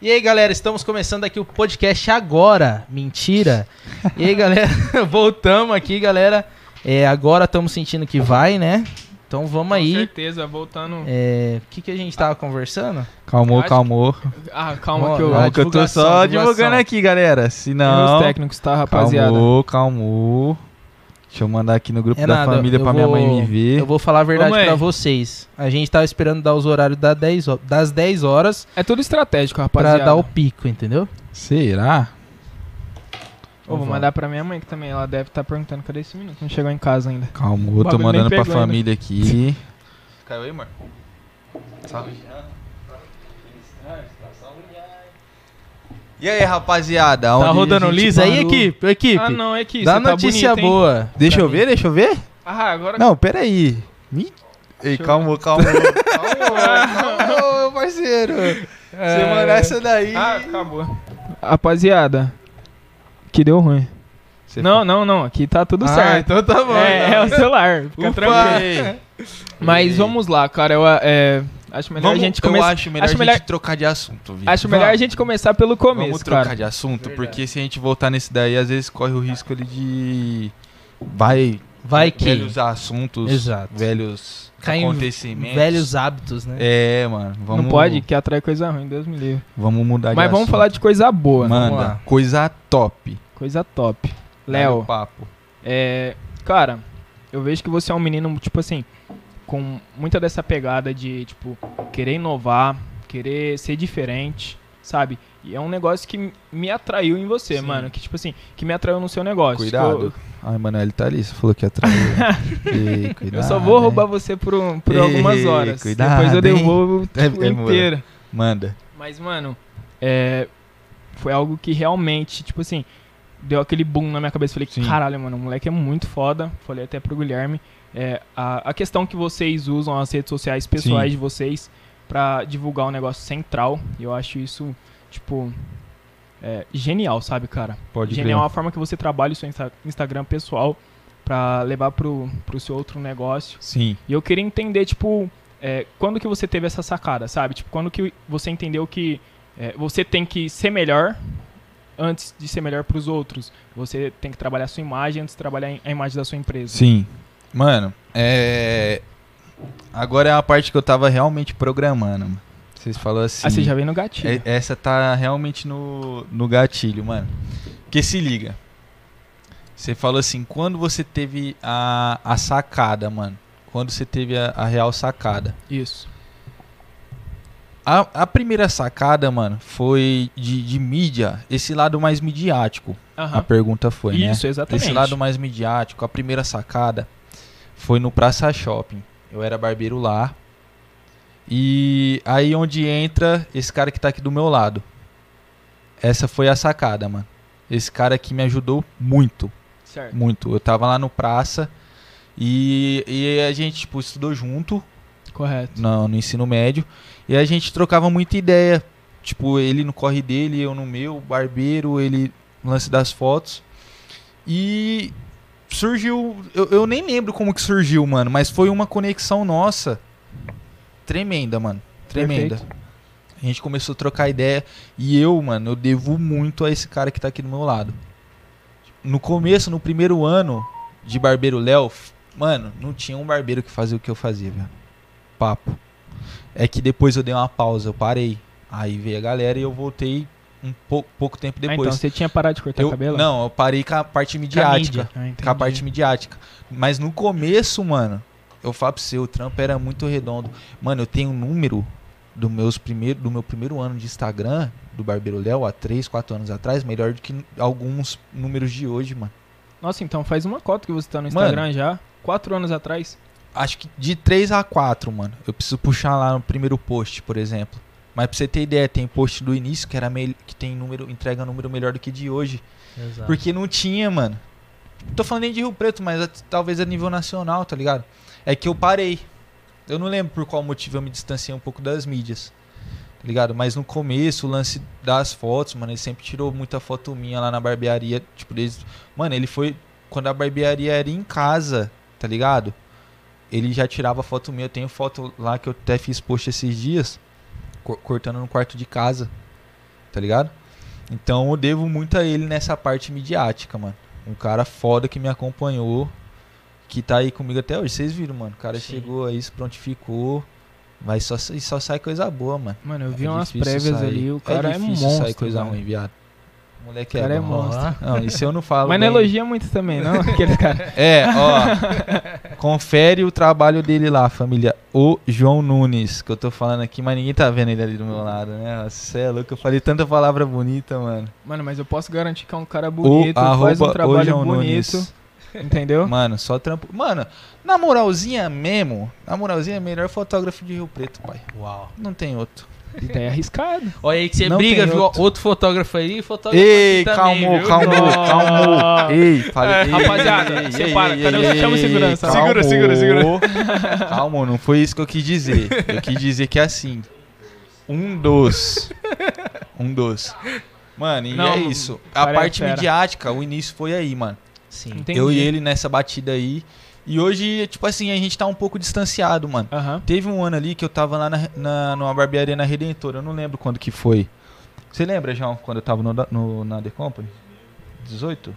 E aí, galera, estamos começando aqui o podcast agora. Mentira. E aí, galera, voltamos aqui, galera. É, agora estamos sentindo que vai, né? Então vamos Com aí. certeza, voltando. É, O que, que a gente tava conversando? Calmou, Acho- calmou. Ah, calma que eu. Calma que eu tô só divulgação. divulgando aqui, galera. Se Os não. técnicos, tá, rapaziada? Calmou, calmou. Deixa eu mandar aqui no grupo É da nada, família eu pra minha vou- mãe me ver. Eu vou falar a verdade pra vocês. A gente tava esperando dar os horários da 10 ho- das 10 horas É tudo estratégico, pra rapaziada. dar o pico, entendeu? Será? Ô, vou Vamos. mandar pra minha mãe que também. Ela deve estar perguntando cadê esse minuto. Não chegou em casa ainda. Calmou, O tô mandando pra ainda. família aqui. Caiu aí, amor? E aí, rapaziada? Tá rodando liso aí, equipe? Equipe, Ah, não, é que dá você tá notícia bonito, hein? boa. Deixa pra eu mim. ver, deixa eu ver. Ah, agora. Não, peraí. Me... Ei, calma, calma. Calma, calma, meu parceiro. Você mandar essa daí. Ah, acabou. Rapaziada, que deu ruim. Você não, não, não. Aqui tá tudo Ah, certo. então tá bom. é, é o celular. Fica Ufa. tranquilo. Ei. Mas Ei. vamos lá, cara. Eu é, acho melhor Vamos, a gente Eu começar. acho melhor acho a gente melhor- trocar de assunto, Vitor. Acho melhor a gente começar pelo começo, Vamos trocar cara. de assunto, Verdade. porque se a gente voltar nesse daí, às vezes corre o risco ali de. Vai. Vai que. Velhos assuntos. Exato. Velhos acontecimentos. Velhos hábitos, né? É, mano. Vamos, Não pode, que atrai coisa ruim, Deus me livre. Vamos mudar de Mas vamos assunto. falar de coisa boa. Manda. lá. Coisa top. Coisa top. Léo, papo. é. Cara, eu vejo que você é um menino, tipo assim, com muita dessa pegada de, tipo, querer inovar, querer ser diferente, sabe? E é um negócio que me atraiu em você, Sim. mano. Que, tipo assim, que me atraiu no seu negócio. Cuidado. Ai, Manoel tá ali. Você falou que atraiu. Ei, Eu, cuidado. eu só vou hein? roubar você por, um- por Ei, algumas horas. cuidado, Depois eu devolvo É, tipo, é, inteira. Manda. Mas, mano, é, foi algo que realmente, tipo assim, deu aquele boom na minha cabeça. Falei, Sim. caralho, mano, o moleque é muito foda. Falei até pro Guilherme. É, a, a questão que vocês usam as redes sociais pessoais Sim. de vocês pra divulgar um negócio central, eu acho isso, tipo, é, genial, sabe, cara? Pode genial crer. a forma que você trabalha o seu Insta- Instagram pessoal pra levar pro, pro seu outro negócio. Sim. E eu queria entender, tipo, é, quando que você teve essa sacada, sabe? Tipo, quando que você entendeu que é, você tem que ser melhor antes de ser melhor pros outros. Você tem que trabalhar a sua imagem antes de trabalhar a imagem da sua empresa. Sim. Mano, é. Agora é a parte que eu tava realmente programando, mano. Vocês falaram assim. Ah, você já vem no gatilho. é- essa tá realmente no, no gatilho, mano. Porque se liga. Você falou assim, quando você teve a, a sacada, mano. Quando você teve a, a real sacada. Isso. A, a primeira sacada, mano, foi de, de mídia, esse lado mais midiático. A pergunta foi, né? Isso, exatamente. Esse lado mais midiático, a primeira sacada foi no Praça Shopping. Eu era barbeiro lá. E aí onde entra esse cara que tá aqui do meu lado. Essa foi a sacada, mano. Esse cara aqui me ajudou muito, Certo. muito. Eu tava lá no praça e, e a gente, tipo, estudou junto Correto. no, no ensino médio. E a gente trocava muita ideia. Tipo, ele no corre dele, eu no meu, barbeiro, ele no lance das fotos. E surgiu. Eu, eu nem lembro como que surgiu, mano, mas foi uma conexão nossa tremenda, mano. Tremenda. Perfeito. A gente começou a trocar ideia. E eu, mano, eu devo muito a esse cara que tá aqui do meu lado. No começo, no primeiro ano de Barbeiro Léo, mano, não tinha um barbeiro que fazia o que eu fazia, velho. Papo. É que depois eu dei uma pausa, eu parei. Aí veio a galera e eu voltei um pouco, pouco tempo Ah, depois. então você tinha parado de cortar eu, cabelo? Não, eu parei com a parte Com a midiática. Ah. Com a parte midiática. Mas no começo, mano, eu falo pra você, o trampo era muito redondo. Mano, eu tenho um número do, meus primeiro, do meu primeiro ano de Instagram, do Barbeiro Léo, há 3, 4 anos atrás, melhor do que alguns números de hoje, mano. Nossa, então faz uma cota que você tá no Mano. Instagram já. Quatro anos atrás. Acho que de 3 a 4, mano. Eu preciso puxar lá no primeiro post, por exemplo. Mas pra você ter ideia, tem post do início que era mel- que tem número, entrega número melhor do que de hoje. Exato. Porque não tinha, mano. Não tô falando nem de Rio Preto, mas a- talvez a nível nacional, tá ligado? É que eu parei. Eu não lembro por qual motivo eu me distanciei um pouco das mídias. Tá ligado? Mas no começo, o lance das fotos, mano, ele sempre tirou muita foto minha lá na barbearia. Tipo, desde. Mano, ele foi. Quando a barbearia era em casa, tá ligado? Ele já tirava foto minha. Eu tenho foto lá que eu até fiz post esses dias. Co- Cortando no quarto de casa. tá ligado? Então eu devo muito a ele nessa parte midiática, mano. Um cara foda que me acompanhou, que tá aí comigo até hoje. Vocês viram, mano. O cara Sim. chegou aí, se prontificou. Mas só, só sai coisa boa, mano. Mano, eu vi É umas prévias sair. ali, o cara é, difícil monstro. sair coisa velho. ruim, viado. O moleque O cara é, é monstro. Não, isso eu não falo. Mas não elogia muito também, não? Aquele cara. É, ó. confere o trabalho dele lá, família. O João Nunes, que eu tô falando aqui, mas ninguém tá vendo ele ali do meu lado, né? Você é louco, eu falei tanta palavra bonita, mano. Mano, mas eu posso garantir que é um cara bonito, o faz um trabalho João bonito, Nunes. entendeu? Mano, só trampo. Mano, na moralzinha mesmo, na moralzinha, melhor fotógrafo de Rio Preto, pai. Uau. Não tem outro. Ideia arriscada. Olha aí que você Não briga, viu? outro. Outro, fotógrafo aí, fotógrafo Ei, aqui também, calmou, viu? calmou, calmou. Ei, falei. ei, Rapaziada, ei, separa, ei, cadê ei, chama segurança. calmou. Segura, segura, segura. Calma, não foi isso que eu quis dizer. Eu quis dizer que é assim. Um dos. Um dos. Mano, e Não, é isso. A é parte fera. midiática, o início foi aí, mano. Sim. Entendi. Eu e ele nessa batida aí. E hoje, tipo assim, a gente tá um pouco distanciado, mano. Aham. Teve um ano ali que eu tava lá na, na, numa barbearia na Redentora. Eu não lembro quando que foi. Você lembra, João, quando eu tava no, no, na The Company? 18?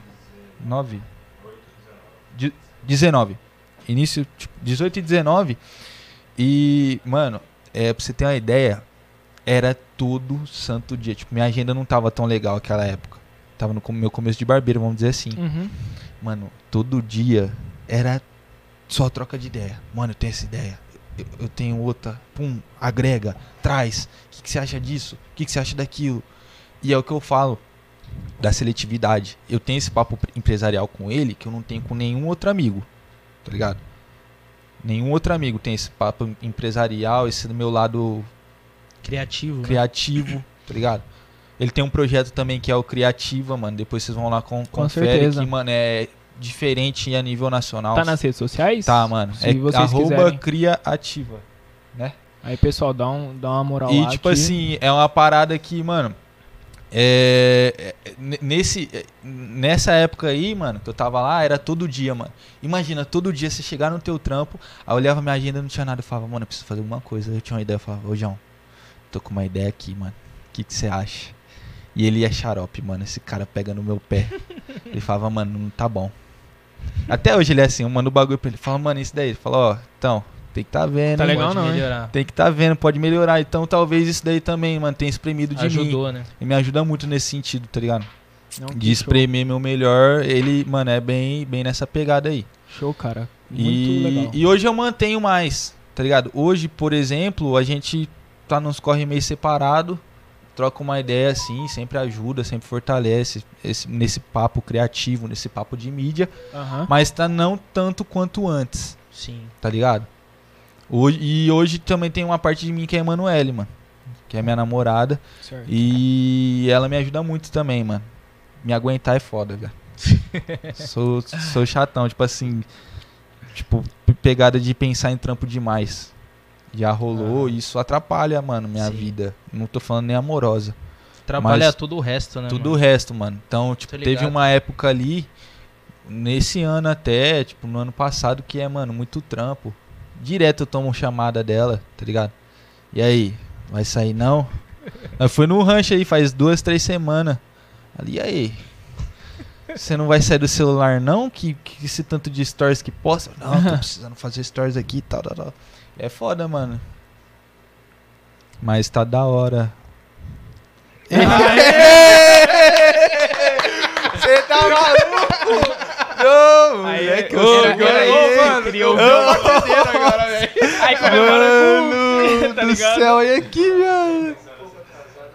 9? De- 19. Início, tipo, 18 e 19. E, mano, é, pra você ter uma ideia, era todo santo dia. Tipo, minha agenda não tava tão legal naquela época. Tava no meu começo de barbeiro, vamos dizer assim. Uhum. Mano, todo dia era só troca de ideia. Mano, eu tenho essa ideia. Eu, eu tenho outra. Pum, agrega, traz. O que, que você acha disso? O que, que você acha daquilo? E é o que eu falo da seletividade. Eu tenho esse papo empresarial com ele que eu não tenho com nenhum outro amigo. Tá ligado? Nenhum outro amigo tem esse papo empresarial, esse do meu lado Criativo. né? criativo, tá ligado? Ele tem um projeto também que é o Criativa, mano. Depois vocês vão lá com, Com confere certeza. que, mano, é diferente a nível nacional. Tá nas redes sociais? Tá, mano. Se é vocês arroba quiserem. Criativa. Aí, pessoal, dá, um, dá uma moral E, tipo aqui. assim, é uma parada que, mano. É, é, nesse, é, nessa época aí, mano, que eu tava lá, era todo dia, mano. Imagina, todo dia você chegar no teu trampo, aí eu olhava minha agenda não tinha nada, eu falava, mano, eu preciso fazer alguma coisa. Eu tinha uma ideia, eu falava, ô João, tô com uma ideia aqui, mano. O que que você acha? E ele é xarope, mano. Esse cara pega no meu pé. Ele falava, mano, não tá bom. Até hoje ele é assim, eu mando o bagulho pra ele. Fala, mano, isso daí. Ele fala, ó, então, tem que tá vendo. Tá legal Pode não, hein? melhorar. tem que tá vendo, pode melhorar. Então talvez isso daí também, mano, tenha espremido de mim. Ajudou, né? E me ajuda muito nesse sentido, tá ligado? Não, De espremer meu melhor. Ele, mano, é bem, bem nessa pegada aí. Show, show, cara. Muito E, legal. e hoje eu mantenho mais, tá ligado? Hoje, por exemplo, a gente tá nos corre meio separado, troca uma ideia assim, sempre ajuda, sempre fortalece esse, nesse papo criativo, nesse papo de mídia, Aham. mas tá não tanto quanto antes, Sim. tá ligado? Hoje, e hoje também tem uma parte de mim que é a Emanuele, mano, que é minha namorada, Certo. e ela me ajuda muito também, mano. Me aguentar é foda, velho. sou, sou chatão, tipo assim. Tipo, pegada de pensar em trampo demais. Já rolou, Ah. isso atrapalha, mano, minha Sim. vida. Não tô falando nem amorosa. Trabalha Mas tudo o resto, né? Tudo o mano? resto, mano. Então, tipo, teve uma época ali, nesse ano até, tipo, no ano passado, que é, mano, muito trampo. Direto eu tomo chamada dela, tá ligado? E aí, vai sair não? Eu fui no rancho aí faz duas, três semanas. Ali, e aí? Você não vai sair do celular não? Que, que esse tanto de stories que posta? Não, tô precisando fazer stories aqui e tal, tal, tal. É foda, mano. Mas tá da hora. Você tá maluco? Não, Aí, moleque, ô, isso, mano, ô, uma batedeira agora, velho. Aí comemora Mano tá do ligado? céu, olha aqui, velho.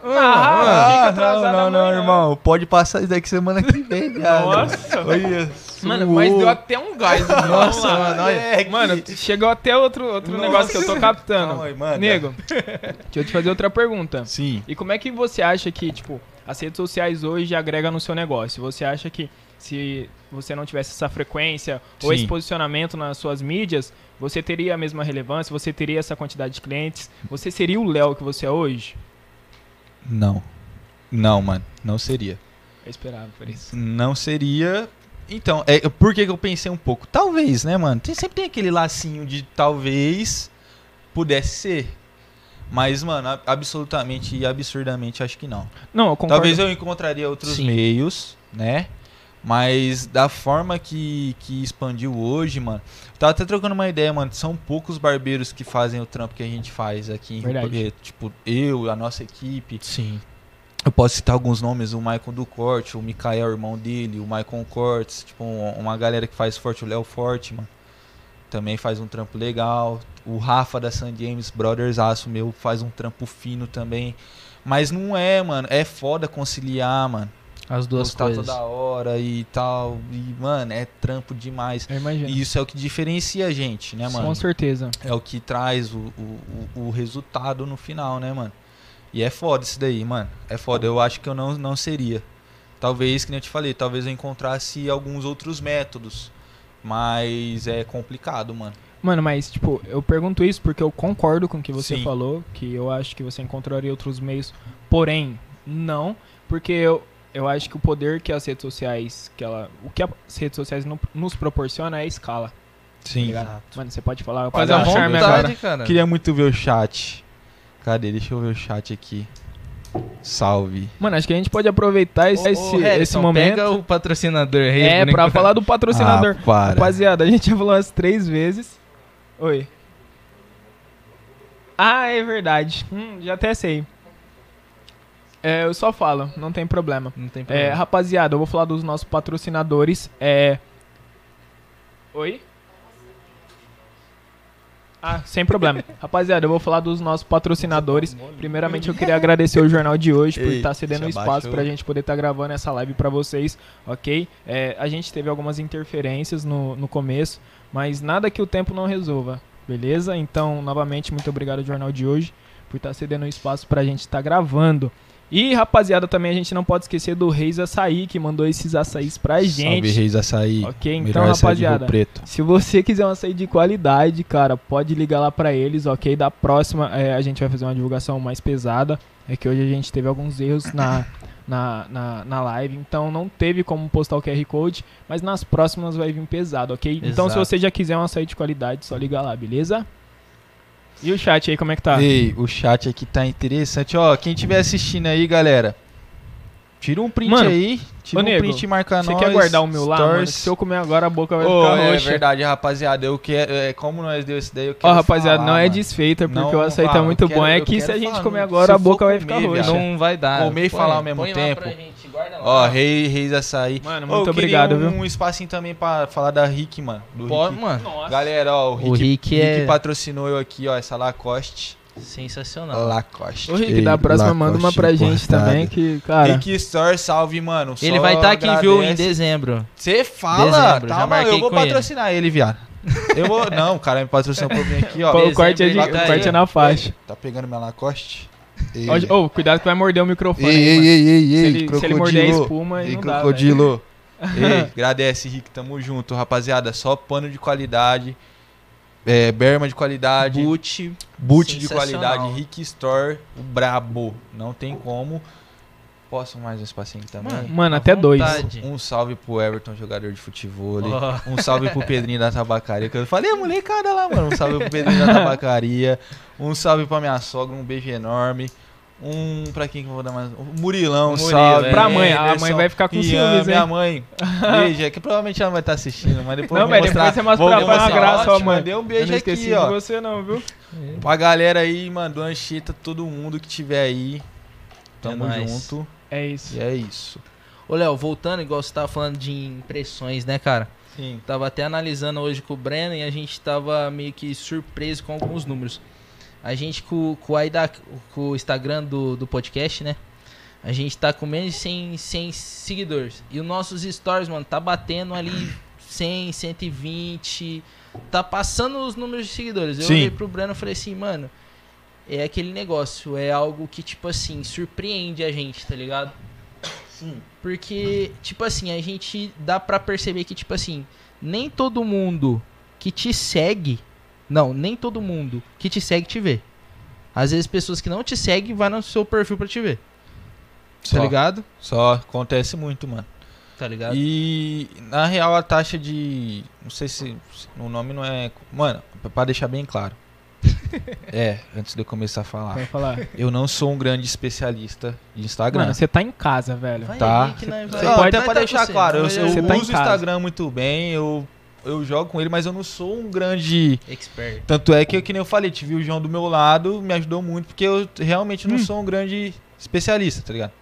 Ah, Ah, não, não, não, irmão. Pode passar isso daqui semana que vem, viado. Nossa. Olha. Mano, mas deu até um gás. Nossa, Vamos lá. mano, olha. Mano, chegou até outro, outro Nossa. negócio que eu tô captando. Calma aí, manda. Nego, deixa eu te fazer outra pergunta. Sim. E como é que você acha que, tipo, as redes sociais hoje agregam no seu negócio? Você acha que se você não tivesse essa frequência ou Sim. esse posicionamento nas suas mídias, você teria a mesma relevância? Você teria essa quantidade de clientes? Você seria o Léo que você é hoje? Não. Não, mano. Não seria. Eu esperava por isso. Não seria. Então, é, por que, eu pensei um pouco? Talvez, né, mano? Tem, sempre tem aquele lacinho de talvez pudesse ser. Mas, mano, absolutamente e absurdamente acho que não. Não, eu concordo. Talvez eu encontraria outros Sim. meios, né? Mas da forma que, que expandiu hoje, mano. Tava até trocando uma ideia, mano. São poucos barbeiros que fazem o trampo que a gente faz aqui em Rio Verdade. Preto. Tipo, eu, a nossa equipe. Sim. Eu posso citar alguns nomes, o Michael do Corte, o Mikael, irmão dele, o Michael Cortes, tipo, um- uma galera que faz forte, o Léo Forte, mano. Também faz um trampo legal. O Rafa da San James Brothers, aço meu, faz um trampo fino também. Mas não é, mano. É foda conciliar, mano. As duas Postar coisas. toda hora e tal. E, mano, é trampo demais. Eu imagino. E isso é o que diferencia a gente, né, mano? Com certeza. É o que traz o, o, o resultado no final, né, mano? E é foda isso daí, mano. É foda. Eu acho que eu não, não seria. Talvez, que nem eu te falei, talvez eu encontrasse alguns outros métodos. Mas é complicado, mano. Mano, mas, tipo, eu pergunto isso porque eu concordo com o que você Sim. falou, que eu acho que você encontraria outros meios, porém, não, porque eu, eu acho que o poder que as redes sociais, que ela, o que as redes sociais no- nos proporciona é a escala, tá Sim. ligado? Mano, você pode falar, fazer um vontade, agora. cara. Queria muito ver o chat. Cadê? Deixa eu ver o chat aqui. Salve. Mano, acho que a gente pode aproveitar esse, Ô, ô, Harrison, esse momento. Pega o patrocinador aí. É, por pra falar do patrocinador. Ah, para. Rapaziada, a gente já falou umas três vezes. Oi. Ah, é verdade. Hum, já até sei. É, eu só falo, não tem problema. Não tem É, problema. rapaziada, eu vou falar dos nossos patrocinadores. É. Oi? Ah, sem problema. Rapaziada, eu vou falar dos nossos patrocinadores. Primeiramente, eu queria agradecer o jornal de hoje por estar cedendo já espaço baixou. pra gente poder estar gravando essa live pra vocês, ok? É, a gente teve algumas interferências no, no começo, mas nada que o tempo não resolva, beleza? Então, novamente, muito obrigado ao jornal de hoje por estar cedendo espaço pra gente estar gravando. E, rapaziada, também a gente não pode esquecer do Reis Açaí, que mandou esses açaís pra gente. Salve, Reis Açaí. Ok, então, Melhor rapaziada, Preto. se você quiser um açaí de qualidade, cara, pode ligar lá pra eles, ok? Da próxima é, a gente vai fazer uma divulgação mais pesada. É que hoje a gente teve alguns erros na, na, na, na live, então não teve como postar o QR Code, mas nas próximas vai vir pesado, ok? Então se Exato. você já quiser um açaí de qualidade, só liga lá, beleza? E o chat aí, como é que tá? Ei, o chat aqui tá interessante. Ó, quem estiver assistindo aí, galera, tira um print Mano, aí. Tira ô, um nego, print e marca Você nós. quer guardar o meu lá, mano? Se eu comer agora, a boca vai Ô, ficar é roxa. verdade, rapaziada. Eu quero. É, como nós deu esse daí, eu Ó, quero. rapaziada, falar, não é desfeita, porque Não o açaí tá muito quero- bom. É que se quero a gente falar, comer agora, a boca vai ficar roxa. Não vai dar. Comer e falar ao mesmo tempo. Ó, Reis, Reis Açaí. Mano, muito queria obrigado, um, viu? um espacinho também pra falar da Rick, mano. Do Pô, Rick. mano, Nossa. Galera, ó, o Rick, o Rick é patrocinou eu aqui, ó, essa Lacoste. Sensacional. Lacoste. Ô, Rick, Ei, da próxima Lacoste manda uma pra gente também, que, cara... Rick Store, salve, mano. Ele Só vai estar aqui, viu, em dezembro. Você fala, Dezembro, já tá, mano, marquei eu vou com ele. patrocinar ele, viado. Eu vou, não, o cara me patrocinou pra eu vir aqui, ó. Pô, o corte é, de, dezembro, o tá corte é na faixa. Tá pegando minha Lacoste? Ei, Ô, ô, cuidado que vai morder o microfone ei, aí, ei, mano. ei, ei, se, ele, se ele morder a crocodilo. espuma, Ei, não dá, velho. crocodilo. Ei, agradece, Rick, tamo junto, rapaziada. Só pano de qualidade, é, berma de qualidade, Boot. boot de qualidade, Rick Store, o brabo. Não tem como. Posso mais um espacinho também? Mano, Mano, até dois. vontade. Um salve pro Everton, jogador de futebol. Ó. Um salve pro Pedrinho da Tabacaria. Que eu falei, a molecada lá, mano. Um salve pro Pedrinho da Tabacaria. Um salve pra minha sogra, um beijo enorme. Um, pra quem que eu vou dar mais? Um Murilão, um Murilo, salve. é. Pra mãe, a mãe vai ficar com Ian, ciúmes, Minha hein? mãe, beijo. É que provavelmente ela não vai estar assistindo, mas depois Não, eu vou mostrar. depois você mostra vou pra mostrar. graça, ó, mãe. Mandei um Eu beijo não esqueci aqui, ó. de você não, viu? Pra galera aí, mano, do Anchieta, todo mundo que tiver aí. Tamo É junto. É isso. E é isso. Ô, Léo, voltando, igual você tava falando de impressões, né, cara? Sim. Tava até analisando hoje com o Brennan e a gente tava meio que surpreso com alguns números. A gente com, com, o ID, com o Instagram do, do podcast, né? A gente tá com menos de 100, 100 seguidores. E os nossos stories, mano, tá batendo ali 100, 120. Tá passando os números de seguidores. Eu Sim. olhei pro Breno e falei assim, mano, é aquele negócio. É algo que, tipo assim, surpreende a gente, tá ligado? Sim. Porque, tipo assim, a gente dá pra perceber que, tipo assim, nem todo mundo que te segue. Não, nem todo mundo que te segue te vê. Às vezes pessoas que não te seguem vai no seu perfil pra te ver. Tá Só. ligado? Só acontece muito, mano. Tá ligado? E na real a taxa de. Não sei se, se o nome não é. Mano, pra deixar bem claro. É, antes de eu começar a falar. Vai falar. Eu não sou um grande especialista de Instagram. Mano, você tá em casa, velho. Vai Tá. aí vai- Você Não, pode- até pra tá deixar com claro, eu, eu Você tá uso o. Instagram muito bem, eu, eu jogo com ele, mas eu não sou um grande. Expert. Tanto é que, que nem eu falei, tive o João do meu lado, me ajudou muito, porque eu realmente não Hum. sou um grande especialista, tá ligado?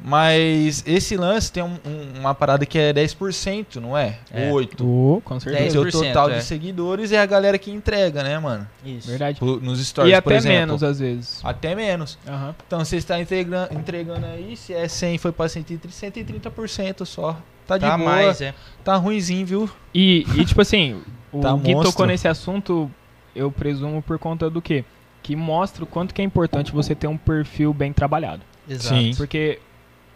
Mas esse lance tem um- um- uma parada que é 10%, não é? É. 8%. Ô, com O certeza. seu 10%, total é. de seguidores é a galera que entrega, né, mano? Isso. Verdade. Pro- Nos stories, E por até exemplo. menos, às vezes. Até menos. Aham. Então você está entregando, entregando aí, se é 100 foi pra 130, 130% só. Tá de Tá boa. mais, é. Tá ruimzinho, viu? E, e, tipo assim, o Tá Gui monstro. tocou nesse assunto, eu presumo por conta do quê? Que mostra o quanto que é importante você ter um perfil bem trabalhado. Exato. Sim. Porque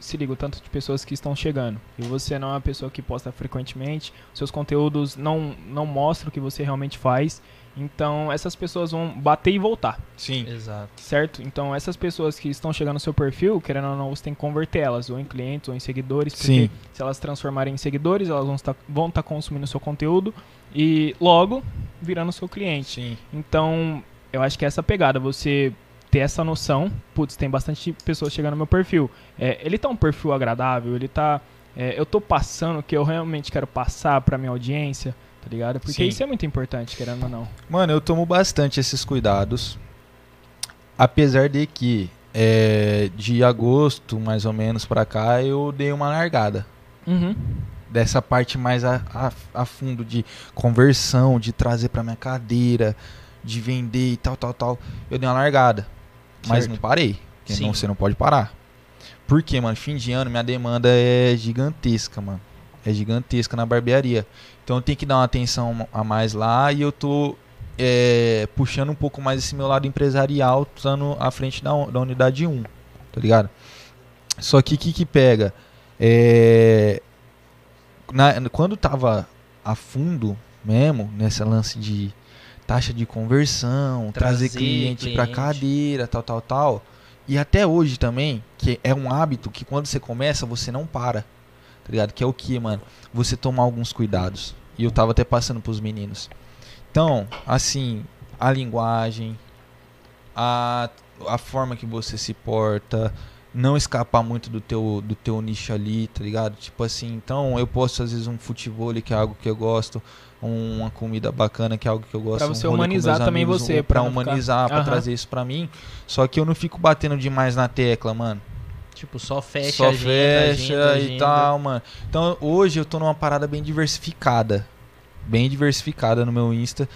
se liga o tanto de pessoas que estão chegando. E você não é uma pessoa que posta frequentemente, seus conteúdos não, não mostram o que você realmente faz. Então essas pessoas vão bater e voltar, Sim. Exato. certo? Então essas pessoas que estão chegando no seu perfil, querendo ou não, você tem que converter elas, ou em clientes, ou em seguidores, porque Sim. se elas transformarem em seguidores, elas vão estar, vão estar consumindo o seu conteúdo e logo virando seu cliente. Sim. Então, eu acho que é essa pegada, você ter essa noção, putz, tem bastante pessoas chegando no meu perfil. É, ele tá um perfil agradável, ele tá. é, eu tô passando o que eu realmente quero passar pra minha audiência, tá ligado? Porque Sim. isso é muito importante, querendo ou não. Mano, eu tomo bastante esses cuidados. Apesar de que é, de agosto, mais ou menos, pra cá, eu dei uma largada. Uhum. Dessa parte mais a, a, a fundo de conversão, de trazer pra minha cadeira, de vender e tal, tal, tal. Eu dei uma largada. Mas Certo. não parei. Porque Sim. não, você não pode parar. Por quê, mano? Fim de ano, minha demanda é gigantesca, mano. É gigantesca na barbearia. Então eu tenho que dar uma atenção a mais lá e eu tô é, puxando um pouco mais esse meu lado empresarial, estando à frente da, da unidade 1, tá ligado? Só que o que que pega? É, na- quando tava a fundo mesmo, nessa lance de taxa de conversão, trazer, Trazer cliente, pra cliente. cadeira, tal, tal, tal. E até hoje também, que é um hábito que quando você começa, você não para. Tá ligado? Que é o que, mano? Você tomar alguns cuidados. E eu tava até passando pros meninos. Então, assim, a linguagem, a, a forma que você se porta, não escapar muito do teu, do teu nicho ali, tá ligado? Tipo assim, então eu posto às vezes um futebol que é algo que eu gosto, uma comida bacana que é algo que eu gosto. Pra um você com humanizar também amigos, você, Pra pra não ficar- humanizar, pra Aham. trazer isso pra mim. Só que eu não fico batendo demais na tecla, mano. Tipo, só fecha Só a agenda, fecha agenda, e agenda. tal, mano. Então hoje eu tô numa parada bem diversificada. Bem diversificada no meu Insta.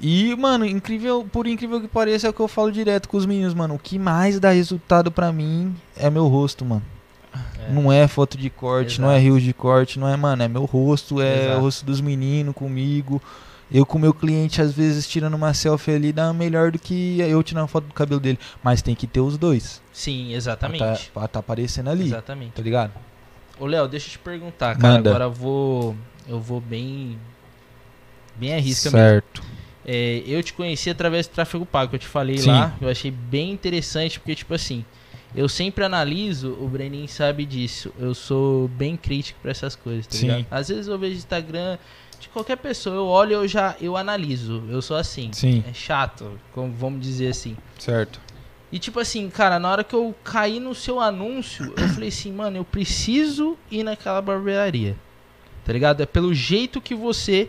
E, mano, incrível, por incrível que pareça, é o que eu falo direto com os meninos, mano. O que mais dá resultado pra mim é meu rosto, mano. É. Não é foto de corte, não é Exato. rios de corte, não é, mano, é meu rosto, é Exato. o rosto dos meninos comigo. Eu com meu cliente, às vezes, tirando uma selfie ali, dá melhor do que eu tirando foto do cabelo dele. Mas tem que ter os dois. Sim, Pra exatamente. tá, pra tá aparecendo ali, Exatamente. tá ligado? Ô, Léo, deixa eu te perguntar, cara. Manda. Agora eu vou. Eu vou bem. Bem arrisca mesmo. certo. É, eu te conheci através do tráfego pago, que eu te falei Sim. lá. Eu achei bem interessante, porque, tipo assim, eu sempre analiso, o Brenin sabe disso. Eu sou bem crítico pra essas coisas, tá Sim. ligado? Às vezes eu vejo Instagram de qualquer pessoa, eu olho eu já eu analiso. Eu sou assim. Sim, É chato, como vamos dizer assim. certo. E tipo assim, cara, na hora que eu caí no seu anúncio, eu falei assim, mano, eu preciso ir naquela barbearia. Tá ligado? É pelo jeito que você.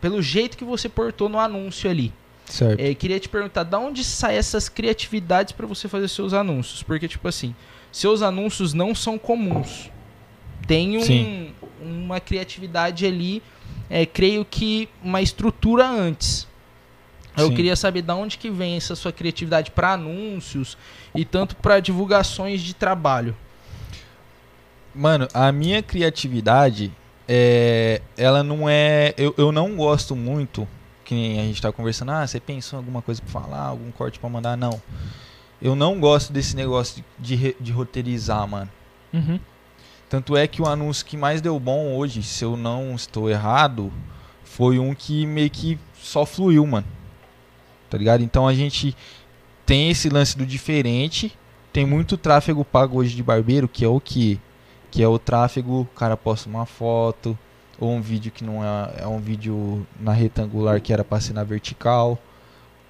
Pelo jeito que você portou no anúncio ali. Certo. É, queria te perguntar, da onde saem essas criatividades pra você fazer seus anúncios? Porque, tipo assim, seus anúncios não são comuns. Tem um- uma criatividade ali, é, creio que uma estrutura antes. Eu Sim. queria saber da onde que vem essa sua criatividade pra anúncios e tanto pra divulgações de trabalho. Mano, a minha criatividade, é, ela não é. Eu, eu não gosto muito, que nem a gente tá conversando, ah, você pensou em alguma coisa pra falar, algum corte pra mandar? Não. Eu não gosto desse negócio de, re- de roteirizar, mano. Uhum. Tanto é que o anúncio que mais deu bom hoje, se eu não estou errado, foi um que meio que só fluiu, mano. Tá ligado? Então a gente tem esse lance do diferente. Tem muito tráfego pago hoje de barbeiro, que é o que? Que é o tráfego, o cara posta uma foto, ou um vídeo que não é, é um vídeo na retangular que era pra ser na vertical.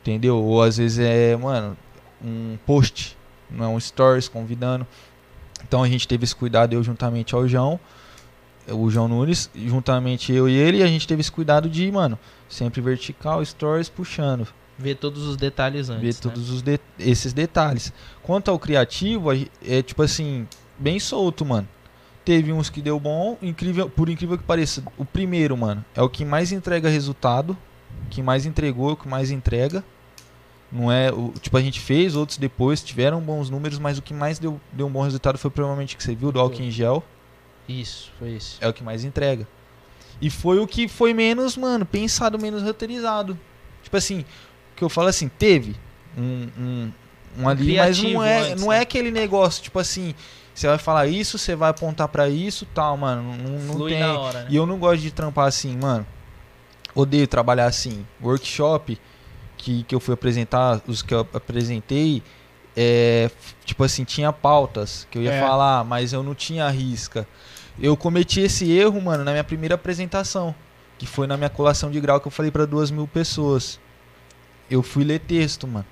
Entendeu? Ou às vezes é, mano, um post, não é um stories convidando. Então a gente teve esse cuidado, eu juntamente ao João, o João Nunes, juntamente eu e ele, a gente teve esse cuidado de, mano, sempre vertical, stories puxando. Ver todos os detalhes antes. Ver né? todos os de- esses detalhes. Quanto ao criativo, é tipo assim, bem solto, mano. Teve uns que deu bom, incrível, por incrível que pareça, o primeiro, mano, é o que mais entrega resultado, que mais entregou, o que mais entrega. Não é, o, tipo a gente fez, outros depois tiveram bons números, mas o que mais deu, deu um bom resultado foi provavelmente o que você viu do álcool em gel, Isso, foi isso. é o que mais entrega. E foi o que foi menos, mano, pensado, menos roteirizado. Tipo assim, que eu falo assim, teve um, um, um ali, mas não é, antes, não né? é aquele negócio, tipo assim, você vai falar isso, você vai apontar pra isso, tal, mano, não, não tem. na hora, né? E eu não gosto de trampar assim, mano. Odeio trabalhar assim. Workshop que, que eu fui apresentar, os que eu apresentei, é, tipo assim, tinha pautas que eu ia É. falar, mas eu não tinha risca. Eu cometi esse erro, mano, na minha primeira apresentação, que foi na minha colação de grau que eu falei pra duas mil pessoas. Eu fui ler texto, mano.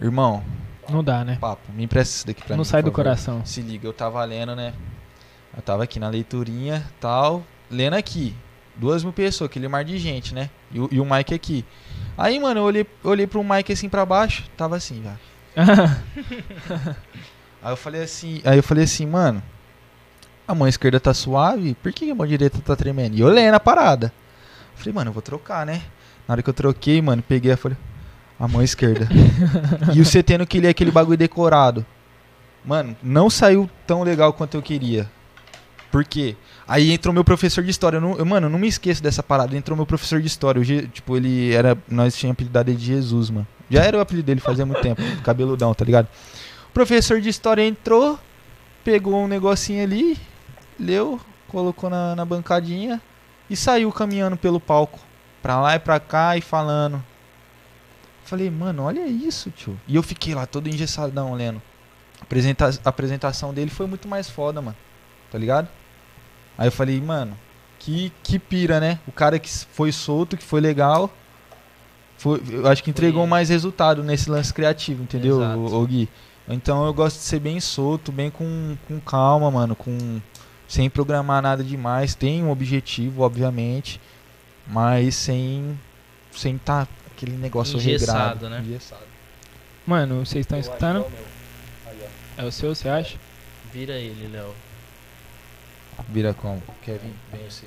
Irmão, Não dá, né? papo, me empresta isso daqui pra não mim. sai por do favor. coração. Se liga, eu tava lendo, né? Eu tava aqui na leiturinha tal, lendo aqui. Duas mil pessoas, aquele mar de gente, né? E, e o Mike aqui. Aí, mano, eu olhei, olhei pro Mike assim pra baixo, tava assim, já. Aí eu falei assim, aí eu falei assim, mano, a mão esquerda tá suave, por que a mão direita tá tremendo? E eu lendo a parada. Falei, mano, eu vou trocar, né? Na hora que eu troquei, mano, peguei a folha. A mão esquerda. e o tendo que ler aquele bagulho decorado. Mano, não saiu tão legal quanto eu queria. Por quê? Aí entrou meu professor de história. Eu não, eu, mano, eu não me esqueço dessa parada. Entrou meu professor de história. Je- tipo, ele era. Nós tínhamos apelidado de Jesus, mano. Já era o apelido dele fazia muito tempo. Cabeludão, tá ligado? O professor de história entrou, pegou um negocinho ali, leu, colocou na, na bancadinha e saiu caminhando pelo palco. Pra lá e pra cá e falando. Falei, mano, olha isso, tio. E eu fiquei lá todo engessadão lendo. A apresentação dele foi muito mais foda, mano. Tá ligado? Aí eu falei, mano, que, que pira, né? O cara que foi solto, que foi legal. Foi, eu acho que entregou Foi- mais resultado nesse lance criativo, entendeu, ô, ô Gui? Então eu gosto de ser bem solto, bem com, com calma, mano, com sem programar nada demais. Tem um objetivo, obviamente, mas sem sem tá aquele negócio Engessado, regrado, né? Engessado. Mano, vocês estão escutando? é o. Aí. É o seu, você acha? Vira ele, Léo. Vira como? Kevin, vem você.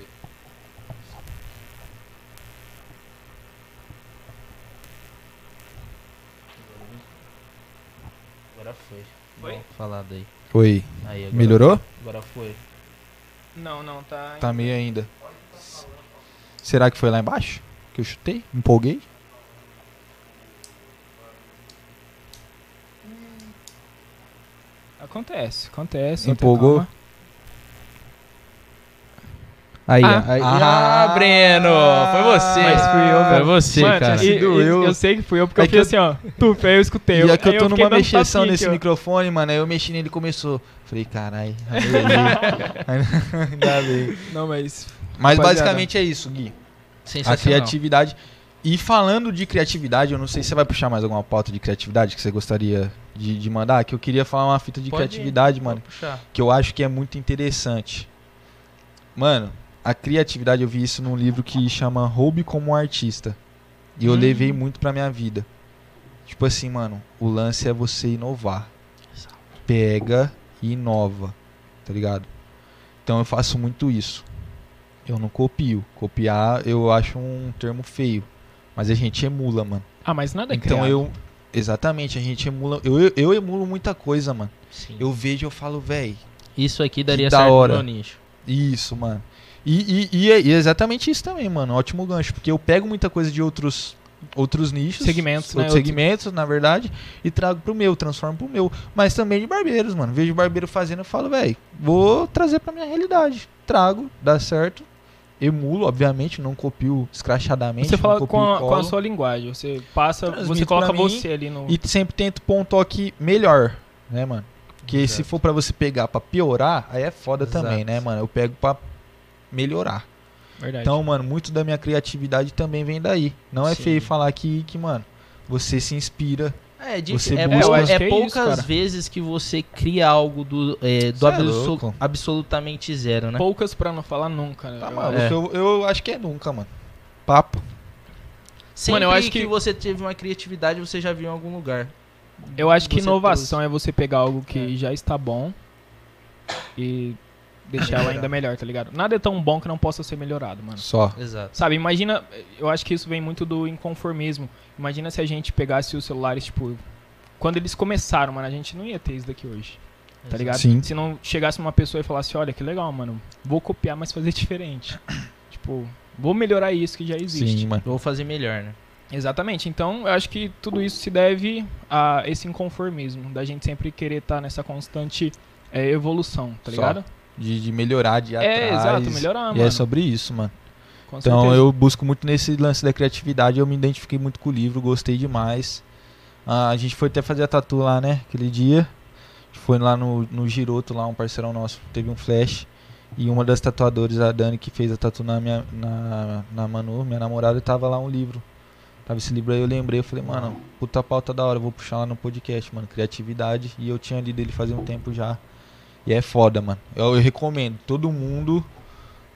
Agora foi. Foi? Bom, Falado aí. Oi. Aí, agora Melhorou? Agora foi. Não, não, tá. Tá meio ainda. Será que foi lá embaixo? Que eu chutei? Empolguei? Acontece, acontece. ter Empolgou? Aí, Ah. aí. Ah, Ah, Breno! Foi você. Mas fui eu, Foi velho. você, Mano, cara. e- e- eu. eu sei que fui eu, porque É eu fiz assim, ó. Tuf, aí eu escutei. E é que eu tô fiquei numa mexeção nesse microfone, mano. Aí eu mexi nele e começou. Falei, carai, ainda bem. Não, mas. Mas Rapaziada. basicamente é isso, Gui. A criatividade. E falando de criatividade, eu não sei se você vai puxar mais alguma pauta de criatividade que você gostaria de, de mandar, que eu queria falar uma fita de Pode ir, criatividade, pode mano, puxar. que eu acho que é muito interessante. Mano, a criatividade, eu vi isso num livro que chama Roube como um Artista. E eu Hum. levei muito pra minha vida. Tipo assim, mano, o lance é você inovar. Pega e inova, tá ligado? Então eu faço muito isso. Eu não copio. Copiar eu acho um termo feio. Mas a gente emula, mano. Ah, mas nada é Então criado. eu. Exatamente, a gente emula. Eu, eu, eu emulo muita coisa, mano. Sim. Eu vejo e eu falo, véi, Isso aqui daria da certo hora. no meu nicho. isso, mano. E, e, e, é, e é exatamente isso também, mano. Ótimo gancho. Porque eu pego muita coisa de outros, outros nichos. Segmentos, né? Outros Outros- segmentos, na verdade. E trago pro meu, transformo pro meu. Mas também de barbeiros, mano. Vejo barbeiro fazendo e falo, véi, vou trazer pra minha realidade. Trago, dá certo. Emulo, obviamente, não copio escrachadamente. Você fala com a, com a sua linguagem. Você passa, você Transmito coloca pra mim você ali no. E sempre tento pôr um toque melhor, né, mano? Porque Exato. se for pra você pegar pra piorar, aí é foda Exato. também, né, mano? Eu pego pra melhorar. Verdade. Então, mano, muito da minha criatividade também vem daí. Não é Sim. feio falar que, que, mano, você se inspira. É, de, Você é, busca- é que é poucas isso, vezes que você cria algo do, é, do é absolutamente zero, né? Poucas pra não falar nunca, né? Tá Eu- maluco? É. Eu, eu acho que é nunca, mano. Papo. Sempre Mano, eu acho que... que- você teve uma criatividade, você já viu em algum lugar. Eu acho que Você inovação é você pegar algo que É. já está bom e deixar ela ainda melhor, tá ligado? Nada é tão bom que não possa ser melhorado, mano. Só. Exato. Sabe, imagina, eu acho que isso vem muito do inconformismo. Imagina se a gente pegasse os celulares, tipo, quando eles começaram, mano, a gente não ia ter isso daqui hoje, tá ligado? Sim. Se não chegasse uma pessoa e falasse, olha, que legal, mano, vou copiar, mas fazer diferente. tipo, vou melhorar isso que já existe. Sim, mano. Vou fazer melhor, né? Exatamente. Então, eu acho que tudo isso se deve a esse inconformismo, da gente sempre querer estar nessa constante é, evolução, tá Só. De, de melhorar, de ir É, atrás. exato, melhorar, E mano. é sobre isso, mano. Com Então certeza. eu busco muito nesse lance da criatividade. Eu me identifiquei muito com o livro, gostei demais. Ah, a gente foi até fazer a tatu lá, né? Aquele dia. Foi lá no, no Giroto, lá um parceirão nosso, teve um flash. E uma das tatuadoras, a Dani, que fez a tatu na, minha, na, na Manu, minha namorada, tava lá um livro. Tava esse livro aí, eu lembrei, eu falei, mano, puta pauta da hora, vou puxar lá no podcast, mano, criatividade. E eu tinha lido ele fazia um tempo já. E é foda, mano. Eu, eu recomendo, todo mundo,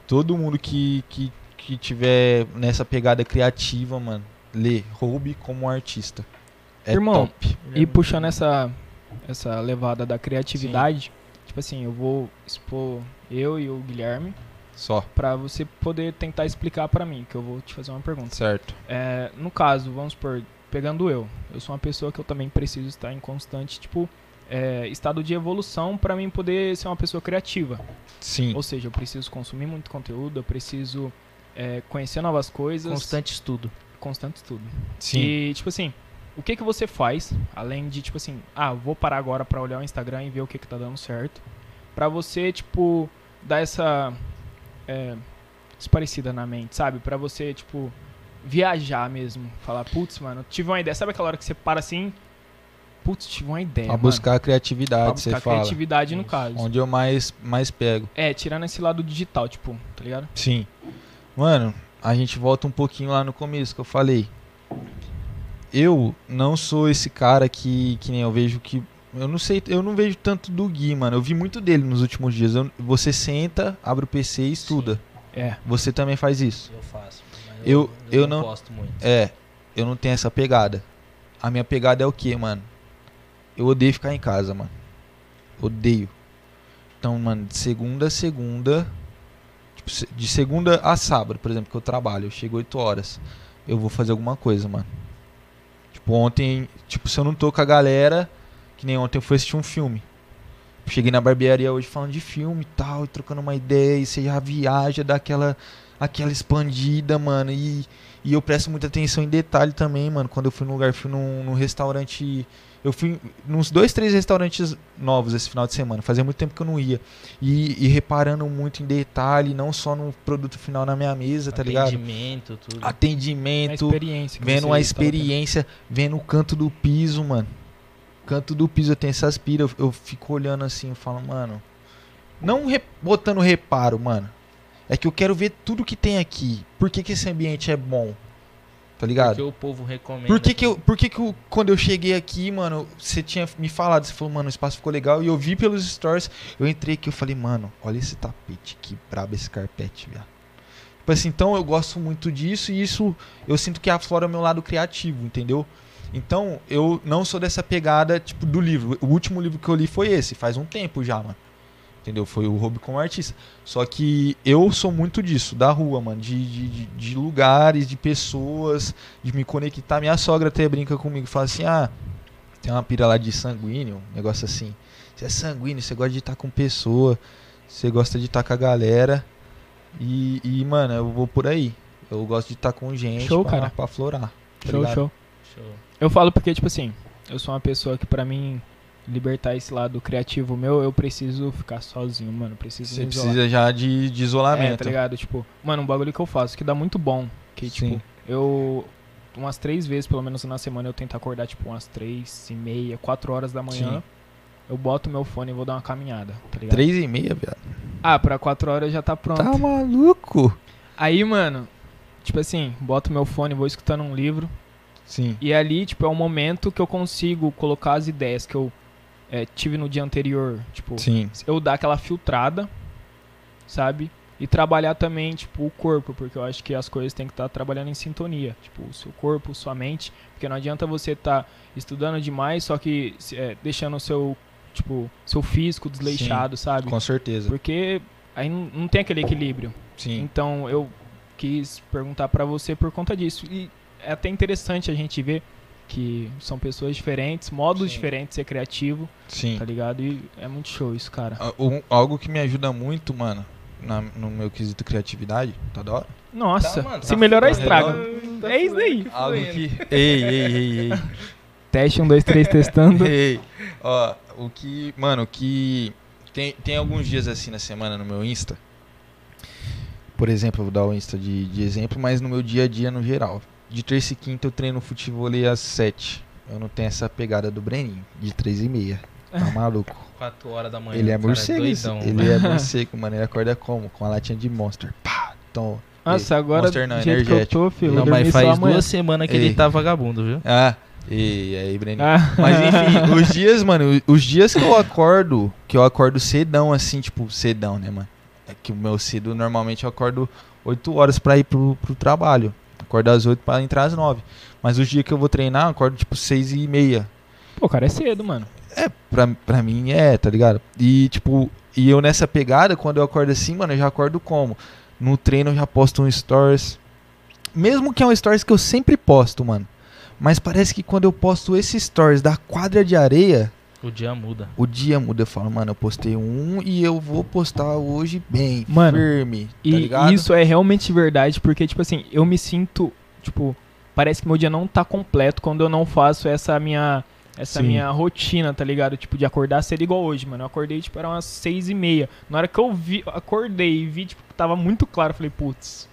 todo mundo que, que, que tiver nessa pegada criativa, mano, lê, roube como artista. É Irmão, top. E puxando essa, essa levada da criatividade, tipo assim, eu vou expor eu e o Guilherme Só, pra você poder tentar explicar pra mim, que eu vou te fazer uma pergunta. certo. É, no caso, vamos por pegando eu, eu sou uma pessoa que eu também preciso estar em constante, tipo, é, estado de evolução pra mim poder ser uma pessoa criativa. Sim. Ou seja, eu preciso consumir muito conteúdo, eu preciso é, conhecer novas coisas. Constante estudo. Constante estudo. Sim. E, tipo assim, o que que você faz, além de, tipo assim, ah, vou parar agora pra olhar o Instagram e ver o que que tá dando certo, pra você, tipo, dar essa é, esparecida na mente, sabe? Pra você, tipo, viajar mesmo. Falar, putz, mano, tive uma ideia. Sabe aquela hora que você para assim, putz, tive uma ideia, Pra mano. buscar a Pra criatividade, buscar você fala. criatividade no Isso. caso. Onde eu mais, mais pego. É, tirando esse lado digital, tipo, tá ligado? Sim. Mano, a gente volta um pouquinho lá no começo que eu falei. Eu não sou esse cara que, que nem eu vejo que. Eu não sei, eu não vejo tanto do Gui, mano. Eu vi muito dele nos últimos dias. Eu- você senta, abre o PC e estuda. É. Você também faz isso. Eu faço. mas Eu- eu não- gosto muito. É, eu não tenho essa pegada. A minha pegada é o que, mano? Eu odeio ficar em casa, mano. Odeio. Então, mano, de segunda a segunda. tipo, de segunda a sábado, por exemplo, que eu trabalho, eu chego 8 horas. Eu vou fazer alguma coisa, mano. Tipo, ontem, tipo, se eu não tô com a galera, que nem ontem eu fui assistir um filme. Cheguei na barbearia hoje falando de filme e tal, e trocando uma ideia, e você já viaja, dá aquela, aquela expandida, mano. E, e eu presto muita atenção em detalhe também, mano. Quando eu fui num lugar, fui num, num restaurante. Eu fui nos dois, três restaurantes novos esse final de semana. Fazia muito tempo que eu não ia. E, e reparando muito em detalhe, não só no produto final na minha mesa, tá ligado? Atendimento, tudo. A Atendimento, experiência. que vendo a experiência, vendo o canto do piso, mano. Canto do piso, eu tenho essas piras, eu, eu fico olhando assim, eu falo, mano. Não re- botando reparo, mano. É que eu quero ver tudo que tem aqui. Por que, que esse ambiente é bom? Tá ligado? Porque o povo recomenda. Por que que eu, por que que eu, quando eu cheguei aqui, mano, você tinha me falado, você falou, mano, o espaço ficou legal, e eu vi pelos stories, eu entrei aqui, eu falei, mano, olha esse tapete, que brabo esse carpete, viado. Tipo assim, então eu gosto muito disso, e isso eu sinto que aflora o meu lado criativo, entendeu? Então, eu não sou dessa pegada, tipo, do livro. O último livro que eu li foi esse, faz um tempo já, mano. Entendeu? Foi o Hobby como artista. Só que eu sou muito disso, da rua, mano. De, de, de- lugares, de pessoas, de me conectar. Minha sogra até brinca comigo, fala assim: ah, tem uma pira lá de sanguíneo, um negócio assim. Você é sanguíneo, você gosta de estar com pessoa, você gosta de estar com a galera. E, e, mano, eu vou por aí. Eu gosto de estar com gente Show, pra, cara. pra florar. tá Show, ligado? show. Show. Eu falo porque, tipo assim, eu sou uma pessoa que pra mim libertar esse lado criativo meu, eu preciso ficar sozinho, mano. Preciso Você precisa já de, de É, isolamento. tá ligado? Tipo, mano, um bagulho que eu faço que dá muito bom. Que, Sim. tipo, eu. Umas três vezes, pelo menos na semana, eu tento acordar, tipo, umas três e meia, quatro horas da manhã. Sim. Eu boto meu fone e vou dar uma caminhada, tá ligado? Três e meia, viado. Ah, pra quatro horas já tá pronto. Tá maluco? Aí, mano, tipo assim, boto meu fone, vou escutando um livro. Sim. E ali, tipo, é o momento que eu consigo colocar as ideias que eu é, tive no dia anterior. Tipo, Sim. eu dar aquela filtrada, sabe? E trabalhar também, tipo, o corpo, porque eu acho que as coisas têm que estar trabalhando em sintonia. Tipo, o seu corpo, sua mente. Porque não adianta você estar estudando demais, só que é, deixando o seu, tipo, seu físico desleixado, sabe? Com certeza. Porque aí não, não tem aquele equilíbrio. Sim. Então eu quis perguntar pra você por conta disso. E é até interessante a gente ver que são pessoas diferentes, modos Sim. diferentes de ser criativo, Sim. tá ligado? E é muito show isso, cara. Ah, um- algo que me ajuda muito, mano, na- no meu quesito criatividade, tá da hora? Nossa, Tá, mano, se tá melhorar estraga. É isso aí. Algo que. Ei, ei, ei, ei. Teste, um, dois, três, testando. Ei. Ó, o que. Mano, o que. Tem, tem alguns dias assim na semana no meu Insta. Por exemplo, eu vou dar o Insta de, de exemplo, mas no meu dia a dia no geral. De terça e quinta eu treino futebol às 7. Eu não tenho essa pegada do Breninho, de 3 e meia. Tá maluco? 4 horas da manhã. Ele é cara, morcego, doidão, ele é morcego, mano. Ele acorda como? Com a latinha de Monster. Pá! Então. Nossa, agora Monster não, jeito que eu energético. tô, filho, Não, mas faz amanhã. duas semanas que Ei. ele tá vagabundo, viu? Ah, e aí, Breninho. Ah. Mas enfim, os dias, mano, os dias que eu acordo, que eu acordo cedão, assim, tipo, cedão, né, mano? É que o meu cedo, normalmente eu acordo 8 horas pra ir pro, pro trabalho. Acordo às 8 pra entrar às 9. Mas os dias que eu vou treinar, eu acordo tipo 6 e meia. Pô, cara, é cedo, mano. Pra, pra mim é, tá ligado? E tipo, e eu nessa pegada, quando eu acordo assim, mano, eu já acordo como? No treino eu já posto um stories. Mesmo que é um stories que eu sempre posto, mano. Mas parece que quando eu posto esse stories da quadra de areia, O dia muda. o dia muda. Eu falo, mano, eu postei um e eu vou postar hoje bem, Mano, firme, tá E ligado? isso é realmente verdade, porque, tipo assim, eu me sinto, tipo, parece que meu dia não tá completo quando eu não faço essa minha. Essa Sim. minha rotina, tá ligado? Tipo, de acordar cedo igual hoje, mano. Eu acordei, tipo, era umas seis e meia. Na hora que eu vi, acordei e vi, tipo, tava muito claro. eu Falei, putz,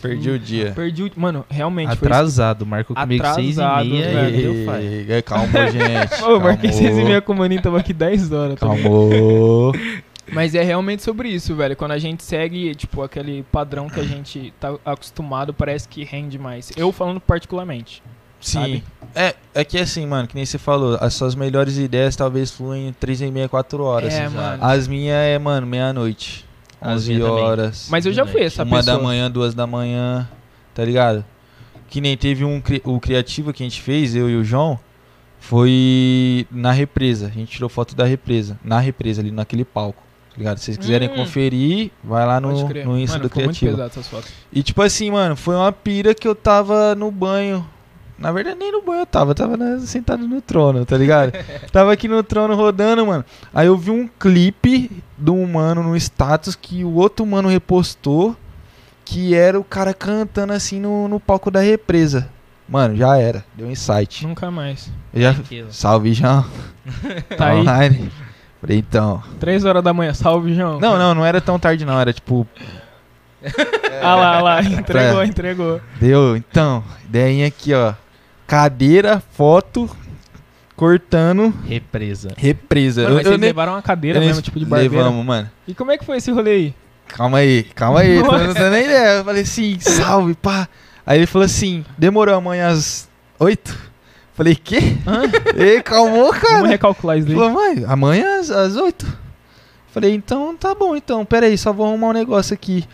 Perdi o dia. perdi o. Mano, realmente foi. Atrasado, marcou comigo 6 e Atrasado, meia velho. e. Ei, ei, Calma, gente. Ô, eu marquei seis e meia com o maninho, tava aqui 10 horas. Tá? Calmou. Mas é realmente sobre isso, velho. Quando a gente segue, tipo, aquele padrão que a gente tá acostumado, parece que rende mais. Eu falando particularmente. Sim. Sabe? É, é que assim, mano, que nem você falou, as suas melhores ideias talvez fluem em 3 e meia, 4 horas. É, assim. mano. As minhas é, mano, meia-noite. As 11 minhas também. horas. Mas eu já fui essa uma pessoa. da manhã, duas da manhã, tá ligado? Que nem teve um o criativo que a gente fez, eu e o João, foi na represa. A gente tirou foto da represa, na represa ali naquele palco. Tá ligado? Se vocês quiserem Hum. conferir, vai lá no, no Insta Mano, do criativo. E tipo assim, mano, foi uma pira que eu tava no banho. Na verdade, nem no banho eu tava, eu tava na- sentado no trono, tá ligado? tava aqui no trono rodando, mano. Aí eu vi um clipe do humano no status que o outro mano repostou, que era o cara cantando assim no, no palco da represa. Mano, já era, deu um insight. Nunca mais. Eu já... Tranquilo. Salve, João. Tá aí, Online. Falei, então. 3 horas da manhã. Salve, João. Não, não, não era tão tarde não, era tipo Ah lá, ah lá. Entregou, É. entregou. Deu, então, ideinha aqui, ó. Cadeira, foto, cortando, Represa. represa. Mano, mas eu vocês levaram uma cadeira mesmo, tipo de barbeiro. Levamos, mano. E como é que foi esse rolê aí? Calma aí, calma aí, não tenho nem ideia. Eu falei assim, salve, pá. Aí ele falou assim, demorou amanhã às oito? Falei, quê? Hã? Ei, calmou, cara. Vamos recalcular isso Ele daí. falou, mãe, amanhã às, às 8. Falei, então tá bom, então, pera aí, só vou arrumar um negócio aqui.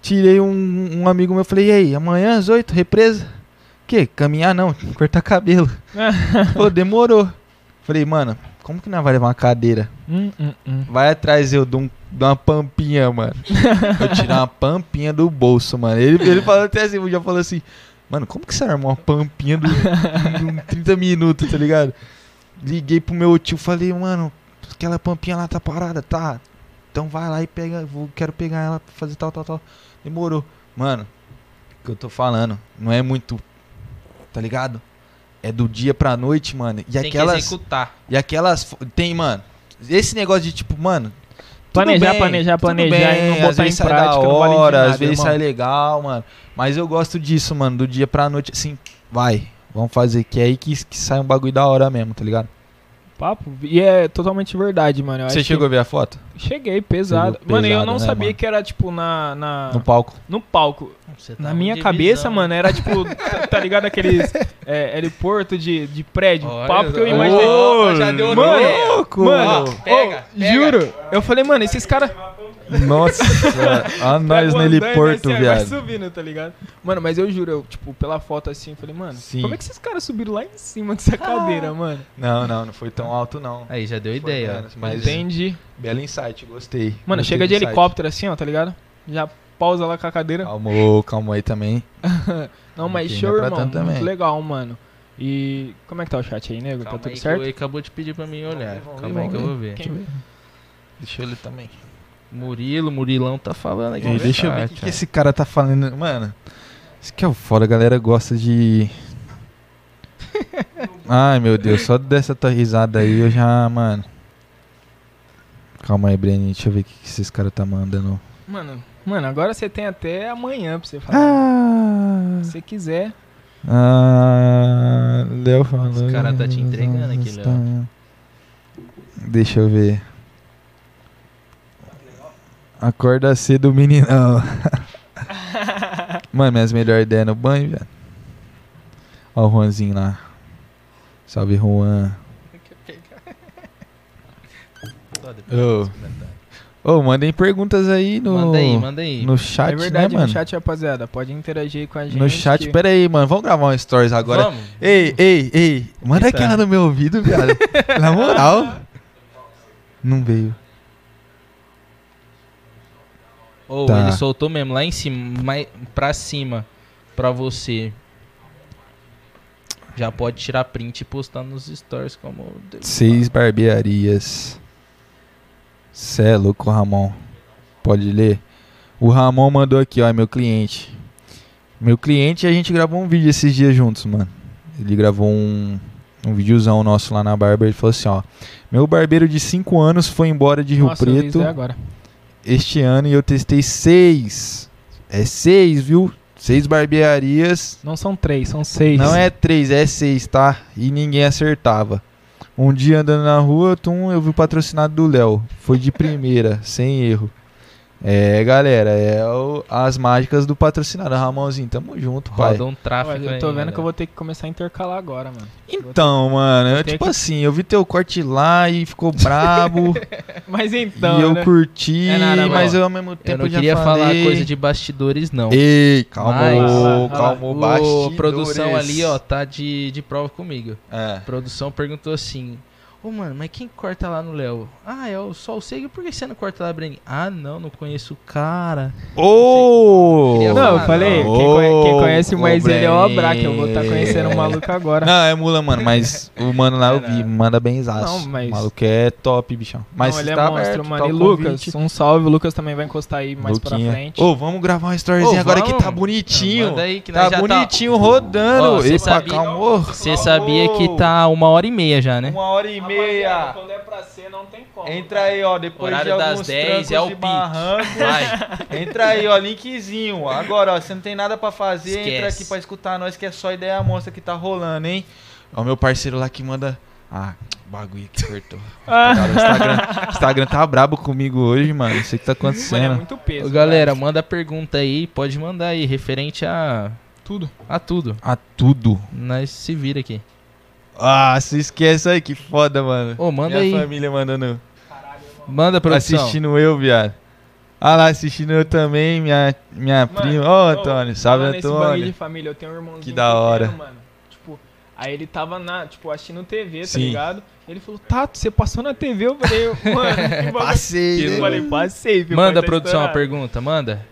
Tirei um, um amigo meu, falei, e aí, amanhã às 8, represa? Que? Caminhar não, cortar cabelo. Falou, demorou. Falei, mano, como que nós vai levar uma cadeira? Hum, hum, hum. Vai atrás eu de, um- de uma pampinha, mano. Eu tirar uma pampinha do bolso, mano. Ele, ele falou até assim, já falou assim, mano, como que você armou uma pampinha do, de um 30 minutos, tá ligado? Liguei pro meu tio, falei, mano, aquela pampinha lá tá parada, tá? Então vai lá e pega, vou, quero pegar ela pra fazer tal, tal, tal. Demorou. Mano, o que eu tô falando, não é muito, tá ligado? É do dia pra noite, mano. E Tem que aquelas, executar. e aquelas, tem, mano, esse negócio de tipo, mano, Planejar, bem, planejar, planejar e não bem, às botar em vezes sai prática, da não vale hora, nada, às vezes irmão. sai legal, mano. Mas eu gosto disso, mano, do dia pra noite, assim, vai, vamos fazer, que é aí que, que sai um bagulho da hora mesmo, tá ligado? papo. E é totalmente verdade, mano. Eu Você acho chegou a ver a foto? que cheguei pesado. Chegou mano, eu pesado, não né, sabia mano? que era, tipo, na. na No palco. no palco. Você Na minha cabeça, visão. mano, era tipo, tá, tá ligado aqueles é, aeroporto de, de prédio, Olha, papo que eu imaginei. ó, já deu Mano, ideia. louco, Mano, Ó, pega, ô, pega. juro. Eu falei, mano, esses caras. Nossa, a nós no heliporto, Vai viado. subindo, tá ligado? Mano, mas eu juro, eu, tipo, pela foto assim, eu falei, mano, Sim. como é que esses caras subiram lá em cima dessa cadeira, mano? Não, não, não foi tão alto, não. Aí já deu Foi ideia. menos, mas Entendi. belo insight, gostei. Mano, Gostei chega de insight. helicóptero assim, ó, tá ligado? Já pausa lá com a cadeira. Calmou, calmou aí também. Não, mas show, pra irmão. tanto também. Muito legal, mano. E como é que tá o chat aí, nego? Calma tá tudo certo? Ei acabou de pedir pra mim olhar. Vamos ver, Calma aí que eu vamos vou ver. Quem- Deixa eu ler também. Murilo, Murilão tá falando aqui. Deixa eu ver o que, que esse cara tá falando. Mano, isso que é o foda, a galera gosta de. Ai meu Deus, só dessa tua risada aí eu já, mano. Calma aí, Breninho, deixa eu ver o que, que esses caras tá mandando. Mano, mano, agora você tem até amanhã pra você falar. Ah! Se você quiser. Ah, Léo falou. Esse cara tá te entregando aqui, Léo. Deixa eu ver. Acorda cedo, meninão. Mano, minhas melhores ideias no banho, velho. Ó o Juanzinho lá. Salve, Juan. Depois Ô. Ô, mandem perguntas aí no, Manda aí, manda aí. no chat, é verdade, né, no mano? chat, rapaziada. Pode interagir com a gente. no chat, que- pera aí, mano. Vamos gravar um stories agora. Vamos. Ei, ei, ei. Manda Eita. aquela no meu ouvido, viado. Na moral. Não veio. Ou Tá. ele soltou mesmo lá em cima, mais pra cima, pra você. Já pode tirar print e postar nos stories como. Seis barbearias. Cê é louco, Ramon. Pode ler? O Ramon mandou aqui, ó, é meu cliente. Meu cliente, a gente gravou um vídeo esses dias juntos, mano. Ele gravou um, um videozão nosso lá na barba. Ele falou assim, ó. Meu barbeiro de 5 anos foi embora de Rio Nossa, Preto este ano e eu testei seis. É seis, viu? Seis barbearias. Não são três, são seis. Não é três, é seis, tá? E ninguém acertava. Um dia andando na rua, tum, eu vi o patrocinado do Léo. Foi de primeira, sem erro. É, galera, é o- as mágicas do patrocinado. Ramonzinho, tamo junto, pai. Roda um Olha, eu tô aí, vendo né? que eu vou ter que começar a intercalar agora, mano. Então, mano, eu, ter tipo que- assim, eu vi teu corte lá e ficou brabo. Mas então, e eu né? curti, É nada, mas eu ao mesmo Eu tempo não já queria falar falei... coisa de bastidores, não. Ei, calma, Mas- O bastidores. produção ali, ó, tá de, de prova comigo. É. A produção perguntou assim: Ô mano, mas quem corta lá no Léo? Ah, é o Sol Sega, por que você não corta lá, Breni? Ah, não, não conheço o cara. Ô! Queria Não, eu falei, não. quem, conhe- quem conhece mais ele é o Breno. Abra, que eu vou estar conhecendo o maluco agora. Não, é mula, mano, mas o mano lá eu É vi, nada. manda bem zaço. Não, mas- O maluco é top, bichão. Mas Não, ele é tá monstro, aberto, mano. tá e o Lucas, convite. um salve. O Lucas também vai encostar aí mais pra Luquinha. frente. Ô, vamos gravar uma storyzinha agora que tá bonitinho. Manda aí que Tá já bonitinho rodando. Ó, cê Epa, sabia-. Você sabia que tá uma hora e meia já, né? Uma hora e meia. Quando é pra ser, não tem como. Entra aí, ó, depois Horário de das alguns 10 trancos é o pique. barrancos. Vai. Entra aí, ó, linkzinho. Agora, ó, você não tem nada pra fazer, entra Esquece. aqui pra escutar nós, que é só ideia monstra que tá rolando, hein? Ó, meu parceiro lá que manda. Ah, bagulho que cortou. Ah. Cara, o Instagram, Instagram tá brabo comigo hoje, mano. Não sei o que tá Mano, é acontecendo. muito peso. Ô, galera, velho. manda pergunta aí, pode mandar aí, referente a. tudo. a tudo. A tudo. Nós se vira aqui. Ah, se esquece aí, que foda, mano. Ô, manda Minha aí. família mandando. Manda produção. Assistindo eu, viado. Ah lá, assistindo eu também, minha, minha Mano, prima. Ô, ô, Antônio, salve, bagulho de Antônio. família, eu tenho um irmãozinho Que da hora. pequeno, mano. Tipo, aí ele tava na, tipo, assistindo TV, tá Sim. ligado? Ele falou, Tato, você passou na TV? Eu falei, mano, que. Passei. Eu né? falei, passei, Manda, tá produção, a estourado. pergunta, manda.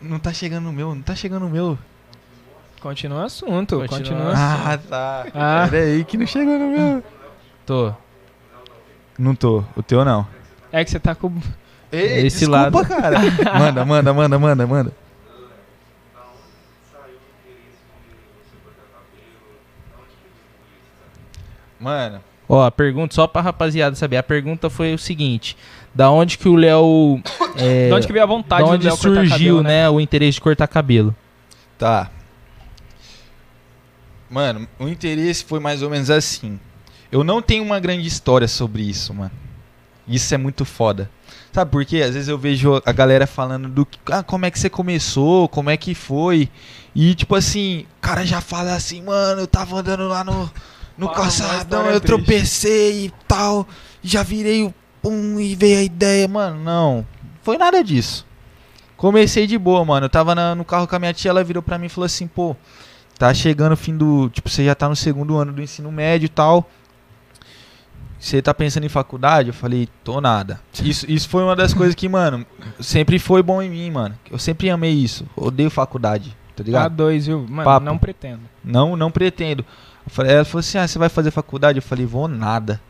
Não tá chegando no meu, não tá chegando no meu. Continua o assunto, Continua continua. o o assunto. Ah, tá. Ah. Pera aí que não chegou no meu. Tô. Não tô, o teu não. É que você tá com. Ei, Esse desculpa, lado. cara. manda, manda, manda, manda, manda. Mano, Ó, a pergunta, só pra rapaziada saber, a pergunta foi o seguinte: da onde que o Léo. É, De onde que veio a vontade da do onde Léo surgiu, cabelo, né, o interesse de cortar cabelo? tá. Mano, o interesse foi mais ou menos assim. Eu não tenho uma grande história sobre isso, mano. Isso é muito foda. Sabe por quê? Às vezes eu vejo a galera falando do ah, como é que você começou, como é que foi. E tipo assim, o cara já fala assim, mano, eu tava andando lá no, no uma calçadão, eu triste. tropecei e tal, já virei o pum e veio a ideia, mano. Não, foi nada disso. Comecei de boa, mano. Eu tava na- no carro com a minha tia, ela virou pra mim e falou assim, pô, tá chegando o fim do. Tipo, você já tá no segundo ano do ensino médio e tal. Você tá pensando em faculdade? Eu falei, tô nada. Isso, isso foi uma das coisas que, mano, sempre foi bom em mim, mano. Eu sempre amei isso. Odeio faculdade, tá ligado? A2, viu? Mano, Papo. não pretendo. Não, não pretendo. Eu falei, ela falou assim: ah, você vai fazer faculdade? Eu falei, vou nada.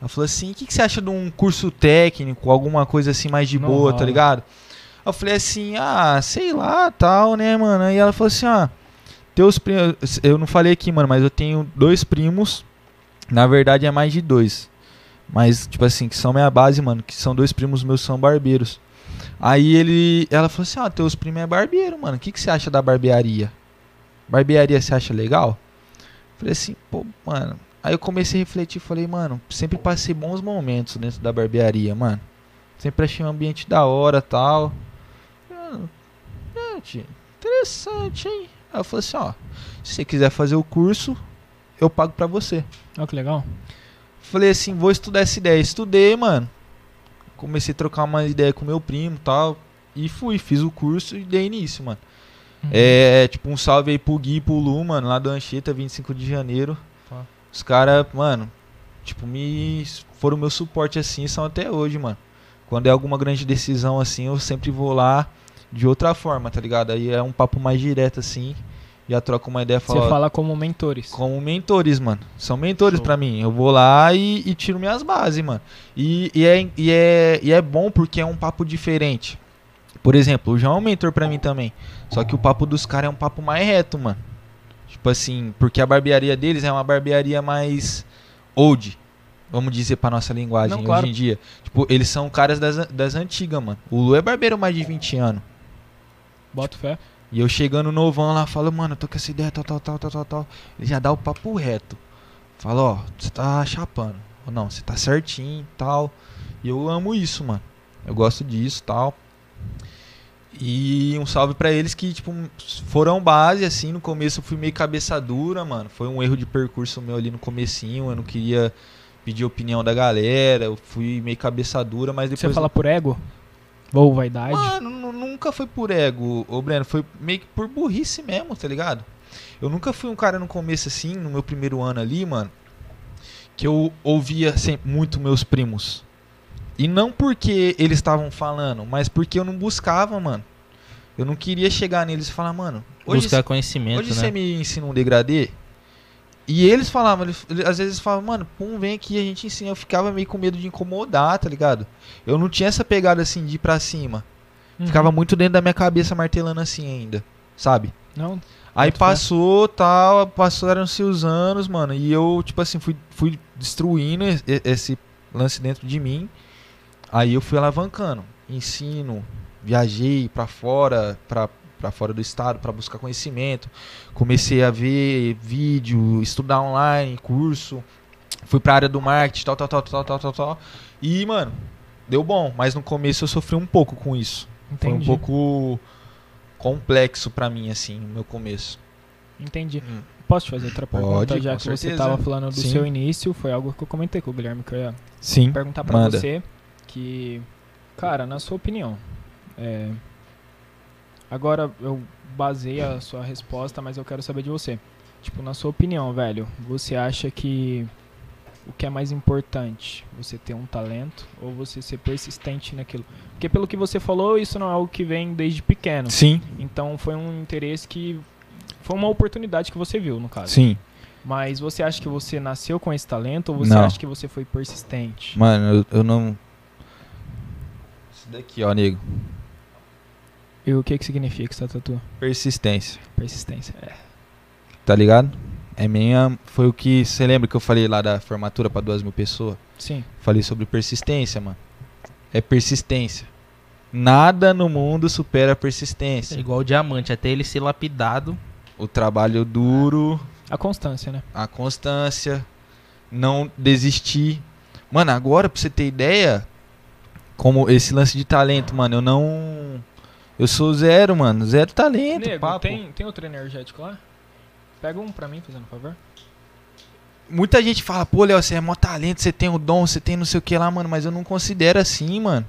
Ela falou assim: o que, que você acha de um curso técnico, alguma coisa assim mais de Não boa, tá rola. ligado? Eu falei assim: ah, sei lá, tal, né, mano? Aí ela falou assim: ah, teus primos. Eu não falei aqui, mano, mas eu tenho dois primos. Na verdade é mais de dois. Mas, tipo assim, que são minha base, mano, que são dois primos meus, são barbeiros. Aí ele. Ela falou assim: ah, teus primos é barbeiro, mano. O que, que você acha da barbearia? Barbearia você acha legal? Falei assim, pô, mano. Aí eu comecei a refletir, falei, mano, sempre passei bons momentos dentro da barbearia, mano. Sempre achei um ambiente da hora tal. Mano, gente, interessante, hein? Aí eu falei assim, ó, se você quiser fazer o curso, eu pago pra você. Olha que legal. Falei assim, vou estudar essa ideia. Estudei, mano. Comecei a trocar uma ideia com meu primo e tal. E fui, fiz o curso e dei início, mano. Uhum. É, tipo, um salve aí pro Gui e pro Lu, mano, lá do Anchieta, 25 de janeiro. Tá. Os caras, mano, tipo, me foram meu suporte assim são até hoje, mano. Quando é alguma grande decisão assim, eu sempre vou lá de outra forma, tá ligado? Aí é um papo mais direto assim, já troco uma ideia, Você falo, ó, fala como mentores. como mentores, mano. São mentores pra mim. Eu vou lá e, e tiro minhas bases, mano. E, e, é, e, é, e é bom porque é um papo diferente. Por exemplo, o João é um mentor pra mim também. Só que o papo dos caras é um papo mais reto, mano. Tipo assim, porque a barbearia deles é uma barbearia mais old. Vamos dizer pra nossa linguagem Não, claro. hoje em dia. Tipo, eles são caras das, das antigas, mano. O Lu é barbeiro mais de 20 anos. Boto fé. E eu chegando novão lá, falo, mano, eu tô com essa ideia, tal, tal, tal, tal, tal, tal. Ele já dá o papo reto. Fala, ó, você tá chapando. Ou não, você tá certinho e tal. E eu amo isso, mano. Eu gosto disso tal. E um salve pra eles que, tipo, foram base, assim, no começo eu fui meio cabeça dura, mano. Foi um erro de percurso meu ali no comecinho, eu não queria pedir opinião da galera, eu fui meio cabeça dura, mas depois... Você fala por ego? Ou vaidade? Mano, nu- nunca foi por ego, ô Breno. Foi meio que por burrice mesmo, tá ligado? Eu nunca fui um cara no começo assim, no meu primeiro ano ali, mano, que eu ouvia sempre muito meus primos. E não porque eles estavam falando, mas porque eu não buscava, mano. Eu não queria chegar neles e falar, mano, hoje, Buscar conhecimento, hoje né? você me ensina um degradê. E eles falavam, eles, às vezes falavam, mano, pum, vem aqui, a gente ensina. Eu ficava meio com medo de incomodar, tá ligado? Eu não tinha essa pegada assim de ir pra cima. Uhum. Ficava muito dentro da minha cabeça martelando assim ainda, sabe? Não? Aí passou, tal, passaram-se os anos, mano, e eu, tipo assim, fui, fui destruindo esse lance dentro de mim. Aí eu fui alavancando, ensino, viajei pra fora, pra, pra fora do estado pra buscar conhecimento. Comecei a ver vídeo, estudar online, curso. Fui pra área do marketing, tal, tal, tal, tal, tal, tal, tal. E, mano, deu bom, mas no começo eu sofri um pouco com isso. Foi um Entendi. pouco complexo pra mim, assim, no meu começo. Entendi. Hum. Posso te fazer outra pergunta? Pode, já que você certeza. tava falando do Sim. seu início, foi algo que eu comentei com o Guilherme, que eu ia Sim. perguntar pra manda. você que, cara, na sua opinião, é, agora eu basei a sua resposta, mas eu quero saber de você. Tipo, na sua opinião, velho, você acha que o que é mais importante, você ter um talento ou você ser persistente naquilo? Porque pelo que você falou, isso não é algo que vem desde pequeno. Sim, Então foi um interesse que foi uma oportunidade que você viu, no caso. sim. Mas você acha que você nasceu com esse talento ou você Não. acha que você foi persistente? Mano, eu, eu não. Isso daqui, ó, nego. E o que que significa essa tatu? Persistência. Persistência. É. Tá ligado? É minha. Foi o que. Você lembra que eu falei lá da formatura pra duas mil pessoas? Sim. Falei sobre persistência, mano. É persistência. Nada no mundo supera a É persistência. igual o diamante, até ele ser lapidado. O trabalho duro A constância, né? a constância, não desistir. Mano, agora pra você ter ideia, como esse lance de talento, mano, eu não. Eu sou zero, mano. Zero talento, Nego, papo. tem, tem outro energético lá? Pega um pra mim, fazendo favor. Muita gente fala, pô, Léo, você é mó talento, você tem o dom, você tem não sei o que lá, mano, mas eu não considero assim, mano.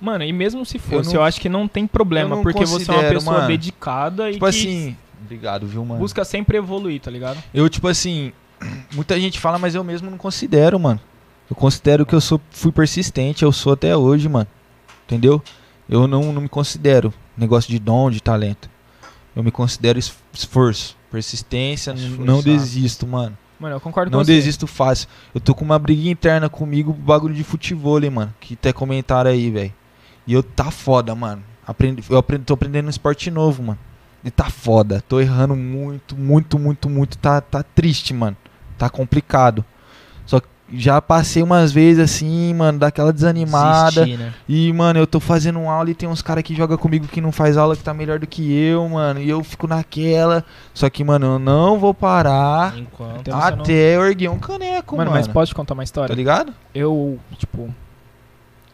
Mano, e mesmo se fosse, eu, não- acho que não tem problema, eu não porque você é uma pessoa mano. dedicada e Tipo que assim. Obrigado, viu, mano? busca sempre evoluir, tá ligado? Eu, tipo assim, muita gente fala, mas eu mesmo não considero, mano. Eu considero que eu sou, fui persistente, eu sou até hoje, mano. Entendeu? Eu não, não me considero negócio de dom, de talento. Eu me considero es- esforço, persistência, n- não Esforçado. desisto, mano. Mano, eu concordo Não com você. desisto fácil. Eu tô com uma briguinha interna comigo, bagulho de futebol, hein, mano. Que até comentaram aí, velho. E eu tá foda, mano. Aprendi, eu aprendi, tô aprendendo um esporte novo, mano. E tá foda. Tô errando muito, muito, muito, muito. Tá, tá triste, mano. Tá complicado. Já passei umas vezes assim, mano, daquela desanimada. Desistir, né? E, mano, eu tô fazendo aula e tem uns caras que jogam comigo que não faz aula que tá melhor do que eu, mano. E eu fico naquela. Só que, mano, eu não vou parar Enquanto. Então você não- até eu erguer um caneco, Mano, mano. mas posso te contar uma história? Tá ligado? Eu, tipo,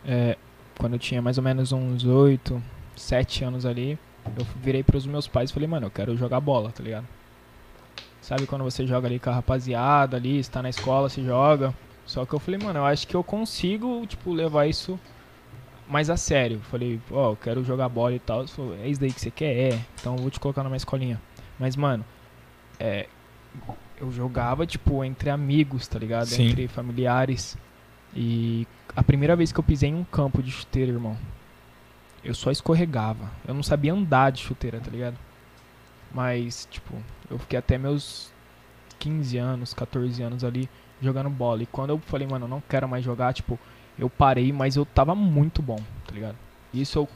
é, quando eu tinha mais ou menos uns 8, 7 anos ali, eu virei pros meus pais e falei, mano, eu quero jogar bola, tá ligado? Sabe quando você joga ali com a rapaziada ali, está na escola, se joga. Só que eu falei, mano, eu acho que eu consigo, tipo, levar isso mais a sério. Falei, ó, eu quero jogar bola e tal. Ele falou, é isso daí que você quer? É. Então eu vou te colocar numa escolinha. Mas, mano, é, eu jogava, tipo, entre amigos, tá ligado? Sim. Entre familiares. E a primeira vez que eu pisei em um campo de chuteira, irmão, eu só escorregava. Eu não sabia andar de chuteira, tá ligado? Mas, tipo, eu fiquei até meus 15 anos, 14 anos ali jogando bola. E quando eu falei, mano, eu não quero mais jogar, tipo, eu parei, mas eu tava muito bom, tá ligado? Isso eu,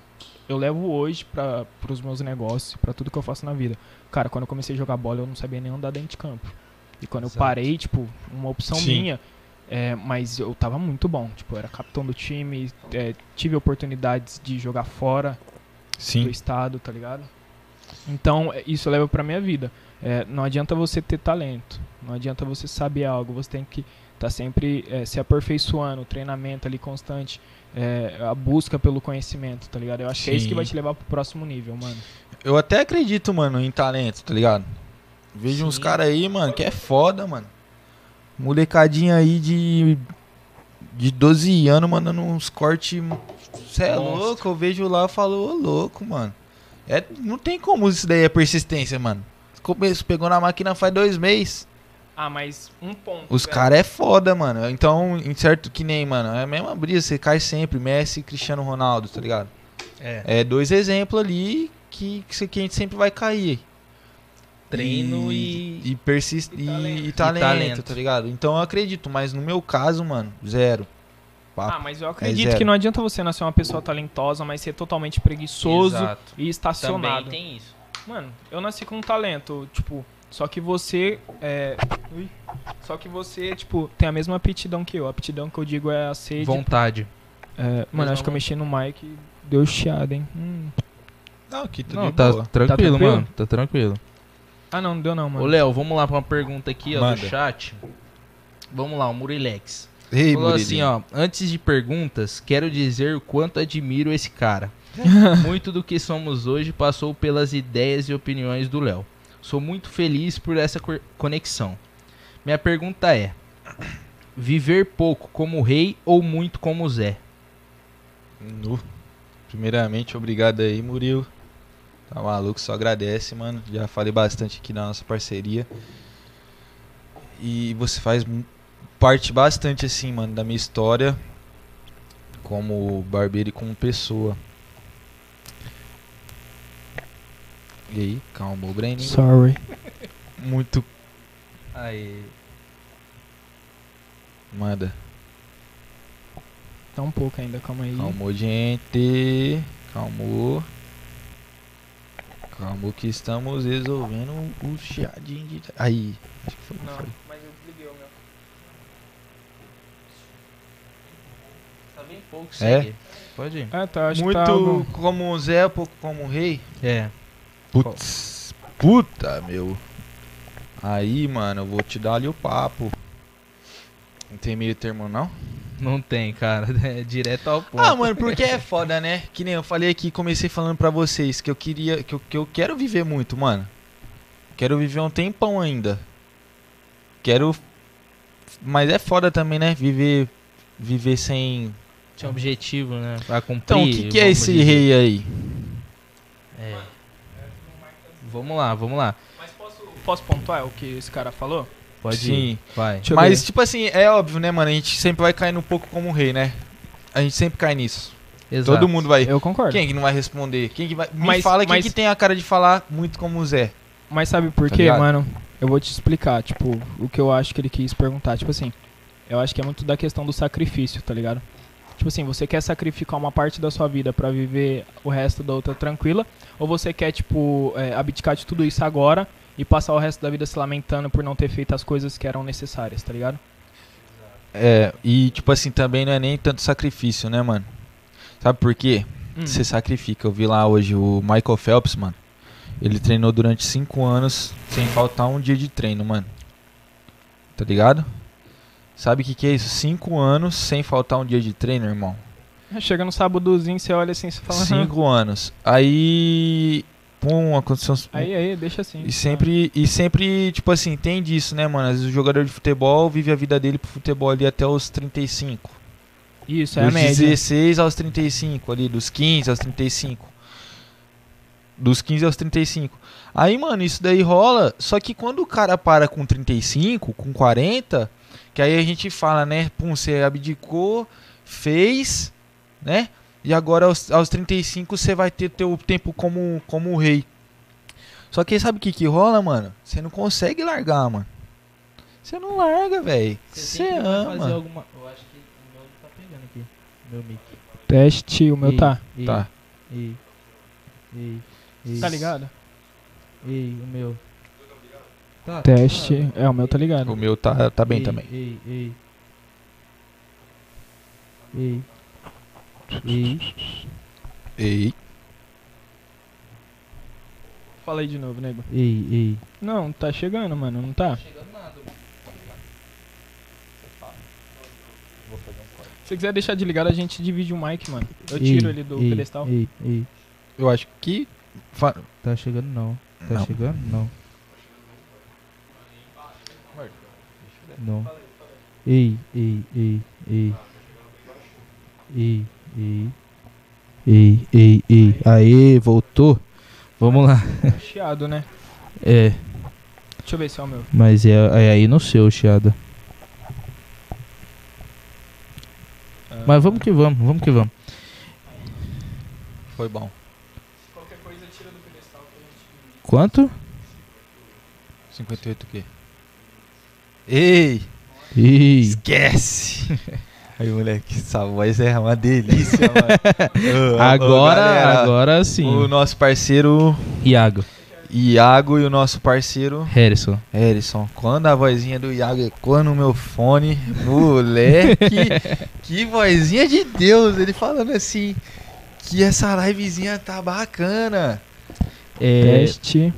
eu levo hoje para pros meus negócios, pra tudo que eu faço na vida. Cara, quando eu comecei a jogar bola, eu não sabia nem andar dentro de campo. E quando Exato. eu parei, tipo, uma opção Sim. minha, é, mas eu tava muito bom. Tipo, eu era capitão do time, é, tive oportunidades de jogar fora do estado, tá ligado? Então, é, isso leva pra minha vida. É, não adianta você ter talento, não adianta você saber algo, você tem que estar sempre é, se aperfeiçoando, o treinamento ali constante, é, a busca pelo conhecimento, tá ligado? Eu acho que é isso que Sim. vai te levar pro próximo nível, mano. Eu até acredito, mano, em talento, tá ligado? Vejo uns Sim. caras aí, mano, que é foda, mano. Molecadinha aí de. De 12 anos mandando uns cortes. Cê é louco, eu vejo lá e falo, ô louco, mano. É, não tem como isso daí é persistência, mano. Começo, pegou na máquina faz dois meses. Ah, mas um ponto. Os caras é foda, mano. Então, em certo que nem, mano, é a mesma brisa, você cai sempre. Messi e Cristiano Ronaldo, tá ligado? É. É dois exemplos ali que, que, a gente sempre vai cair. Treino e. E. E e, talento. e talento, E talento. tá ligado? Então eu acredito, mas no meu caso, mano, zero. Ah, Papo. mas eu acredito zero. que não adianta você nascer uma pessoa talentosa, mas ser totalmente preguiçoso Exato. e Também estacionado. tem isso. Mano, eu nasci com um talento, tipo, só que você é. Ui. Só que você, tipo, tem a mesma aptidão que eu. A aptidão que eu digo é a sede. Vontade. É, mano, acho que eu mexi no mic e deu chiado, hein? Hum. Não, aqui tudo Não, de tá tranquilo, tranquilo? mano. Tá tranquilo. Ah, não, não deu não, mano. Ô, Léo, vamos lá pra uma pergunta aqui, ó, do Manda. chat. Vamos lá, o Murilex. Ei, Falou Murilinho. assim, ó, antes de perguntas, quero dizer o quanto admiro esse cara. muito do que somos hoje passou pelas ideias e opiniões do Léo. Sou muito feliz por essa co- conexão. Minha pergunta é: viver pouco como rei ou muito como Zé? Nu. Primeiramente, obrigado aí, Murilo. Tá maluco, só agradece, mano. Já falei bastante aqui da nossa parceria. E você faz parte bastante, assim, mano, da minha história como barbeiro e como pessoa. E aí, calma, o Breninho. Sorry. Muito. Aí. Manda. Tá um pouco ainda, calma aí. Calmou, gente. Calmou. Calmou que estamos resolvendo o chiadinho de. Aí. Acho que foi. Não, foi. mas eu desliguei o meu. Tá bem pouco, É? segue. Pode ir. Ah, tá, acho Muito que tá como o Zé, pouco como o Rei. É. Putz. Puta, meu. Aí, mano, eu vou te dar ali o papo. Não tem meio termo, não? Não tem, cara. É direto ao ponto. Ah, mano, porque é foda, né? Que nem eu falei aqui, comecei falando pra vocês que eu queria, que eu, que eu quero viver muito, mano. Quero viver um tempão ainda. Quero. Mas é foda também, né? Viver. Viver sem. Tinha um objetivo, né? Pra cumprir. Então, o que, que é esse dizer. rei aí? É. Vamos lá, vamos lá. Mas posso, posso pontuar o que esse cara falou? Pode Sim. ir. Vai. Deixa eu Mas, ver. tipo assim, é óbvio, né, mano? A gente sempre vai caindo um pouco como rei, né? A gente sempre cai nisso. Exato. Todo mundo vai. Eu concordo. Quem que não vai responder? Quem que vai. Me Mas- fala quem mas- que tem a cara de falar muito como o Zé. Mas sabe por Tá quê, ligado? mano? Eu vou te explicar, tipo, o que eu acho que ele quis perguntar. Tipo assim, eu acho que é muito da questão do sacrifício, tá ligado? Tipo assim, você quer sacrificar uma parte da sua vida pra viver o resto da outra tranquila? Ou você quer, tipo, é, abdicar de tudo isso agora e passar o resto da vida se lamentando por não ter feito as coisas que eram necessárias, tá ligado? É, e tipo assim, também não é nem tanto sacrifício, né, mano? Sabe por quê? Hum. Você sacrifica. Eu vi lá hoje o Michael Phelps, mano. Ele treinou durante 5 anos sem faltar um dia de treino, mano. Tá ligado? Sabe o que, que é isso? 5 anos sem faltar um dia de treino, irmão. Chega no sábadozinho, você olha assim, você fala... "Aham". 5 anos. Aí. Pum, aconteceu. Aí, aí, deixa assim. E sempre, e sempre, tipo assim, tem disso, né, mano? Às vezes o jogador de futebol vive a vida dele pro futebol ali até os 35. Isso, é a dos média. 16 aos 35 ali, dos 15 aos 35. Dos 15 aos 35. Aí, mano, isso daí rola, só que quando o cara para com 35, com 40, que aí a gente fala, né, pum, você abdicou, fez, né? E agora aos, aos 35 você vai ter teu tempo como como rei. Só que sabe o que que rola, mano? Você não consegue largar, mano. Você não larga, velho. Você ama. fazer alguma. Eu acho que o meu tá pegando aqui. Meu mic. Teste, o meu Ei, tá. Ei, Tá. Ei. Ei. Ei. Tá ligado? Ei, o meu. Tá, tá Teste. ligado. É, o meu tá ligado. O meu tá, tá bem Ei, também. Ei, ei. Ei. Ei. Ei. Fala aí de novo, nego. Ei, ei. Não, tá chegando, mano, não tá? Chegando nada. Se você quiser deixar de ligado, a gente divide o mic, mano. Eu tiro ele do ei, pedestal. Ei, ei. Eu acho que. fa- Tá chegando não. Tá Não. chegando não. Não. Ei, ei, ei, ei. Ei, ei. Ei, ei, ei. Aê, voltou. Vamos lá. Tá Chiado, né? É, Deixa eu ver se é o meu. mas é, é aí no seu, Chiado. Ah. Mas vamos que vamos, vamos que vamos. Foi bom. Qualquer coisa tira do pedestal que a gente... Quanto? 58 o quê? Ei! Ei. Esquece! Aí, moleque, essa voz é uma delícia, mano. Ô, ô, Agora, galera, agora sim. O nosso parceiro Iago. Iago e o nosso parceiro Harrison. Harrison. Quando a vozinha do Iago ecoa no meu fone, moleque, que vozinha de Deus! Ele falando assim, que essa livezinha tá bacana. É, Teste.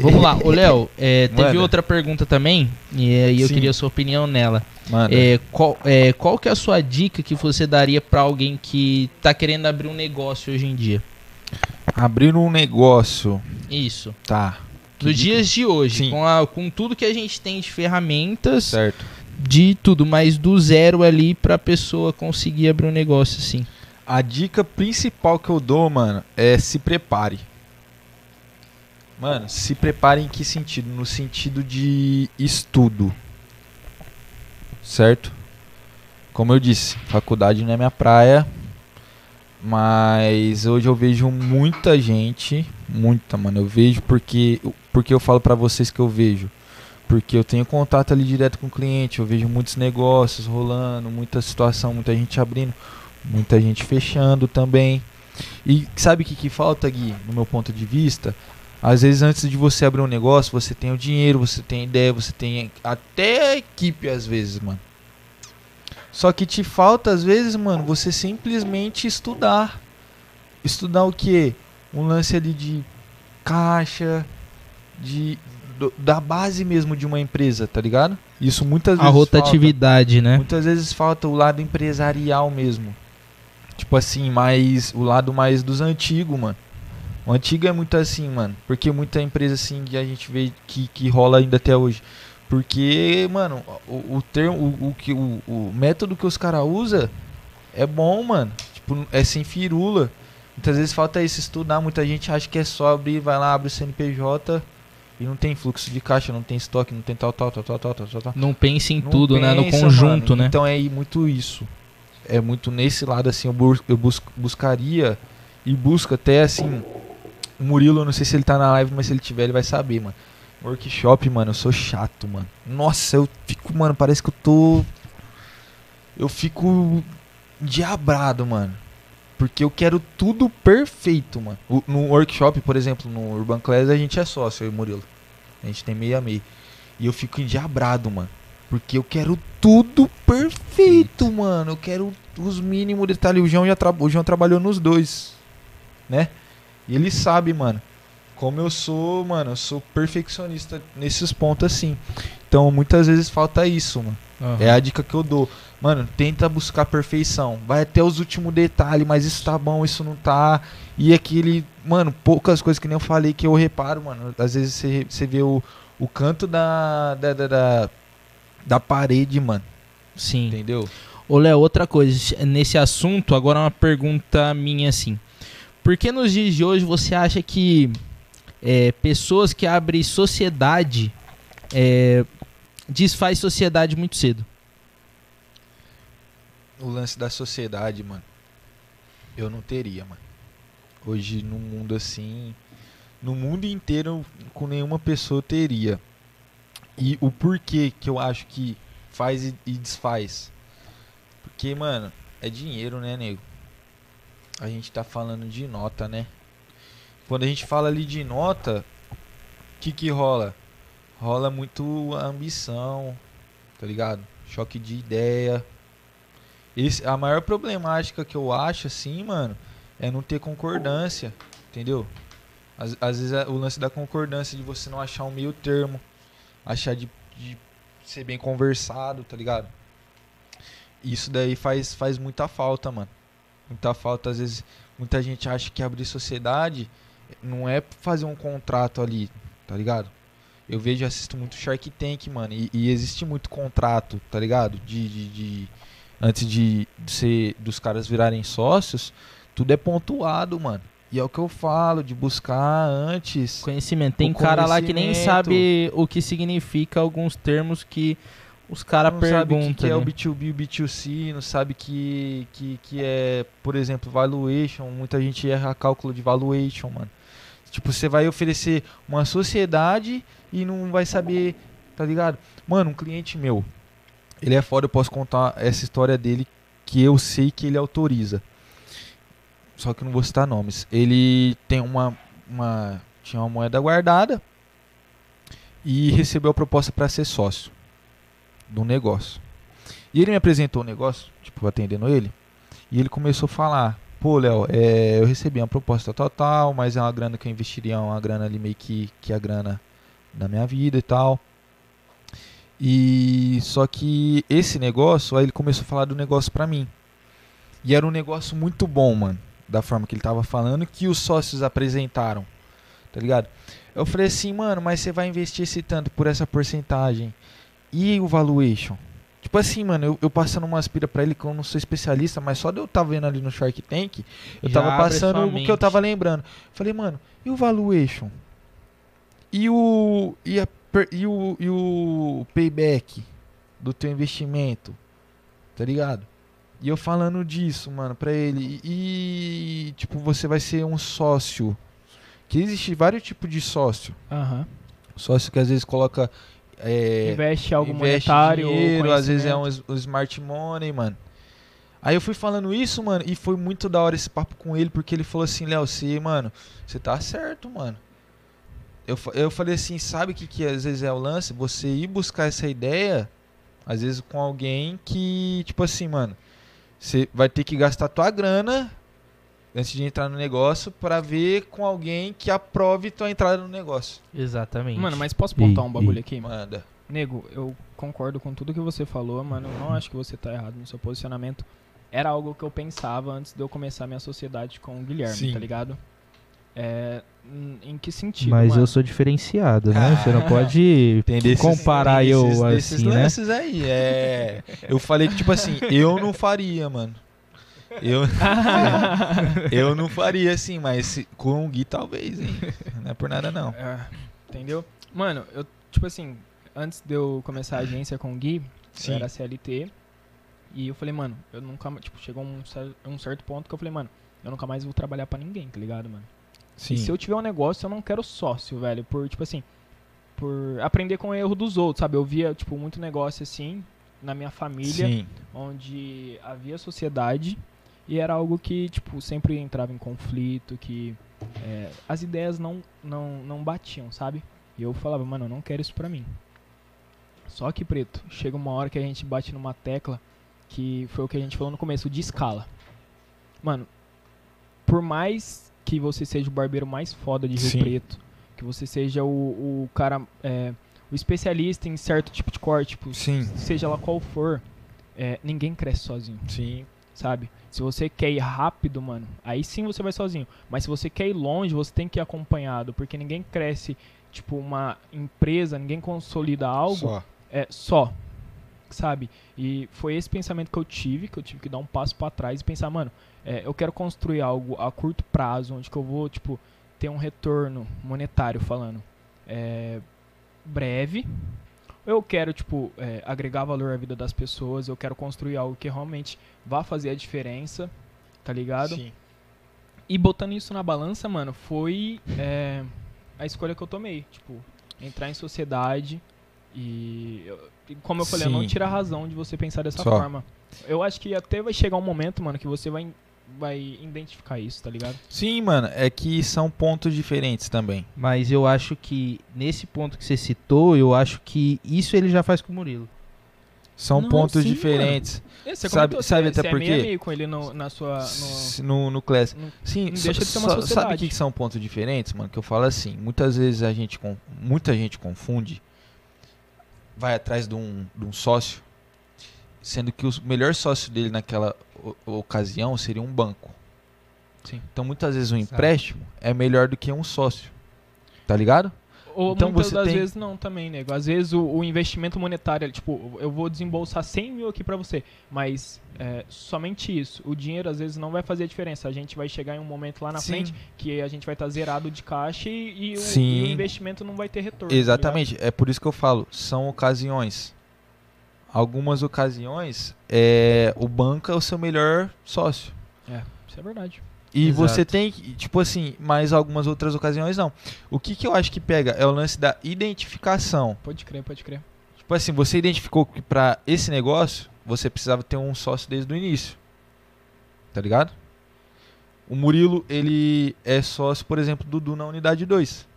Vamos lá, ô Léo, é, teve outra pergunta também, e aí eu Sim. queria a sua opinião nela. É, qual, é, qual que é a sua dica que você daria pra alguém que tá querendo abrir um negócio hoje em dia? abrir um negócio, Isso. tá. Nos dias de hoje, Sim. com, a- com tudo que a gente tem de ferramentas, Certo. de tudo, mas do zero ali pra pessoa conseguir abrir um negócio assim. A dica principal que eu dou, mano, é se prepare. Mano, se prepare em que sentido? No sentido de estudo. Certo? Como eu disse, faculdade não é minha praia. Mas hoje eu vejo muita gente, muita, mano. Eu vejo porque porque eu falo pra vocês que eu vejo. Porque eu tenho contato ali direto com o cliente, eu vejo muitos negócios rolando, muita situação, muita gente abrindo muita gente fechando também. E sabe o que, que falta, Gui, no meu ponto de vista? Às vezes, antes de você abrir um negócio, você tem o dinheiro, você tem a ideia, você tem até a equipe, às vezes, mano. Só que te falta, às vezes, mano, você simplesmente estudar. Estudar o quê? Um lance ali de caixa, de do- da base mesmo de uma empresa, tá ligado? Isso muitas A vezes rotatividade, falta. né? Muitas vezes falta o lado empresarial mesmo. Tipo assim, mais o lado mais dos antigos, mano. O antigo é muito assim, mano. Porque muita empresa assim que a gente vê que, que rola ainda até hoje. Porque, mano, o, o termo, o, o, que- o, o método que os caras usam é bom, mano. Tipo, é sem firula. Muitas vezes falta isso, estudar. Muita gente acha que é só abrir, vai lá, abre o CNPJ e não tem fluxo de caixa, não tem estoque, não tem tal, tal, tal, tal, tal, tal, tal. Não pense em Não tudo, né? No pensa, conjunto, mano. né? Então é muito isso. É muito nesse lado, assim, eu, bus eu bus buscaria e busco até, assim, o Murilo, não sei se ele tá na live, mas se ele tiver, ele vai saber, mano. Workshop, mano, eu sou chato, mano. Nossa, eu fico, mano, parece que eu tô... Eu fico diabrado, mano. Porque eu quero tudo perfeito, mano. No workshop, por exemplo, no Urban Class, a gente é sócio, eu e Murilo. A gente tem meio a meio. E eu fico endiabrado, mano. Porque eu quero tudo perfeito, mano. Eu quero os mínimos detalhes. O João, já tra... o João trabalhou nos dois, né? E ele sabe, mano. Como eu sou, mano, eu sou perfeccionista nesses pontos assim. Então, muitas vezes falta isso, mano. Aham. É a dica que eu dou. Mano, tenta buscar perfeição. Vai até os últimos detalhes, mas isso tá bom, isso não tá. E aquele. Mano, poucas coisas que nem eu falei que eu reparo, mano. Às vezes você, você vê o, o canto da, da, da, da, da parede, mano. Sim. Entendeu? Ô, Léo, outra coisa, nesse assunto, agora uma pergunta minha assim. Por que nos dias de hoje você acha que é, pessoas que abrem sociedade é, desfaz sociedade muito cedo? O lance da sociedade, mano. Eu não teria, mano. Hoje, no mundo assim. No mundo inteiro, com nenhuma pessoa teria. E o porquê que eu acho que faz e, e desfaz. Porque, mano, é dinheiro, né, nego? A gente tá falando de nota, né? Quando a gente fala ali de nota, o que que rola? Rola muito ambição, tá ligado? Choque de ideia. Esse, a maior problemática que eu acho, assim, mano, é não ter concordância, entendeu? Às, às vezes é o lance da concordância, de você não achar um meio termo, achar de, de ser bem conversado, tá ligado? Isso daí faz, faz muita falta, mano. Muita falta, às vezes, muita gente acha que abrir sociedade não é fazer um contrato ali, tá ligado? Eu vejo e assisto muito Shark Tank, mano, e, e existe muito contrato, tá ligado? de, de, de antes de ser dos caras virarem sócios, tudo é pontuado, mano. E é o que eu falo, de buscar antes. Conhecimento. Tem cara lá que nem sabe o que significa alguns termos que os caras não sabe o que, perguntam. que é o né? B2B e o B2C, não sabe que, que, que é, por exemplo, valuation. Muita gente erra cálculo de valuation, mano. Tipo, você vai oferecer uma sociedade e não vai saber, tá ligado? Mano, um cliente meu, ele é foda, eu posso contar essa história dele que eu sei que ele autoriza. Só que não vou citar nomes. Ele tem uma, uma tinha uma moeda guardada e recebeu a proposta para ser sócio um negócio. E ele me apresentou o negócio, tipo, atendendo ele, e ele começou a falar: pô, Léo, é, eu recebi uma proposta tal, tal, mas é uma grana que eu investiria, uma grana ali meio que, que a grana da minha vida e tal. E só que esse negócio, aí ele começou a falar do negócio pra mim. E era um negócio muito bom, mano, da forma que ele tava falando, que os sócios apresentaram, tá ligado? Eu falei assim, mano, mas você vai investir esse tanto por essa porcentagem. E o valuation? Tipo assim, mano, eu, eu passando uma aspira pra ele que eu não sou especialista, mas só de eu estar vendo ali no Shark Tank, eu Já tava passando o que eu tava lembrando. Falei, mano, e o valuation? E o e, a e o e o payback do teu investimento? Tá ligado? E eu falando disso, mano, pra ele. E, e, tipo, você vai ser um sócio. Que existe vários tipos de sócio. Aham. Sócio que às vezes coloca é, Investe algo investe monetário dinheiro, às vezes é um, um smart money, mano. Aí eu fui falando isso, mano, e foi muito da hora esse papo com ele, porque ele falou assim, Léo, você, mano, você tá certo, mano. Eu, eu falei assim, sabe o que, que às vezes é o lance? Você ir buscar essa ideia, às vezes com alguém que, tipo assim, mano, você vai ter que gastar tua grana antes de entrar no negócio pra ver com alguém que aprove tua entrada no negócio. Exatamente. Mano, mas posso pontar E- um bagulho e- aqui? Manda. Nego, eu concordo com tudo que você falou, mano. Eu não acho que você tá errado no seu posicionamento. Era algo que eu pensava antes de eu começar minha sociedade com o Guilherme, Sim. tá ligado? É, em- que sentido, Mas mano? eu sou diferenciado, né? Você não Ah. pode Tem desses, comparar tem eu desses, assim, desses né? lances aí. É. Eu falei que, tipo assim, eu não faria, mano. Eu, eu não faria assim, mas se- com o Gui talvez, hein? Não é por nada, não. É, entendeu? Mano, eu, tipo assim, antes de eu começar a agência com o Gui, Sim. eu era CLT. E eu falei, mano, eu nunca, tipo, chegou um, um certo ponto que eu falei, mano, eu nunca mais vou trabalhar pra ninguém, tá ligado, mano? Sim. E se eu tiver um negócio, eu não quero sócio, velho. Por, tipo assim, por aprender com o erro dos outros, sabe? Eu via, tipo, muito negócio assim na minha família, Sim. onde havia sociedade e era algo que, tipo, sempre entrava em conflito, que é, as ideias não, não, não batiam, sabe? E eu falava, mano, eu não quero isso pra mim. Só que, Preto, chega uma hora que a gente bate numa tecla que foi o que a gente falou no começo, de escala. Mano, por mais que você seja o barbeiro mais foda de Rio Sim. Preto, que você seja o, o cara, é, o especialista em certo tipo de corte, tipo, Sim. seja lá qual for, é, ninguém cresce sozinho, Sim. Sabe? Se você quer ir rápido, mano, aí sim você vai sozinho. Mas se você quer ir longe, você tem que ir acompanhado, porque ninguém cresce, tipo, uma empresa, ninguém consolida algo Só. é só, sabe? E foi esse pensamento que eu tive, que eu tive que dar um passo pra trás e pensar, mano, é, eu quero construir algo a curto prazo, onde que eu vou, tipo, ter um retorno monetário falando é, breve. Eu quero, tipo, é, agregar valor à vida das pessoas, eu quero construir algo que realmente vá fazer a diferença, tá ligado? Sim. E botando isso na balança, mano, foi é, a escolha que eu tomei. Tipo, entrar em sociedade e, como eu falei, eu não Sim. tira a razão de você pensar dessa Só. forma. Eu acho que até vai chegar um momento, mano, que você vai, vai identificar isso, tá ligado? Sim, mano, é que são pontos diferentes também. Mas eu acho que nesse ponto que você citou, eu acho que isso ele já faz com o Murilo. São Não, pontos sim, diferentes. É, Você Sabe- comentou, sabe você, até você por é quê? meio com ele no, na sua... No... No, no Class. no- Sim, não deixa de ser uma sociedade. Sabe o que, são pontos diferentes, mano? Que eu falo assim, muitas vezes a gente, muita gente confunde, vai atrás de um, de um sócio, sendo que o melhor sócio dele naquela ocasião seria um banco. Sim. Então muitas vezes um Exato. empréstimo é melhor do que um sócio. Tá ligado? Ou Então muitas você das tem- vezes não também, nego. Às vezes o, o investimento monetário, tipo, eu vou desembolsar 100 mil aqui pra você, mas é, somente isso. O dinheiro às vezes não vai fazer a diferença. A gente vai chegar em um momento lá na Sim. frente que a gente vai estar zerado de caixa e, e o, e o investimento não vai ter retorno. tá Exatamente, é por isso que eu falo, são ocasiões. Algumas ocasiões, é, o banco é o seu melhor sócio. É, isso é verdade. E Exato. você tem que, tipo assim, mais algumas outras ocasiões não. O que, que eu acho que pega é o lance da identificação. Pode crer, pode crer. Tipo assim, você identificou que pra esse negócio, você precisava ter um sócio desde o início. Tá ligado? O Murilo, ele é sócio, por exemplo, do Dudu na unidade 2.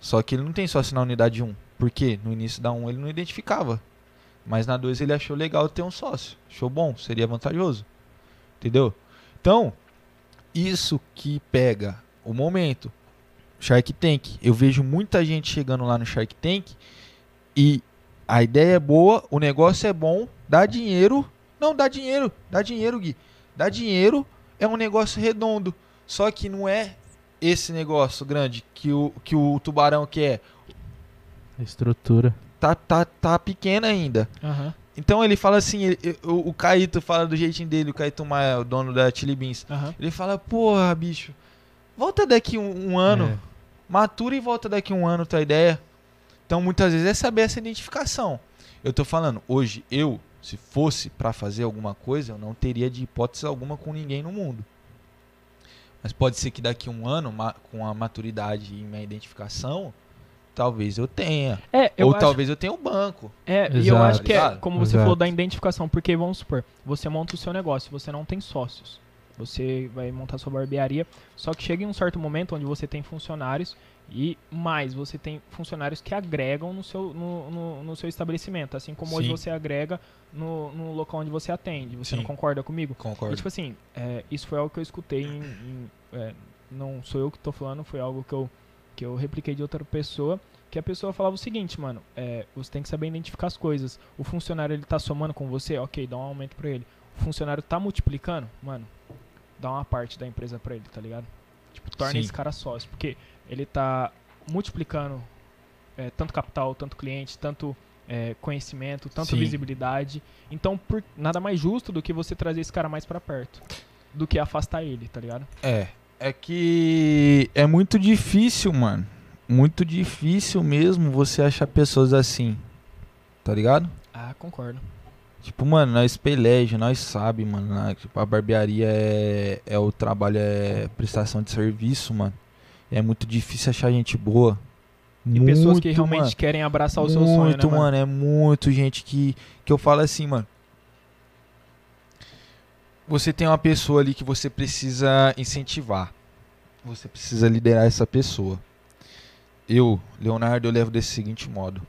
Só que ele não tem sócio na unidade 1. Por quê? No início da 1 ele não identificava. Mas na 2 ele achou legal ter um sócio. Achou bom, seria vantajoso. Entendeu? Então, isso que pega o momento. Shark Tank. Eu vejo muita gente chegando lá no Shark Tank e a ideia é boa, o negócio é bom, dá dinheiro. Não, dá dinheiro, dá dinheiro, Gui. Dá dinheiro, é um negócio redondo. Só que não é esse negócio grande que o, que o tubarão quer. Estrutura. Tá, tá, tá pequena ainda. Aham, Então ele fala assim, ele- o, o Caíto fala do jeitinho dele, o Caíto Maia, o dono da Chili Beans. aham. Ele fala, porra, bicho, volta daqui um, um ano, É. matura e volta daqui um ano tua ideia. Então muitas vezes é saber essa identificação. Eu tô falando, hoje eu, se fosse pra fazer alguma coisa, eu não teria de hipótese alguma com ninguém no mundo. Mas pode ser que daqui um ano, com a maturidade e minha identificação, talvez eu tenha. É, eu Ou acho, talvez eu tenha um banco. é, e eu Exato. acho que é, Ligado? como você Exato. falou da identificação, porque vamos supor, você monta o seu negócio, você não tem sócios. Você vai montar sua barbearia, só que chega em um certo momento onde você tem funcionários E mais, você tem funcionários que agregam no seu, no, no, no seu estabelecimento, assim como hoje Sim. você agrega no, no local onde você atende. Você não Sim. concorda comigo? E, Concordo. tipo assim, é, isso foi algo que eu escutei em. em- é, não sou eu que tô falando, foi algo que eu, que eu repliquei de outra pessoa. Que a pessoa falava o seguinte, mano, é, você tem que saber identificar as coisas. O funcionário ele tá somando com você, ok, dá um aumento pra ele. O funcionário tá multiplicando, mano, dá uma parte da empresa pra ele, tá ligado? Tipo, torna Sim. esse cara sócio. Porque ele tá multiplicando é, tanto capital, tanto cliente, tanto é, conhecimento, tanto Sim. visibilidade. Então, por, nada mais justo do que você trazer esse cara mais pra perto. Do que afastar ele, tá ligado? É. É que é muito difícil, mano. Muito difícil mesmo você achar pessoas assim. Tá ligado? Ah, concordo. Tipo, mano, nós peleja, nós sabe, mano. na- tipo, a barbearia é, é o trabalho, é prestação de serviço, mano. É muito difícil achar gente boa. E pessoas que Muito, realmente mano. querem abraçar o muito, seu sonho, né, mano? É muito gente que, que eu falo assim, mano. Você tem uma pessoa ali que você precisa incentivar. Você precisa liderar essa pessoa. Eu, Leonardo, eu levo desse seguinte modo.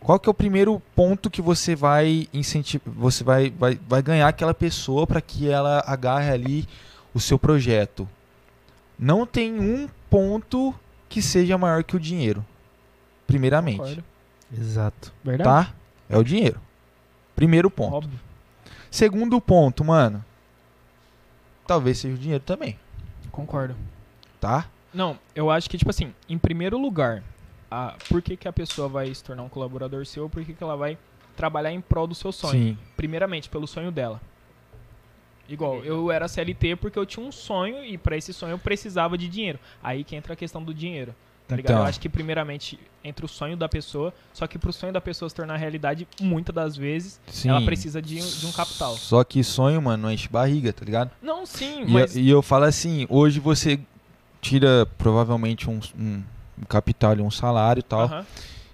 Qual que é o primeiro ponto que você vai incentivar, você vai, vai, vai ganhar aquela pessoa para que ela agarre ali o seu projeto? Não tem um ponto que seja maior que o dinheiro. Primeiramente Concordo. Exato. Verdade? tá? É o dinheiro. Primeiro ponto. Óbvio. Segundo ponto, mano. Talvez seja o dinheiro também, Concordo. tá? Não, eu acho que, tipo assim, em primeiro lugar, a, por que, que a pessoa vai se tornar um colaborador seu? Por que, que ela vai trabalhar em prol do seu sonho? Sim. Primeiramente, pelo sonho dela. Igual, eu era CLT porque eu tinha um sonho e pra esse sonho eu precisava de dinheiro. Aí que entra a questão do dinheiro. Tá ligado? Então. Eu acho que primeiramente entre o sonho da pessoa, só que pro sonho da pessoa se tornar realidade, muitas das vezes, Sim. ela precisa de, um- de um capital. Só que sonho, mano, não enche barriga, tá ligado? Não, sim, E, mas. eu, e eu falo assim, hoje você tira provavelmente um, um, um capital ali, um salário e tal. Aham.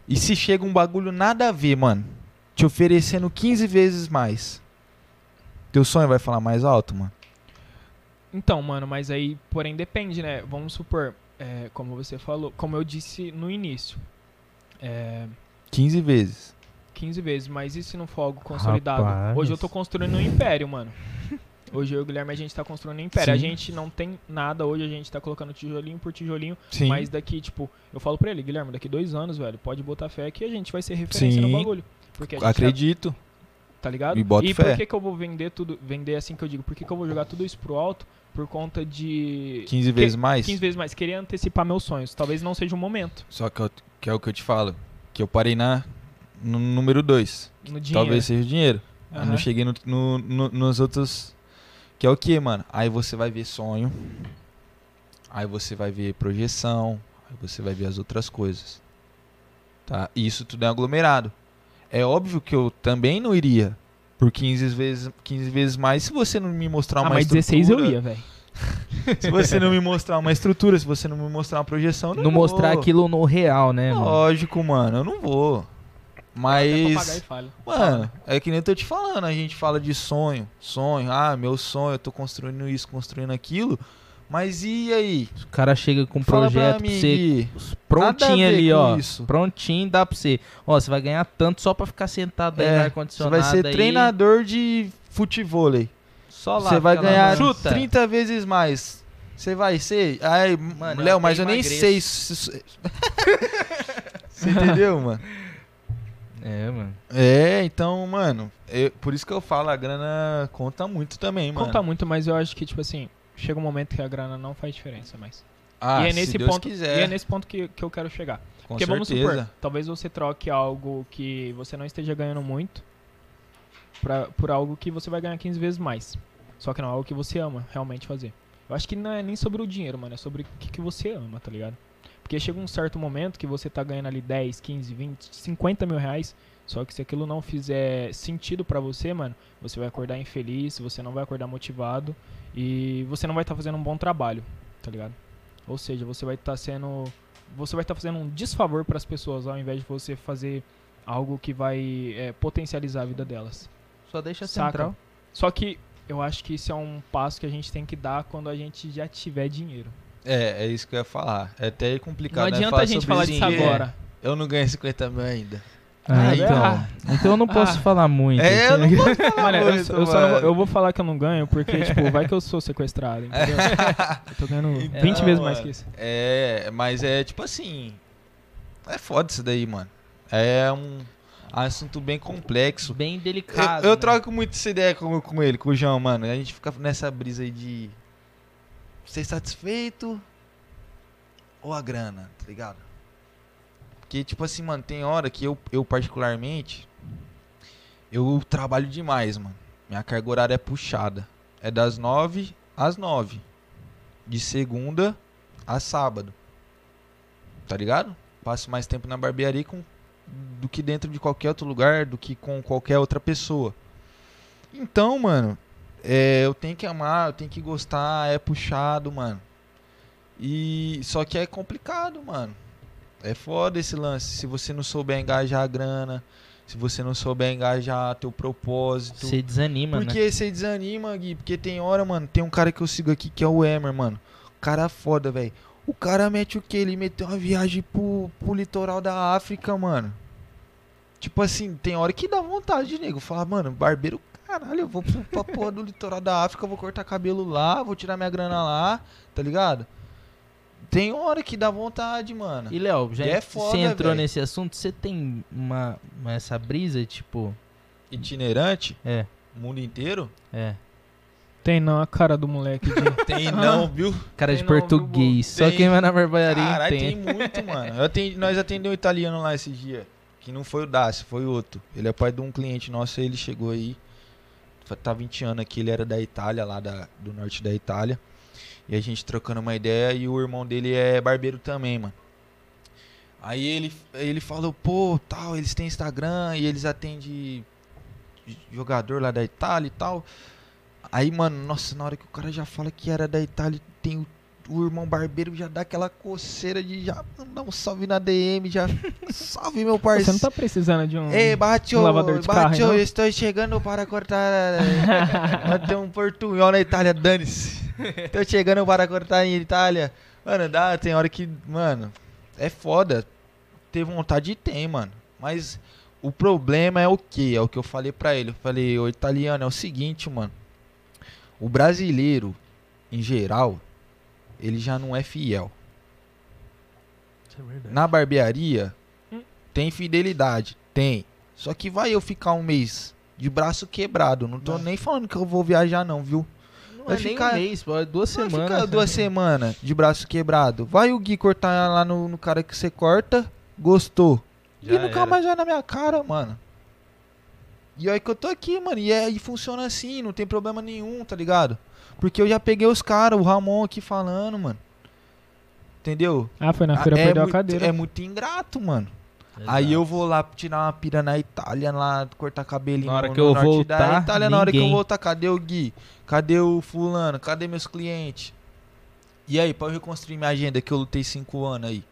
E se chega um bagulho nada a ver, mano, te oferecendo 15 vezes mais. Teu sonho vai falar mais alto, mano? Então, mano, mas aí, porém, depende, né? Vamos supor, é, como você falou, como eu disse no início, é, 15 vezes. 15 vezes, mas e se não for algo consolidado? Rapaz. Hoje eu tô construindo um império, mano. Hoje eu e o Guilherme a gente tá construindo um império. A Sim. gente não tem nada hoje, a gente tá colocando tijolinho por tijolinho. Sim. Mas daqui, tipo, eu falo pra ele, Guilherme, daqui dois anos, velho, pode botar fé que a gente vai ser referência no Sim. bagulho. Porque a Acredito. tá ligado? E e por que, que eu vou vender tudo, vender assim que eu digo? Por que, que eu vou jogar tudo isso pro alto? Por conta de 15 Que- vezes mais. 15 vezes mais. Queria antecipar meus sonhos. Talvez não seja o momento. Só que, eu- que é o que eu te falo. Que eu parei na, no número 2. No dinheiro. Talvez seja o dinheiro. Eu Aham. não cheguei no, no- no- nos outros. Que é o que, mano? Aí você vai ver sonho. Aí você vai ver projeção. Aí você vai ver as outras coisas. Tá? E isso tudo é aglomerado. É óbvio que eu também não iria por 15 vezes, 15 vezes mais se você não me mostrar Ah, uma mas estrutura. 16 eu ia, velho. Se você não me mostrar uma estrutura, se você não me mostrar uma projeção, não, Não mostrar vou. aquilo no real, né, mano? Lógico, mano, eu não vou. Mas, mano, é que nem eu tô te falando, a gente fala de sonho, sonho, ah, meu sonho, eu tô construindo isso, construindo aquilo. Mas e aí? O cara chega com um projeto pra pra mim, você Gui. Nada a prontinho ali, ó. isso. Prontinho, dá pra você. Ó, você vai ganhar tanto só pra ficar sentado aí no É, você ar-condicionado. vai ser aí, treinador de futevôlei. Só lá. Você vai ganhar no- 30 vezes mais. Você vai ser. Ai, Mano, Léo, mas eu nem emagreço. sei. se- se- Você entendeu, mano? É, mano. É, então, mano, eu- por isso que eu falo, a grana conta muito também, mano. Conta muito, mas eu acho que, tipo assim, chega um momento que a grana não faz diferença mais. Ah, e é se nesse ponto, quiser, e é nesse ponto que, que eu quero chegar. com Porque vamos certeza. supor, talvez você troque algo que você não esteja ganhando muito pra, por algo que você vai ganhar 15 vezes mais. Só que não é algo que você ama realmente fazer. Eu acho que não é nem sobre o dinheiro, mano, é sobre o que, que você ama, tá ligado? Porque chega um certo momento que você tá ganhando ali 10, 15, 20, 50 mil reais. Só que se aquilo não fizer sentido pra você, mano, você vai acordar infeliz, você não vai acordar motivado e você não vai estar fazendo um bom trabalho, tá ligado? Ou seja, você vai estar sendo você vai estar fazendo um desfavor para as pessoas ao invés de você fazer algo que vai é, potencializar a vida delas. Só deixa Saca? central. Só que eu acho que isso é um passo que a gente tem que dar quando a gente já tiver dinheiro. É, é isso que eu ia falar. É até complicado. Não né, adianta a gente falar isso, disso agora. Eu não ganhei 50 mil ainda. Ah, Ah, então. ah. Então eu não posso falar muito. É, eu não vou falar Mano, eu, muito, eu só não eu vou falar que eu não ganho, porque, tipo, vai que eu sou sequestrado, entendeu? eu tô ganhando 20 Então, vezes mais mano, que isso. É, mas é tipo assim. É foda isso daí, mano. É um assunto bem complexo. Bem Eu, delicado. eu né? troco muito essa ideia com, com ele, com o João, mano. A gente fica nessa brisa aí de ser satisfeito ou a grana, tá ligado? Porque, tipo assim, mano, tem hora que eu, eu particularmente, eu trabalho demais, mano. Minha carga horária é puxada. É das nove às nove. De segunda a sábado. Tá ligado? Passo mais tempo na barbearia com, do que dentro de qualquer outro lugar, do que com qualquer outra pessoa. Então, mano, é, eu tenho que amar, eu tenho que gostar, é puxado, mano. E só que é complicado, mano. É foda esse lance. Se você não souber engajar a grana, se você não souber engajar teu propósito. Você desanima, né? Porque você desanima, Gui. Porque tem hora, mano. Tem um cara que eu sigo aqui que é o Emer, mano. Cara foda, velho. O cara mete o quê? Ele meteu uma viagem pro, pro litoral da África, mano. Tipo assim, tem hora que dá vontade, nego. Falar, mano, barbeiro, caralho, eu vou pra porra do litoral da África, vou cortar cabelo lá, vou tirar minha grana lá, tá ligado? Tem hora que dá vontade, mano. E Léo, já é você entrou velho. nesse assunto, você tem uma, uma- essa brisa, tipo, Itinerante, é, o mundo inteiro? é, Tem não a cara do moleque de... Tem não, viu? cara de Tem não, viu, português, só Tem. quem vai na barbearia Caralho, tem entende. muito, mano. Eu atendi- nós atendemos um italiano lá esse dia. Que não foi o Dácio, foi outro. Ele é pai de um cliente nosso, ele chegou aí. Tá 20 anos aqui, ele era da Itália, lá da, do norte da Itália. E a gente trocando uma ideia e o irmão dele é barbeiro também, mano. Aí ele, ele falou, pô, tal, eles têm Instagram e eles atendem jogador lá da Itália e tal. Aí, mano, nossa, na hora que o cara já fala que era da Itália, tem o, o irmão barbeiro já dá aquela coceira de já dar um salve na DM, já salve meu Você parceiro. não tá precisando de um... Ei, Batio, um lavador de carro, Batio, não? estou chegando para cortar. Tem um portunhol na Itália, dane-se. Estou chegando para cortar em Itália. Mano, dá, tem hora que, mano, é foda. Ter vontade tem, mano. Mas o problema é o que? É o que eu falei pra ele. Eu falei, ô italiano, é o seguinte, mano. O brasileiro, em geral, ele já não é fiel. É. Na barbearia, Hum. tem fidelidade? Tem. Só que vai eu ficar um mês de braço quebrado. Não tô nem falando que eu vou viajar, não, viu? Não Vai é nem ficar- um mês, pô, é duas Vai semanas. ficar duas semanas de braço quebrado. Vai o Gui cortar lá no, no cara que você corta, gostou. Já e nunca era. mais vai na minha cara, mano. E aí que eu tô aqui, mano. E, é, e funciona assim, não tem problema nenhum, tá ligado? Porque eu já peguei os caras, o Ramon aqui falando, mano. Entendeu? Ah, foi na feira, é, perdeu muito, a cadeira. é muito ingrato, mano. Exato. Aí eu vou lá tirar uma pira na Itália, lá cortar cabelinho Na hora no, que eu norte voltar, da Itália, na hora que eu ninguém. voltar, cadê o Gui? Cadê o fulano? Cadê meus clientes? E aí, pra eu reconstruir minha agenda que eu lutei cinco anos aí.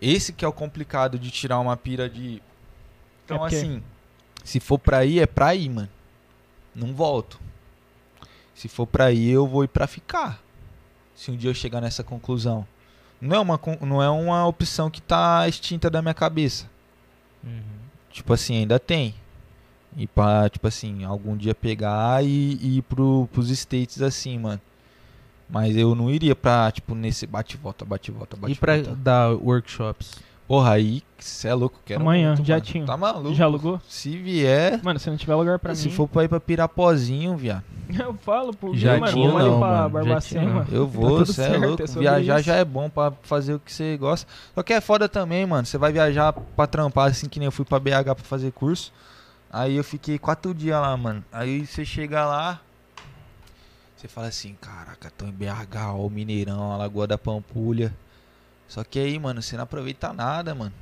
Esse que é o complicado de tirar uma pira de... Então É porque- assim, se for pra ir, é pra ir, mano. Não volto. Se for pra ir, eu vou ir pra ficar. Se um dia eu chegar nessa conclusão. Não é uma, não é uma opção que tá extinta da minha cabeça. Uhum. Tipo assim, ainda tem. E pra, tipo assim, algum dia pegar e, e ir pro, pros States assim, mano. Mas eu não iria pra, tipo, nesse bate-volta, bate-volta, bate-volta. E pra dar workshops? Porra, aí, cê é louco, quero Amanhã, muito, já mano. tinha. Tá maluco? Já alugou? Se vier, Mano, se não tiver lugar pra se mim... for pra ir pra Pirapozinho, viado. Eu falo pro Já mano, tinha vamos ali não, pra mano, Barbacena. Eu Tá vou, tudo cê é louco. é viajar isso. já é bom pra fazer o que você gosta. Só que é foda também, mano. Você vai viajar pra trampar, assim que nem eu fui pra BH pra fazer curso. Aí eu fiquei quatro dias lá, mano. Aí você chega lá, você fala assim, caraca, tô em BH, ó, o Mineirão, a Lagoa da Pampulha. Só que aí, mano, você não aproveita nada, mano.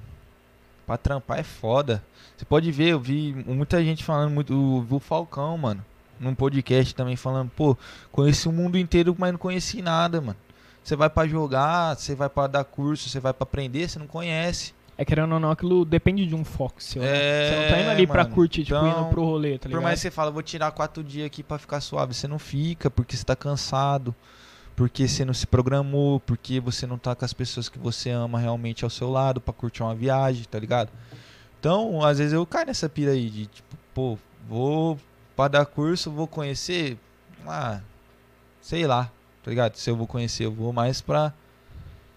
Pra trampar é foda. Você pode ver, eu vi muita gente falando muito, vi o Falcão, mano, num podcast também falando, pô, conheci o mundo inteiro, mas não conheci nada, mano. Você vai pra jogar, você vai pra dar curso, você vai pra aprender, você não conhece. É querendo ou não, aquilo depende de um foco seu. né? É, Você não tá indo ali pra mano. curtir, tipo, Então, indo pro rolê, tá Por ligado? mais que você fala, vou tirar quatro dias aqui pra ficar suave, você não fica porque você tá cansado. Porque você não se programou, porque você não tá com as pessoas que você ama realmente ao seu lado pra curtir uma viagem, tá ligado? Então, às vezes eu caio nessa pira aí de tipo, pô, vou pra dar curso, vou conhecer, ah, sei lá, tá ligado? Se eu vou conhecer, eu vou mais pra,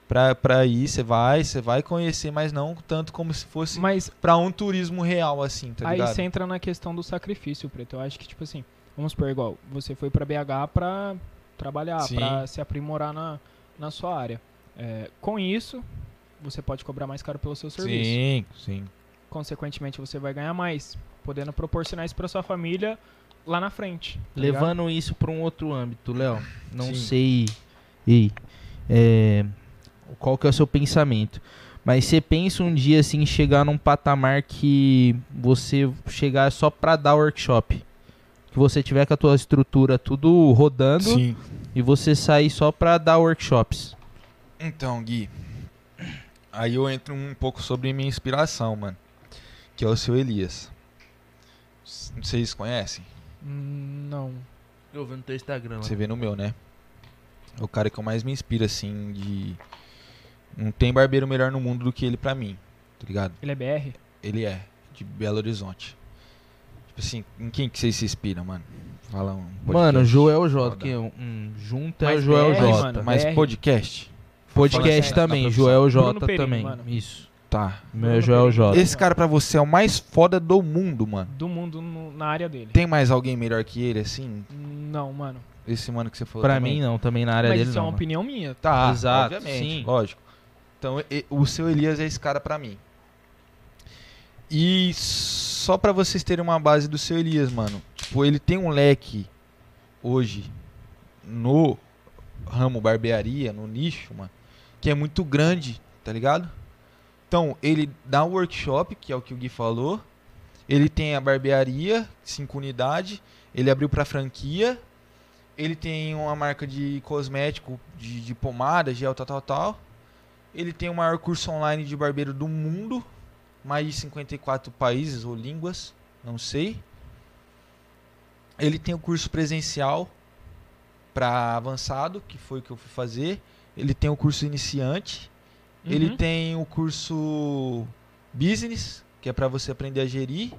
pra, pra ir, você vai, você vai conhecer, mas não tanto como se fosse Mas pra um turismo real, assim, tá aí ligado? você entra na questão do sacrifício, Preto. Eu acho que, tipo assim, vamos supor, igual, você foi pra BH pra trabalhar, pra se aprimorar na, na sua área. É, com isso, você pode cobrar mais caro pelo seu serviço. Sim, sim. Consequentemente, você vai ganhar mais, podendo proporcionar isso pra sua família lá na frente. tá ligado? Levando isso para um outro âmbito, Léo. Não Sim. sei. Ei, é, qual que é o seu pensamento? Mas você pensa um dia assim chegar num patamar que você chegar só para dar workshop, que você tiver com a tua estrutura tudo rodando Sim. e você sair só para dar workshops. Então, Gui, aí eu entro um pouco sobre minha inspiração, mano, que é o seu Elias. Vocês conhecem? Hum, Não. Eu vi no teu Instagram. Você vê no meu, né? É o cara que eu mais me inspiro, assim, de... Não tem barbeiro melhor no mundo do que ele pra mim, tá ligado? Ele é BR? Ele é, de Belo Horizonte. Tipo assim, em quem que vocês se inspiram, mano? Fala um podcast. Mano, Joel J, Foda. que é um junto é Mas o Joel BR, J. mano, Mas podcast? Podcast Fala também, Joel J Bruno Perim, também. mano. Isso. Tá. O meu é Joel J. Esse cara pra você é o mais foda do mundo, mano. Do mundo no- na área dele. Tem mais alguém melhor que ele, assim? Não, mano. Esse mano que você falou Pra também? mim não, também na área Mas dele isso é não. uma mano. opinião minha. Tá, Exato, obviamente, sim. lógico. Então, e- o seu Elias é esse cara pra mim. E só pra vocês terem uma base do seu Elias, mano. Tipo, ele tem um leque hoje no ramo barbearia, no nicho, mano, que é muito grande, tá ligado? Então, ele dá um workshop, que é o que o Gui falou. Ele tem a barbearia, cinco unidades. Ele abriu pra franquia. Ele tem uma marca de cosmético, de, de pomada, gel, tal, tal, tal. Ele tem o maior curso online de barbeiro do mundo. Mais de 54 países ou línguas, não sei. Ele tem o curso presencial para avançado, que foi o que eu fui fazer. Ele tem o curso iniciante. Ele Uhum. tem o curso business, que é pra você aprender a gerir.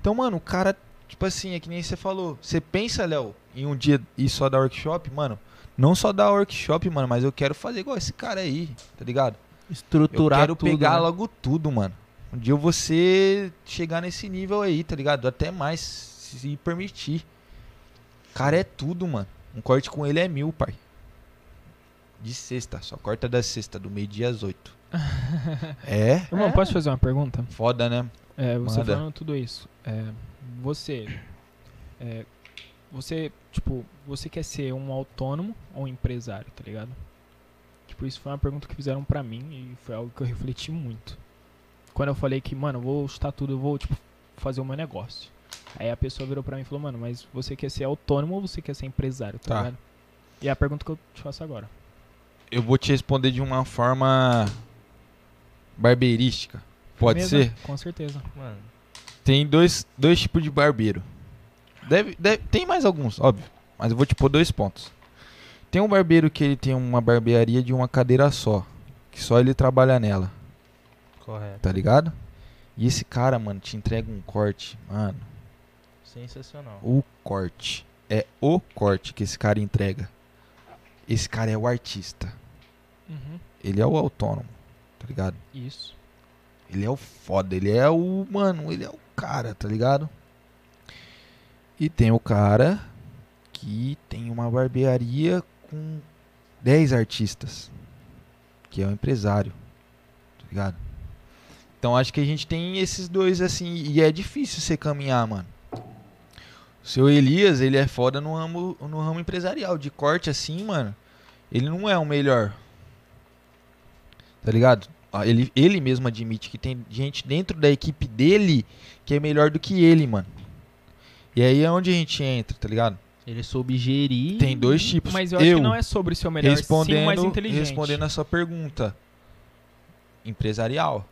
Então, mano, o cara, tipo assim, é que nem você falou. Você pensa, Léo, em um dia ir só dar workshop, mano. Não só dar workshop, mano, mas eu quero fazer igual esse cara aí, tá ligado? Eu Estruturar quero tudo. pegar né? logo tudo, mano. Um dia eu vou ser chegar nesse nível aí, tá ligado? Até mais, se permitir. Cara, é tudo, mano. Um corte com ele é mil, pai. De sexta, só corta da sexta, do meio-dia às oito. é? Irmão, É. posso fazer uma pergunta? Foda, né? É, você Manda. falando tudo isso, é, você, é, você, tipo, você quer ser um autônomo ou um empresário, tá ligado? Tipo, isso foi uma pergunta que fizeram pra mim e foi algo que eu refleti muito. Quando eu falei que, mano, eu vou chutar tudo, eu vou, tipo, fazer o meu negócio. Aí a pessoa virou pra mim e falou, mano, mas você quer ser autônomo ou você quer ser empresário, tá, Tá. ligado? E é a pergunta que eu te faço agora. Eu vou te responder de uma forma barbeirística. Pode Firmeza? ser? Com certeza. Mano, Tem dois, dois tipos de barbeiro. Deve, deve- tem mais alguns, óbvio. Mas eu vou te pôr dois pontos. Tem um barbeiro que ele tem uma barbearia de uma cadeira só. Que só ele trabalha nela, correto. tá ligado? E esse cara, mano, te entrega um corte. Mano, Sensacional. o corte. É o corte que esse cara entrega. Esse cara é o artista. Uhum. Ele é o autônomo, tá ligado? Isso. Ele é o foda, ele é o. Mano, ele é o cara, tá ligado? E tem o cara que tem uma barbearia com 10 artistas. Que é o empresário. Tá ligado? Então acho que a gente tem esses dois assim. E é difícil você caminhar, mano. O seu Elias, ele é foda no ramo, no ramo empresarial. De corte assim, mano. Ele não é o melhor. Tá ligado? Ah, Ele, ele mesmo admite que tem gente dentro da equipe dele que é melhor do que ele, mano. E aí é onde a gente entra, tá ligado? Ele soube gerir. Tem dois tipos. Mas eu acho que não é sobre o melhor, sim o mais respondendo, inteligente. respondendo a sua pergunta. Empresarial.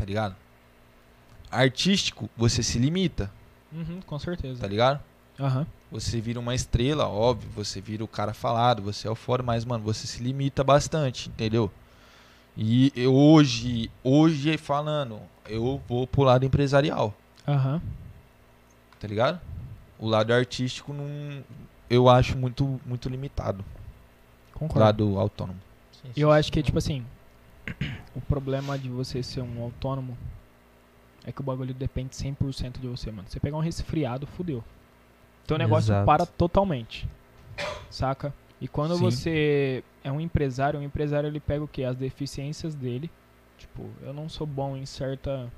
Tá ligado? Artístico, você se limita, Uhum, com certeza. tá ligado? Aham. Você vira uma estrela, óbvio, você vira o cara falado, você é o fora, mas, mano, você se limita bastante, entendeu? E eu hoje, hoje falando, eu vou pro lado empresarial, Aham. tá ligado? O lado artístico não, eu acho muito, muito limitado. O Concordo. lado autônomo. Eu acho que, tipo assim, o problema de você ser um autônomo é que o bagulho depende 100% de você, mano. Você pegar um resfriado, fudeu. Teu negócio Exato. para totalmente. Saca? E quando Sim. você é um empresário, o empresário ele pega o quê? As deficiências dele. Tipo, eu não sou bom em certa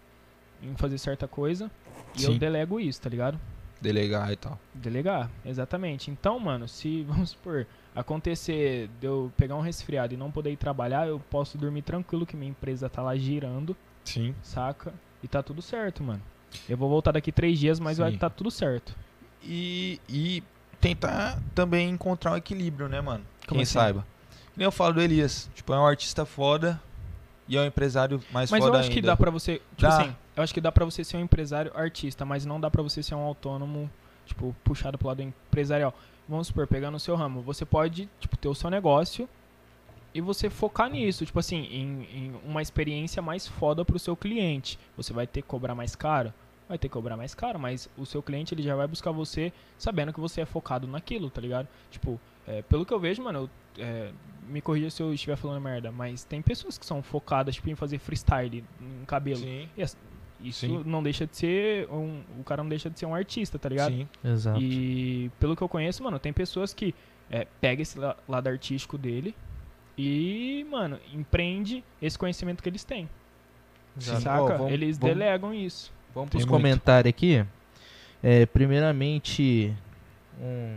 em fazer certa coisa e eu delego isso, tá ligado? Delegar e tal. Delegar, exatamente. Então, mano, se, vamos supor, acontecer de eu pegar um resfriado e não poder ir trabalhar, eu posso dormir tranquilo que minha empresa tá lá girando, Sim. saca? E tá tudo certo, mano. Eu vou voltar daqui três dias, mas vai Sim. estar tudo certo. E, e tentar também encontrar um equilíbrio, né, mano? Como Quem assim? saiba. Que Nem eu falo do Elias. Tipo, é um artista foda e é um empresário mais Mas eu foda acho que ainda. dá pra você, tipo Dá. assim, eu acho que dá pra você ser um empresário artista, mas não dá pra você ser um autônomo, tipo, puxado pro lado empresarial. Vamos supor, pegando o seu ramo, você pode, tipo, ter o seu negócio e você focar nisso, tipo assim, em, em uma experiência mais foda pro seu cliente. Você vai ter que cobrar mais caro? Vai ter que cobrar mais caro, mas o seu cliente ele já vai buscar você sabendo que você é focado naquilo, tá ligado? Tipo, é, pelo que eu vejo, mano, eu, é, me corrija se eu estiver falando merda, mas tem pessoas que são focadas tipo, em fazer freestyle em cabelo. Sim, E as- Isso Sim. não deixa de ser um, o cara não deixa de ser um artista, tá ligado? sim. Exato. E pelo que eu conheço, mano, tem pessoas que é, pega esse la- lado artístico dele e, mano, empreende esse conhecimento que eles têm. Sim. Saca? Ó, vamos- eles vamos- delegam isso. Vamos pros comentários aqui. É, primeiramente, um.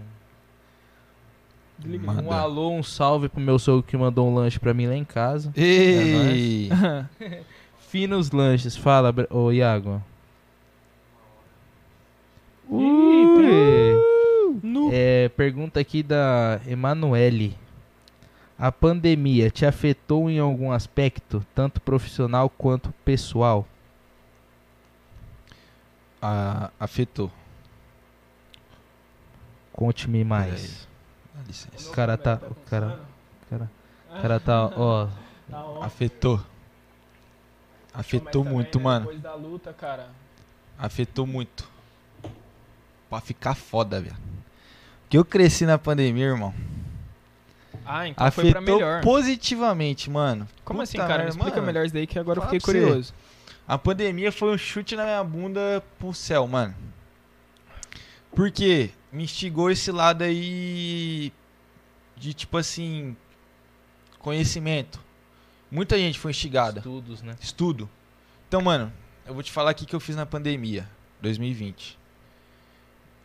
Manda. um alô, um salve pro meu sogro que mandou um lanche pra mim lá em casa. Ei! Finos Lanches, fala, ô Iago. Ih, Ui. É, pergunta aqui da Emanuele. A pandemia te afetou em algum aspecto, tanto profissional quanto pessoal? Ah, afetou. Conte-me mais. Dá licença. O cara tá. O cara, cara, o cara tá, ó. Tá. Afetou. Afetou Mas muito, também, né, mano. Depois da luta, cara. Afetou muito. Pra ficar foda, velho. Que eu cresci na pandemia, irmão. Ah, então foi pra Afetou melhor. positivamente, mano. Como Puta assim, cara? Me explica mano. melhor isso daí que agora eu Fala fiquei pra você. curioso. A pandemia foi um chute na minha bunda pro céu, mano. Porque me instigou esse lado aí de tipo assim, conhecimento. Muita gente foi instigada. Estudos, né? Estudo. Então, mano, eu vou te falar aqui que eu fiz na pandemia, 2020.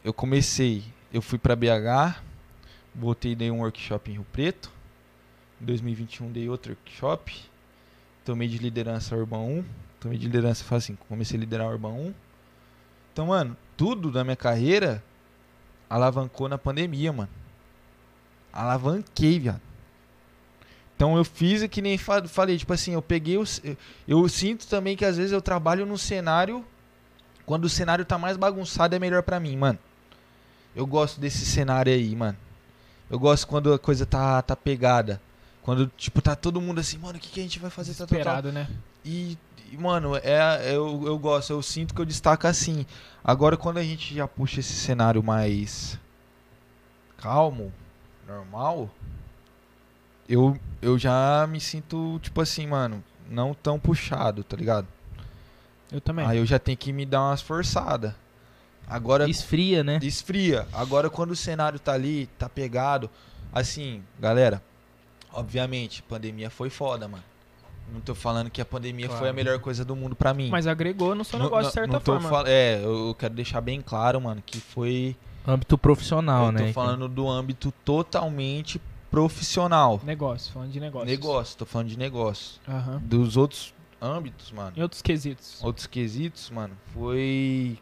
Eu comecei, eu fui pra BH, voltei e dei um workshop em Rio Preto. Em 2021 dei outro workshop. Tomei de liderança Urban 1. Tomei de liderança, faz assim, comecei a liderar Urban 1. Então, mano, tudo da minha carreira alavancou na pandemia, mano. Alavanquei, viado. Então eu fiz o que nem fa- falei, tipo assim, eu peguei os. Eu, sinto também que às vezes eu trabalho num cenário. Quando o cenário tá mais bagunçado é melhor pra mim, mano. Eu gosto desse cenário aí, mano. Eu gosto quando a coisa tá, tá pegada. Quando, tipo, tá todo mundo assim, mano, o que, que a gente vai fazer? Tá. Esperado, né? E, e, mano, é, eu, eu gosto, eu sinto que eu destaco assim. Agora, quando a gente já puxa esse cenário mais calmo, normal, eu, eu já me sinto, tipo assim, mano, não tão puxado, tá ligado? Eu também. Aí eu já tenho que me dar umas forçadas. Agora, Esfria, né? esfria. Agora, quando o cenário tá ali, tá pegado, assim, galera, obviamente, pandemia foi foda, mano. Não tô falando que a pandemia Claro. foi a melhor coisa do mundo pra mim. Mas agregou no seu Não- negócio não- de certa não tô forma. fal- É, eu quero deixar bem claro, mano, que foi. Âmbito profissional, eu tô né? falando do âmbito totalmente profissional. Negócio, falando de negócio. Negócio, tô falando de negócio. Aham. Dos outros âmbitos, mano. Em outros quesitos. Outros quesitos, mano, foi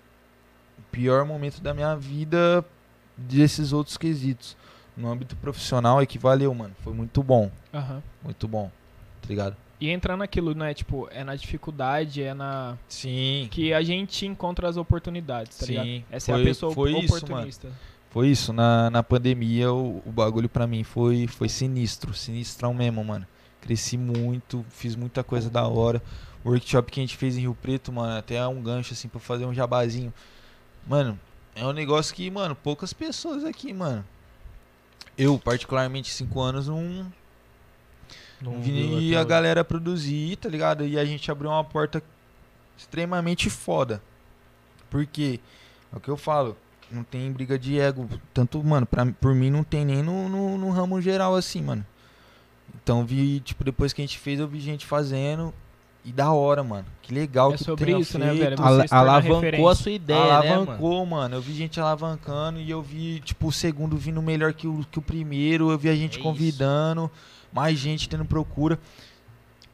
o pior momento da minha vida desses outros quesitos. No âmbito profissional equivaleu, mano. Foi muito bom. Aham. Muito bom. Tá ligado? E entrar naquilo, né? Tipo, é na dificuldade, é na. Sim. Que a gente encontra as oportunidades, tá Sim, ligado? Essa é foi- a pessoa foi isso, oportunista. Foi isso, na, na pandemia o, o bagulho pra mim foi, foi sinistro, sinistrão mesmo, mano. Cresci muito, fiz muita coisa da hora. O workshop que a gente fez em Rio Preto, mano, até é um gancho assim pra fazer um jabazinho. Mano, é um negócio que, mano, poucas pessoas aqui, mano. Eu, particularmente, cinco anos, não, Não vi a galera produzir, tá ligado? E a gente abriu uma porta extremamente foda. Porque, é o que eu falo, não tem briga de ego. Tanto, mano, pra, por mim não tem nem no, no, no ramo geral assim, mano. Então vi, tipo, depois que a gente fez, eu vi gente fazendo. E da hora, mano. Que legal É que sobre isso, né, feito. velho? Ala- se tornar alavancou referência. a sua ideia, né, mano? Alavancou, mano. Eu vi gente alavancando e eu vi, tipo, o segundo vindo melhor que o, que o primeiro. Eu vi a gente É isso. convidando, mais gente tendo procura.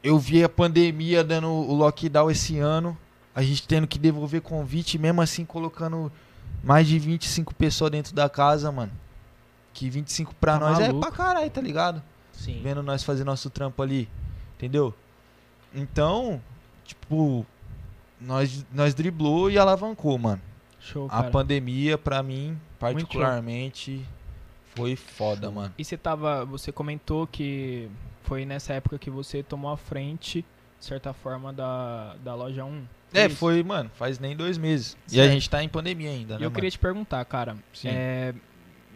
Eu vi a pandemia dando o lockdown esse ano. A gente tendo que devolver convite, mesmo assim colocando mais de 25 pessoas dentro da casa, mano. Que 25 pra Tá nós é maluco. pra caralho, tá ligado? Sim. vendo nós fazer nosso trampo ali, entendeu? Então, tipo, nós, nós driblou e alavancou, mano. Show, A cara. pandemia, pra mim, particularmente, foi foda, mano. E você tava. Você comentou que foi nessa época que você tomou a frente, de certa forma, da, da loja 1. É, isso? foi, mano, faz nem dois meses. E a Certo. gente tá em pandemia ainda, E né, eu mano? queria te perguntar, cara, Sim. é,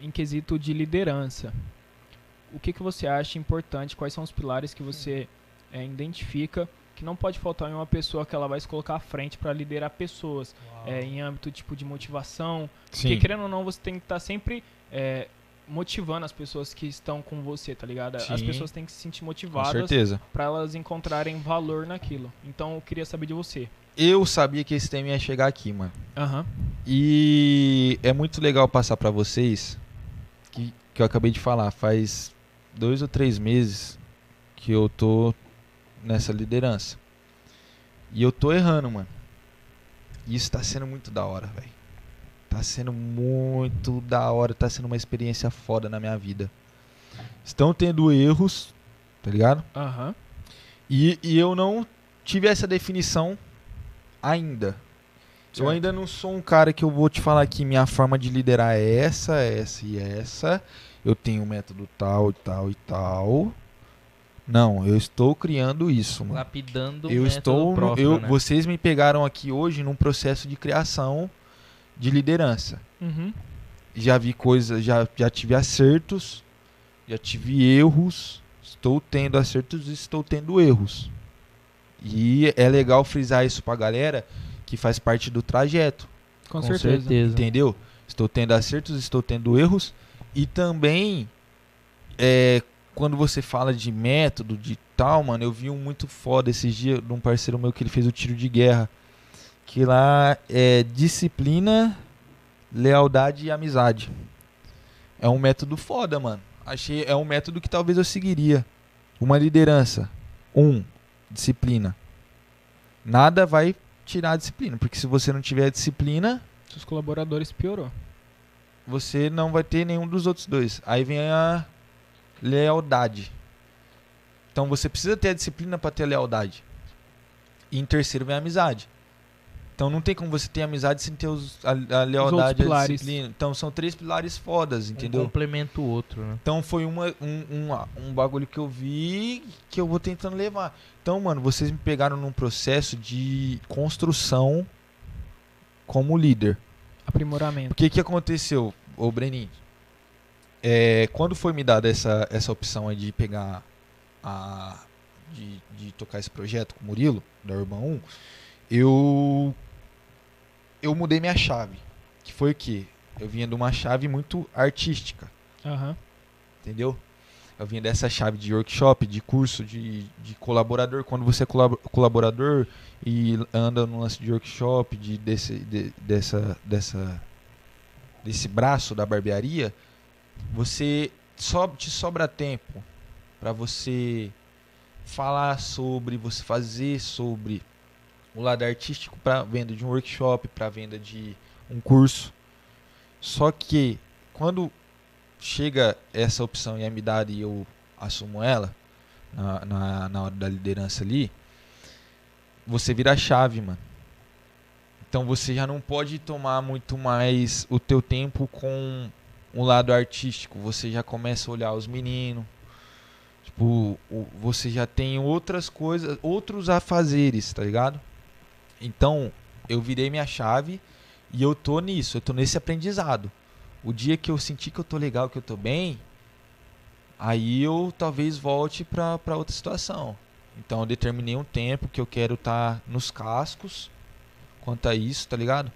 em quesito de liderança, o que, que você acha importante? Quais são os pilares que você é, identifica que não pode faltar em uma pessoa que ela vai se colocar à frente para liderar pessoas, é, em âmbito tipo de motivação? Porque querendo ou não, você tem que estar sempre é, motivando as pessoas que estão com você, tá ligado? As Sim. pessoas têm que se sentir motivadas para elas encontrarem valor naquilo. Então eu queria saber de você. Eu sabia que esse tema ia chegar aqui, mano. Aham. E é muito legal passar pra vocês que, que eu acabei de falar. Faz dois ou três meses que eu tô nessa liderança. E eu tô errando, mano. E isso tá sendo muito da hora, velho. Tá sendo muito da hora. Tá sendo uma experiência foda na minha vida. Estão tendo erros, tá ligado? Aham. E, e eu não tive essa definição ainda. Eu Certo. ainda não sou um cara que eu vou te falar que minha forma de liderar é essa, essa e essa. Eu tenho um método tal e tal e tal. Não, eu estou criando isso, mano. Lapidando o Eu método estou. próprio, eu, né? Vocês me pegaram aqui hoje num processo de criação de liderança. Uhum. Já vi coisas, já, já tive acertos, já tive erros. Estou tendo acertos e estou tendo erros. E é legal frisar isso pra galera que faz parte do trajeto. Com, Com certeza. certeza. Entendeu? Estou tendo acertos, estou tendo erros. E também, é, quando você fala de método, de tal, mano, eu vi um muito foda esses dias de um parceiro meu que ele fez o tiro de guerra. Que lá é disciplina, lealdade e amizade. É um método foda, mano. Achei, é um método que talvez eu seguiria. Uma liderança. Um, disciplina. Nada vai tirar a disciplina, porque se você não tiver disciplina, Seus colaboradores piorou. você não vai ter nenhum dos outros dois. Aí vem a lealdade. Então você precisa ter a disciplina para ter a lealdade. E em terceiro vem a amizade. Então não tem como você ter amizade sem ter os- a, a lealdade e a disciplina. Então são três pilares fodas, entendeu? Um complementa o outro, né? Então foi uma, um, um, um bagulho que eu vi que eu vou tentando levar. Então, mano, vocês me pegaram num processo de construção como líder. O Aprimoramento. que que aconteceu, ô Breninho? É, quando foi me dada essa, essa opção aí de pegar a. De, de tocar esse projeto com o Murilo, da Urban 1, eu. Eu mudei minha chave. Que foi o quê? Eu vinha de uma chave muito artística Aham. entendeu? Eu vinha dessa chave de workshop, de curso, de, de colaborador. Quando você é colab- colaborador e anda no lance de workshop, de, desse, de- dessa, dessa, desse braço da barbearia, você só te sobra tempo para você falar sobre, você fazer sobre o lado artístico para venda de um workshop, para venda de um curso. Só que quando chega essa opção e é me dada e eu assumo ela na, na, na hora da liderança ali, você vira a chave, mano. Então você já não pode tomar muito mais o teu tempo com um lado artístico, você já começa a olhar os meninos. Tipo, o- você já tem outras coisas, outros afazeres, tá ligado? Então, eu virei minha chave e eu tô nisso, eu tô nesse aprendizado. O dia que eu sentir que eu tô legal, que eu tô bem, aí eu talvez volte pra, pra outra situação. Então eu determinei um tempo que eu quero estar nos cascos quanto a isso, tá ligado?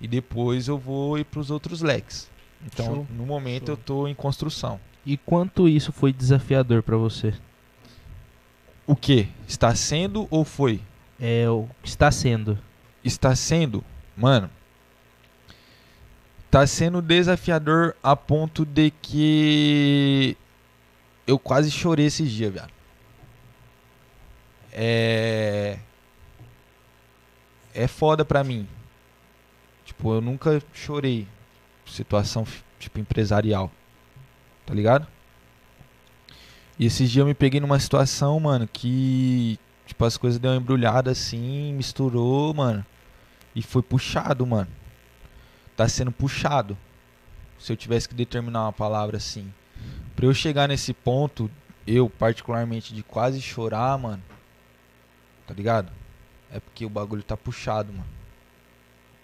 E depois eu vou ir pros outros leques. Então, Show. no momento Show. eu tô em construção. E quanto isso foi desafiador pra você? O que? Está sendo ou foi? É o que está sendo. Está sendo, mano. Tá sendo desafiador a ponto de que eu quase chorei esses dias, viado. É. É foda pra mim. Tipo, eu nunca chorei. Situação, tipo, empresarial. Tá ligado? E esses dias eu me peguei numa situação, mano, que. Tipo, as coisas deu uma embrulhada assim, misturou, mano. E foi puxado, mano. Tá sendo puxado. Se eu tivesse que determinar uma palavra assim. Pra eu chegar nesse ponto, eu particularmente de quase chorar, mano. Tá ligado? É porque o bagulho tá puxado, mano.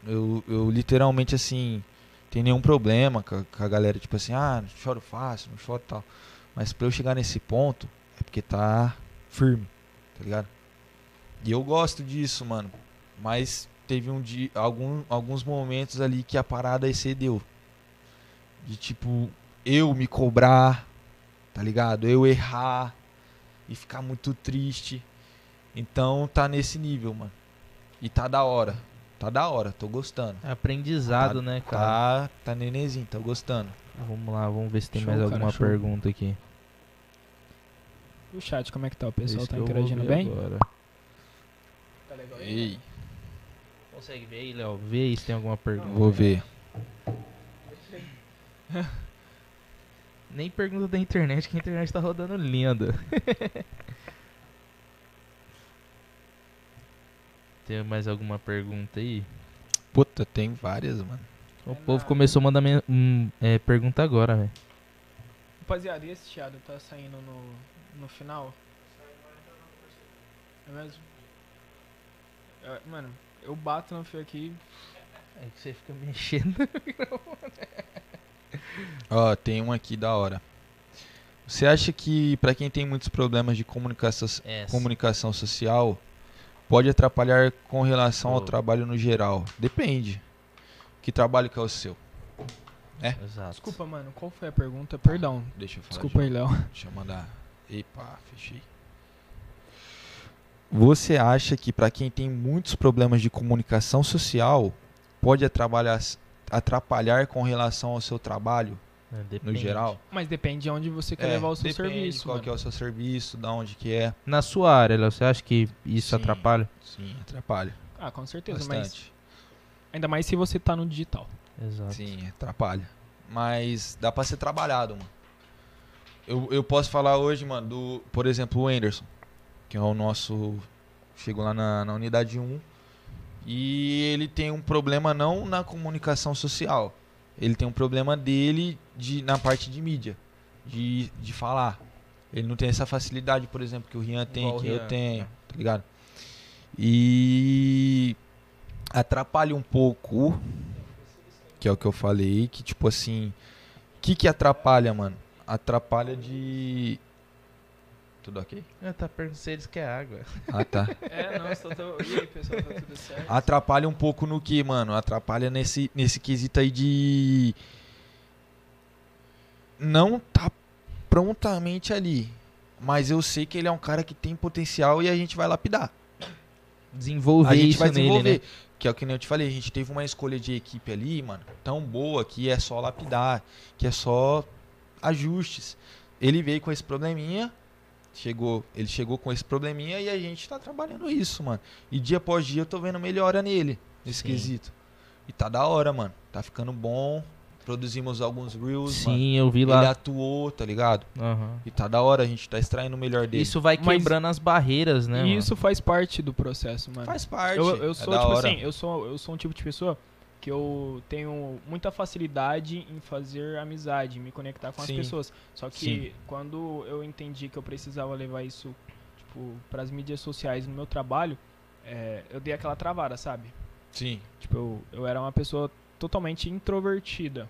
Eu, eu literalmente assim. Tem nenhum problema com a, galera, tipo assim, ah, não choro fácil, não choro tal. Mas pra eu chegar nesse ponto, é porque tá firme, tá ligado? E eu gosto disso, mano. Mas teve um dia, algum, alguns momentos ali que a parada excedeu. De tipo, eu me cobrar, tá ligado? Eu errar e ficar muito triste. Então tá nesse nível, mano. E tá da hora. Tá da hora, tô gostando. É aprendizado, Tá- né, cara? Tá, tá nenenzinho, tô gostando. Vamos lá, vamos ver se tem Show, mais cara, alguma show. pergunta aqui. O chat, como é que tá? O pessoal Esse tá interagindo bem? agora. Ei, Consegue ver aí, Léo? Vê aí se tem alguma pergunta. vou ver. Nem pergunta da internet, que a internet tá rodando linda. tem mais alguma pergunta aí? Puta, tem várias, mano. O povo começou a mandar men- hum, é, pergunta agora, velho. Rapaziada, e esse chiado tá saindo no, no final? É mesmo? É, mano, eu bato no fio aqui. É que você fica mexendo. Ó, tem um aqui da hora. Você acha que pra quem tem muitos problemas de comunicação, Essa. comunicação social pode atrapalhar com relação ao Oh. trabalho no geral? Depende. Que trabalho que é o seu? Exato. Desculpa, mano, qual foi a pergunta? Perdão. Deixa eu falar. Desculpa de aí, Léo. Deixa eu mandar. Epa, fechei. Você acha que pra quem tem muitos problemas de comunicação social pode atrapalhar, atrapalhar com relação ao seu trabalho É, no depende. geral? Mas depende de onde você quer É, levar o seu depende serviço, Qual é o seu serviço, da onde que é. Na sua área, Léo, você acha que isso Sim. atrapalha? Sim, atrapalha. Ah, com certeza, mas Bastante. ainda mais se você tá no digital. Exato. Sim, atrapalha. Mas dá pra ser trabalhado, mano. Eu, eu posso falar hoje, mano, do, por exemplo, o Anderson, que é o nosso. Chegou lá na, na unidade 1. E ele tem um problema não na comunicação social. Ele tem um problema dele de, na parte de mídia. De, de falar. Ele não tem essa facilidade, por exemplo, que o Rian tem, Igual que Rian, eu tenho, é. tá ligado? E atrapalha um pouco, que é o que eu falei, que tipo assim, o que que atrapalha, mano? Atrapalha de tudo ok? É, tá perguntando se eles querem água. Ah, tá. É, não, só tô... E aí, pessoal, tá tudo certo? Atrapalha um pouco no que, mano? Atrapalha nesse, nesse quesito aí de. Não tá prontamente ali. Mas eu sei que ele é um cara que tem potencial e a gente vai lapidar. Desenvolver a gente isso vai nele, desenvolver. né? Que é o que nem eu te falei, a gente teve uma escolha de equipe ali, mano, tão boa que é só lapidar, que é só ajustes. Ele veio com esse probleminha, chegou, ele chegou com esse probleminha e a gente tá trabalhando isso, mano. E dia após dia eu tô vendo melhora nele, nesse Sim. quesito. E tá da hora, mano. Tá ficando bom. Produzimos alguns reels, mano. Sim, eu vi Ele lá. atuou, tá ligado? Aham. E tá da hora, a gente tá extraindo o melhor dele. Isso vai Mas- quebrando as barreiras, né? E mano? isso faz parte do processo, mano. faz parte. Eu, eu é sou, da tipo hora. assim, eu sou, eu sou um tipo de pessoa que eu tenho muita facilidade em fazer amizade, me conectar com Sim. as pessoas. Só que Sim. quando eu entendi que eu precisava levar isso tipo, para as mídias sociais no meu trabalho, é, eu dei aquela travada, sabe? Sim. Tipo, eu, eu era uma pessoa totalmente introvertida.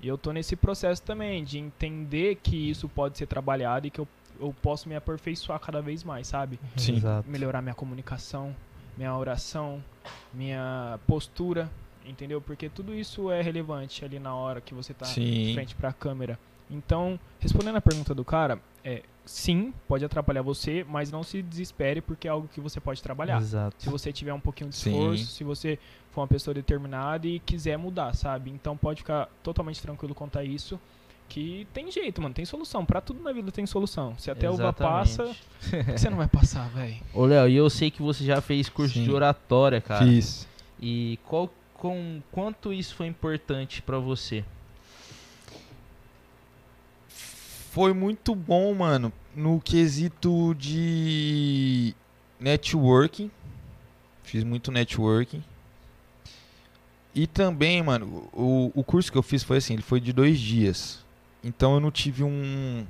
E eu tô nesse processo também de entender que isso pode ser trabalhado e que eu, eu posso me aperfeiçoar cada vez mais, sabe? Sim. Exato. Melhorar minha comunicação, minha oração, minha postura, entendeu? Porque tudo isso é relevante ali na hora que você tá de Sim. frente pra câmera. Então, respondendo a pergunta do cara, é sim, pode atrapalhar você, mas não se desespere porque é algo que você pode trabalhar. Exato. Se você tiver um pouquinho de Sim. esforço, se você for uma pessoa determinada e quiser mudar, sabe? Então pode ficar totalmente tranquilo quanto a isso. Que tem jeito, mano, tem solução. Pra tudo na vida tem solução. Se até uva passa, você não vai passar, velho? Ô, Léo, e eu sei que você já fez curso Sim. de oratória, cara. Fiz. E qual, com, quanto isso foi importante pra você? Foi muito bom, mano, no quesito de networking. Fiz muito networking. E também, mano, o, o curso que eu fiz foi assim, ele foi de dois dias. Então eu não tive um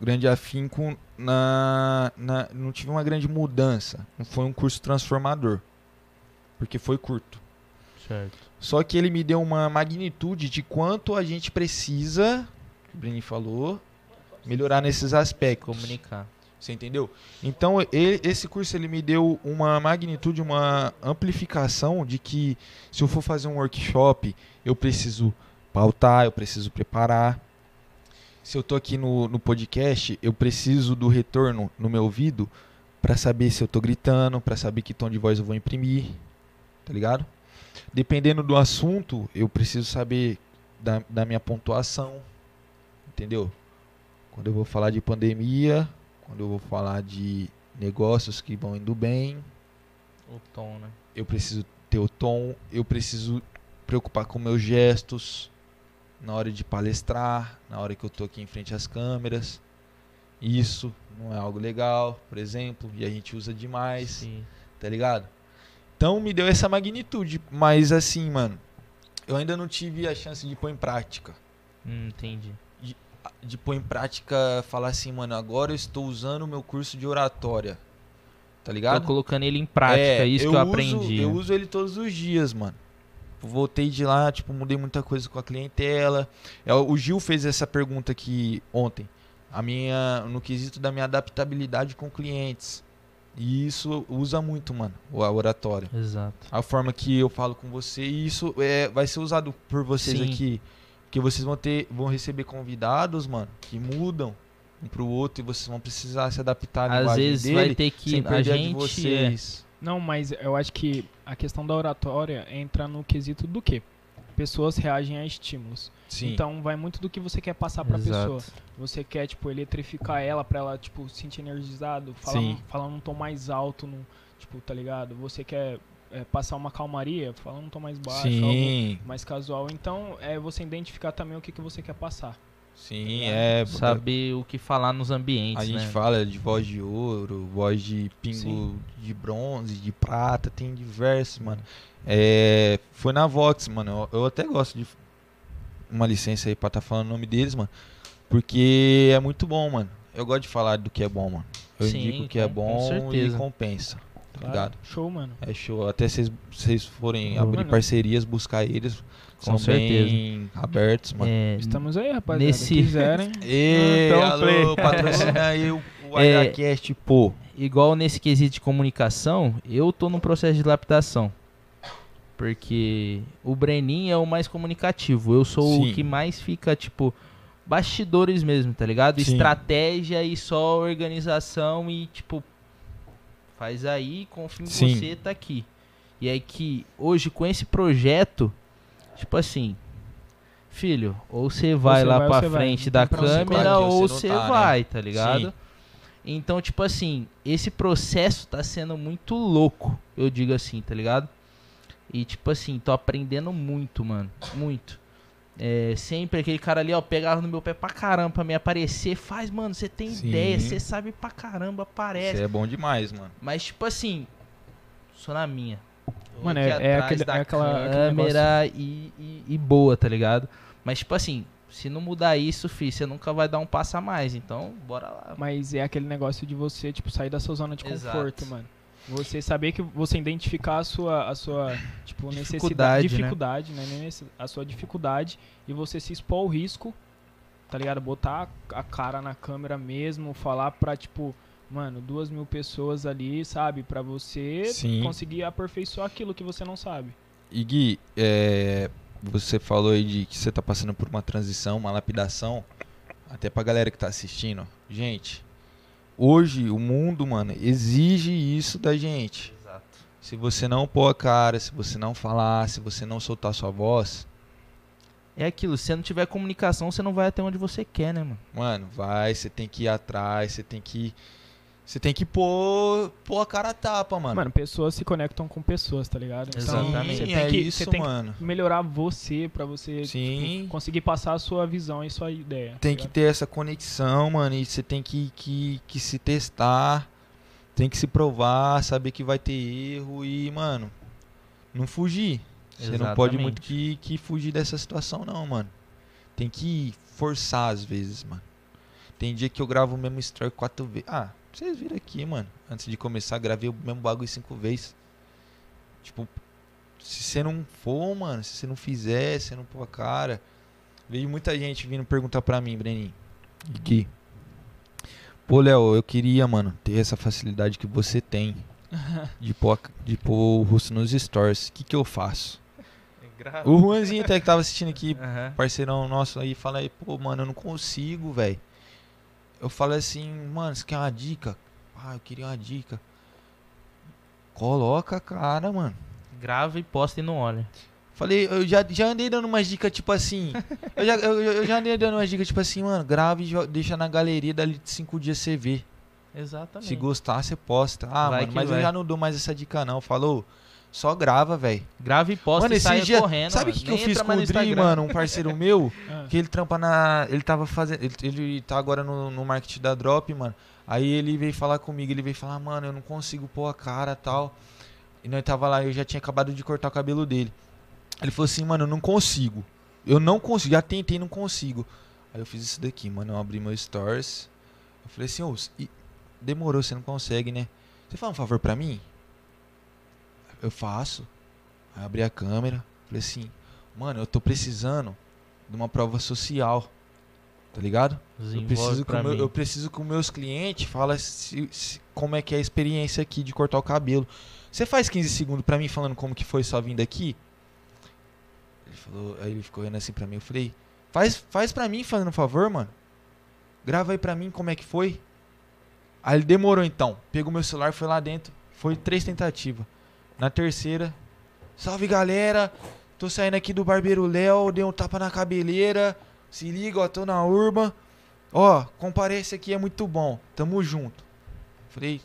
grande afinco na, na. Não tive uma grande mudança. Não foi um curso transformador. Porque foi curto. Certo. Só que ele me deu uma magnitude de quanto a gente precisa, que o Brini falou, melhorar nesses aspectos. Comunicar. Você entendeu? Então, ele- esse curso ele me deu uma magnitude, uma amplificação de que se eu for fazer um workshop, eu preciso pautar, eu preciso preparar. Se eu tô aqui no, no podcast, eu preciso do retorno no meu ouvido para saber se eu tô gritando, para saber que tom de voz eu vou imprimir, tá ligado? Dependendo do assunto, eu preciso saber da, da minha pontuação, entendeu? Quando eu vou falar de pandemia, quando eu vou falar de negócios que vão indo bem, O tom, né? eu preciso ter o tom, eu preciso preocupar com meus gestos na hora de palestrar, na hora que eu tô aqui em frente às câmeras. Isso não é algo legal, por exemplo, e a gente usa demais, Sim. tá ligado? Então me deu essa magnitude, mas assim, mano, eu ainda não tive a chance de pôr em prática. Hum, entendi. de pôr em prática, falar assim, mano, agora eu estou usando o meu curso de oratória. Tá ligado? Tô colocando ele em prática, é isso que eu uso- aprendi. Eu uso ele todos os dias, mano. Voltei de lá, tipo, mudei muita coisa com a clientela. É, O Gil fez essa pergunta aqui ontem. A minha, no quesito da minha adaptabilidade com clientes. E isso usa muito, mano, o a oratória. Exato. A forma que eu falo com você, e isso é, vai ser usado por vocês Sim. aqui. Porque vocês vão ter, vão receber convidados, mano, que mudam um pro outro e vocês vão precisar se adaptar à Às vezes dele, vai ter que. A gente. é, vocês. Não, mas eu acho que a questão da oratória entra no quesito do quê? Pessoas reagem a estímulos. Sim. Então vai muito do que você quer passar pra Exato. pessoa. Você quer, tipo, eletrificar ela pra ela, tipo, se sentir energizado, falar, um, falar num tom mais alto, num, tipo, tá ligado? Você quer é, passar uma calmaria, falar num tom mais baixo, algo sim, mais casual. Então é você identificar também o que, que você quer passar. sim, é. Saber o que falar nos ambientes, A gente né? fala de voz de ouro, voz de pingo Sim. de bronze, de prata, tem diversos, mano. É, foi na Vox, mano. Eu, eu até gosto de uma licença aí pra estar falando o nome deles, mano. Porque é muito bom, mano. Eu gosto de falar do que é bom, mano. Eu Sim, indico o que é com bom e compensa. Tá Claro. ligado? Show, mano. É show. Até se vocês forem Mano. abrir parcerias, buscar eles. Com são certeza. bem abertos, mano. É, Estamos aí, rapaziada. Nesse- Se quiserem. E Então, alô, play. patrocina aí o, o É. HCast, pô. igual nesse quesito de comunicação, eu tô no processo de lapidação. Porque o Brenin é o mais comunicativo. Eu sou Sim. o que mais fica, tipo, bastidores mesmo, tá ligado? Sim. Estratégia e só organização e, tipo, faz aí, confio em Sim. você, tá aqui. E aí que hoje com esse projeto, tipo assim, filho, ou você vai você lá vai ou pra vai. frente da câmera ou Você tá, né? vai, tá ligado? Sim. Então, tipo assim, esse processo tá sendo muito louco, eu digo assim, tá ligado? E tipo assim, tô aprendendo muito, mano. Muito. É, sempre aquele cara ali, ó, pegava no meu pé pra caramba pra me aparecer. Faz, mano, você tem Sim. ideia, você sabe pra caramba, aparece. Isso é bom demais, mano. Mas, tipo assim, sou na minha. Mano, aqui é- é atrás aquele- da é aquela- câmera e, e- e boa, tá ligado? Mas, tipo assim, se não mudar isso, fi, você nunca vai dar um passo a mais. Então, bora lá. Mas é aquele negócio de você, tipo, sair da sua zona de Exato. conforto, mano. Você saber que você identificar a sua, a sua tipo, Dificuldade, necessidade, né? dificuldade, né? Necess- A sua dificuldade e você se expor ao risco, tá ligado? Botar a cara na câmera mesmo, falar pra, tipo, mano, duas mil pessoas ali, sabe? Pra você Sim. conseguir aperfeiçoar aquilo que você não sabe. E Gui, é, você falou aí de que você tá passando por uma transição, uma lapidação. Até pra galera que tá assistindo. Gente, hoje o mundo, mano, exige isso da gente. Exato. Se você não pôr a cara, se você não falar, se você não soltar sua voz, É aquilo, se você não tiver comunicação, você não vai até onde você quer, né, mano? mano, vai, você tem que ir atrás, você tem que. Você tem que pôr, pôr a cara a tapa, mano. Mano, pessoas se conectam com pessoas, tá ligado? Exatamente. você Sim, tem é que, isso, você tem mano. que melhorar você pra você Sim. tipo, conseguir passar a sua visão e sua ideia. tá Tem que ligado? ter essa conexão, mano, e você tem que, que, que se testar, tem que se provar, saber que vai ter erro e, mano, não fugir. Você não pode Exatamente. muito que, que fugir dessa situação, não, mano. Tem que forçar às vezes, mano. Tem dia que eu gravo o mesmo story quatro vezes. Ah, vocês viram aqui, mano. Antes de começar, gravei o mesmo bagulho cinco vezes. Tipo, se você não for, mano, se você não fizer, se você não pôr a cara. Vejo muita gente vindo perguntar pra mim, Breninho. Gui. Pô, Léo, eu queria, mano, ter essa facilidade que você tem de pôr, de pôr o rosto nos stories. O que que eu faço? O Juanzinho até que tava assistindo aqui, Aham. parceirão nosso aí, fala aí, pô, mano, eu não consigo, velho. Eu falo assim, mano, você quer uma dica? Ah, eu queria uma dica. Coloca a cara, mano. Grava e posta e não olha. Falei, eu já, já andei dando umas dicas, tipo assim. eu, já, eu, eu já andei dando umas dicas, tipo assim, mano, grava e deixa na galeria, dali de cinco dias você vê. Exatamente. Se gostar, você posta. Ah, Vai mano, mas eu vai. já não dou mais essa dica, não. Falou, só grava, velho. Grava e posta Mano, e esse dia. correndo. sabe o que, que eu fiz com o Dri, mano? Um parceiro meu. Ah. Que ele trampa na. Ele tava fazendo. Ele, ele tá agora no, no marketing da Drop, mano. Aí ele veio falar comigo, ele veio falar, mano, eu não consigo pôr a cara tal. E nós tava lá, eu já tinha acabado de cortar o cabelo dele. Ele falou assim, mano, eu não consigo. Eu não consigo, já tentei, não consigo. Aí eu fiz isso daqui, mano. Eu abri meu stories. Eu falei assim, ô, e- demorou, você não consegue, né? Você faz um favor pra mim? Eu faço. Aí abri a câmera. Falei assim, mano, eu tô precisando de uma prova social. Tá ligado? Eu preciso, que meu- eu preciso que os meus clientes falem se- se- como é que é a experiência aqui de cortar o cabelo. Você faz 15 segundos pra mim falando como que foi sua vinda aqui? Ele falou, aí ele ficou olhando assim pra mim. Eu falei, faz, faz pra mim, fazendo um favor, mano. Grava aí pra mim como é que foi. Aí ele demorou então. Pegou meu celular, foi lá dentro. Foi três tentativas. Na terceira, salve galera. Tô saindo aqui do Barbeiro Léo, dei um tapa na cabeleira. Se liga, ó, tô na urba. Ó, comparece aqui, é muito bom. Tamo junto. Falei.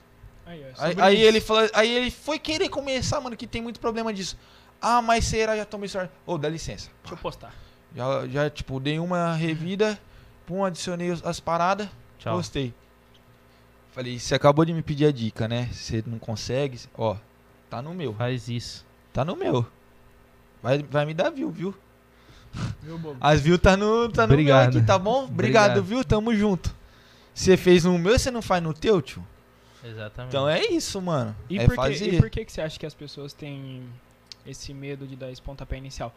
Aí, ó, é Aí, aí ele falou, aí ele foi querer começar, mano, que tem muito problema disso. Ah, mas será já tomei sorte. Ô, dá licença. Deixa eu postar. Já, já, tipo, dei uma revida, pum, adicionei as paradas, Tchau. postei. Falei, você acabou de me pedir a dica, né? Você não consegue, ó, tá no meu. Faz isso. Tá no meu. Vai, vai me dar view, viu? Viu, bobo? As views tá no, tá no Obrigado. meu aqui, tá bom? Obrigado, Obrigado. viu? Tamo junto. Você fez no meu, você não faz no teu, tio? Exatamente. Então é isso, mano. E, é por que, e por que, que você acha que as pessoas têm esse medo de dar esse pontapé inicial?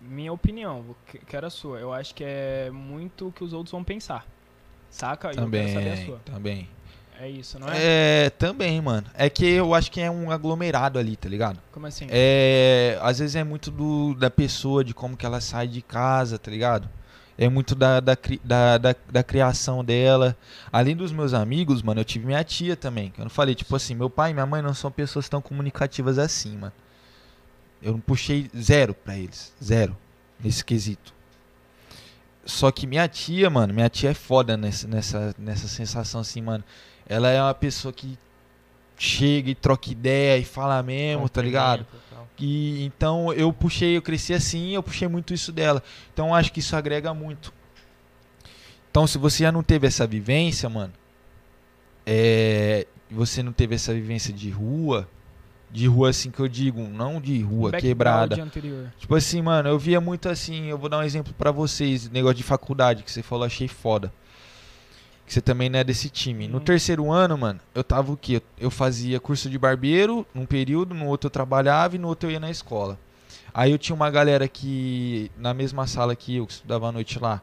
Minha opinião, quero a sua. Eu acho que é muito o que os outros vão pensar. Saca? E eu quero saber a Também, sua. também. É isso, não é? É, também, mano. É que eu acho que é um aglomerado ali, tá ligado? Como assim? É, às vezes é muito do, da pessoa, de como que ela sai de casa, tá ligado? É muito da, da, da, da, da criação dela. Além dos meus amigos, mano, eu tive minha tia também. Que eu não falei, tipo assim, meu pai e minha mãe não são pessoas tão comunicativas assim, mano. Eu não puxei zero pra eles. Zero. Nesse quesito. Só que minha tia, mano, minha tia é foda nessa, nessa, nessa sensação assim, mano. Ela é uma pessoa que chega e troca ideia e fala mesmo, tá ligado? Cumprimento e então eu puxei, eu cresci assim, eu puxei muito isso dela. Então eu acho que isso agrega muito. Então se você já não teve essa vivência, mano, é, você não teve essa vivência de rua, De rua assim que eu digo, não de rua Background quebrada. anterior. Tipo assim, mano, eu via muito assim, eu vou dar um exemplo pra vocês, negócio de faculdade que você falou, achei foda. Que você também não é desse time. No Uhum. terceiro ano, mano, eu tava o quê? Eu- fazia curso de barbeiro num período, no outro eu trabalhava e no outro eu ia na escola. Aí eu tinha uma galera que, na mesma sala que eu, que estudava à noite lá,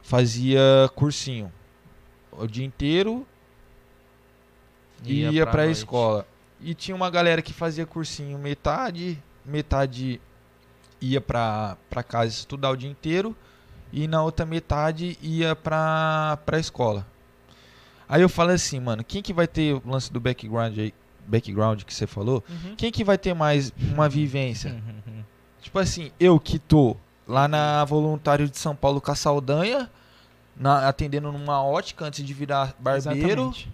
fazia cursinho. O dia inteiro e ia, pra, noite. escola. E tinha uma galera que fazia cursinho metade, metade ia pra, pra casa estudar o dia inteiro e na outra metade ia pra, pra escola. Aí eu falei assim, mano, quem que vai ter o lance do background aí, background que você falou? Uhum. Quem que vai ter mais uma vivência? Uhum. Tipo assim, eu que tô lá na Voluntário de São Paulo com a Saldanha, na- atendendo numa ótica antes de virar barbeiro. Exatamente.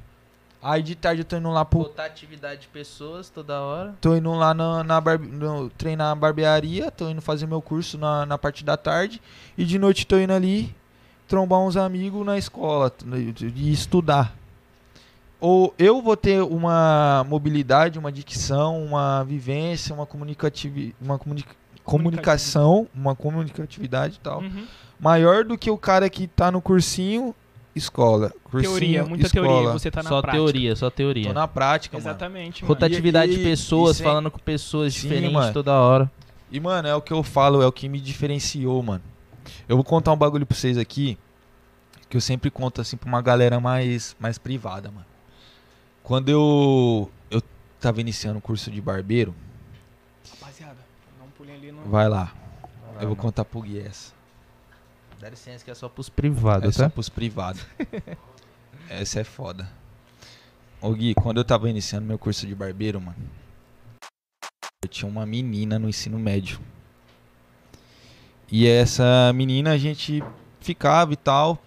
Aí de tarde eu tô indo lá pro Botar atividade de pessoas toda hora. Tô indo lá na, na barbe- no- treinar barbearia, tô indo fazer meu curso na, na parte da tarde. E de noite tô indo ali trombar uns amigos na escola t- e estudar. Ou eu vou ter uma mobilidade, uma dicção, uma vivência, uma comunicativi uma comuni- comunicação, uma comunicatividade e tal, Uhum. maior do que o cara que tá no cursinho, escola. Cursinho, Teoria, muita escola. teoria. Você tá na só prática. teoria, só teoria. Tô na prática, mano. Exatamente, mano. Rotatividade E- de pessoas, sem- falando com pessoas Sim, diferentes mano. toda hora. E, mano, é o que eu falo, é o que me diferenciou, mano. Eu vou contar um bagulho pra vocês aqui, que eu sempre conto, assim, pra uma galera mais, mais privada, mano. Quando eu, eu tava iniciando o curso de barbeiro, Rapaziada, dá um pulinho ali no... vai lá, eu vou mano. contar pro Gui essa. Dá licença que é só pros privados, É só tá? pros privados. essa é foda. Ô Gui, quando eu tava iniciando meu curso de barbeiro, mano, eu tinha uma menina no ensino médio. E essa menina a gente ficava e tal.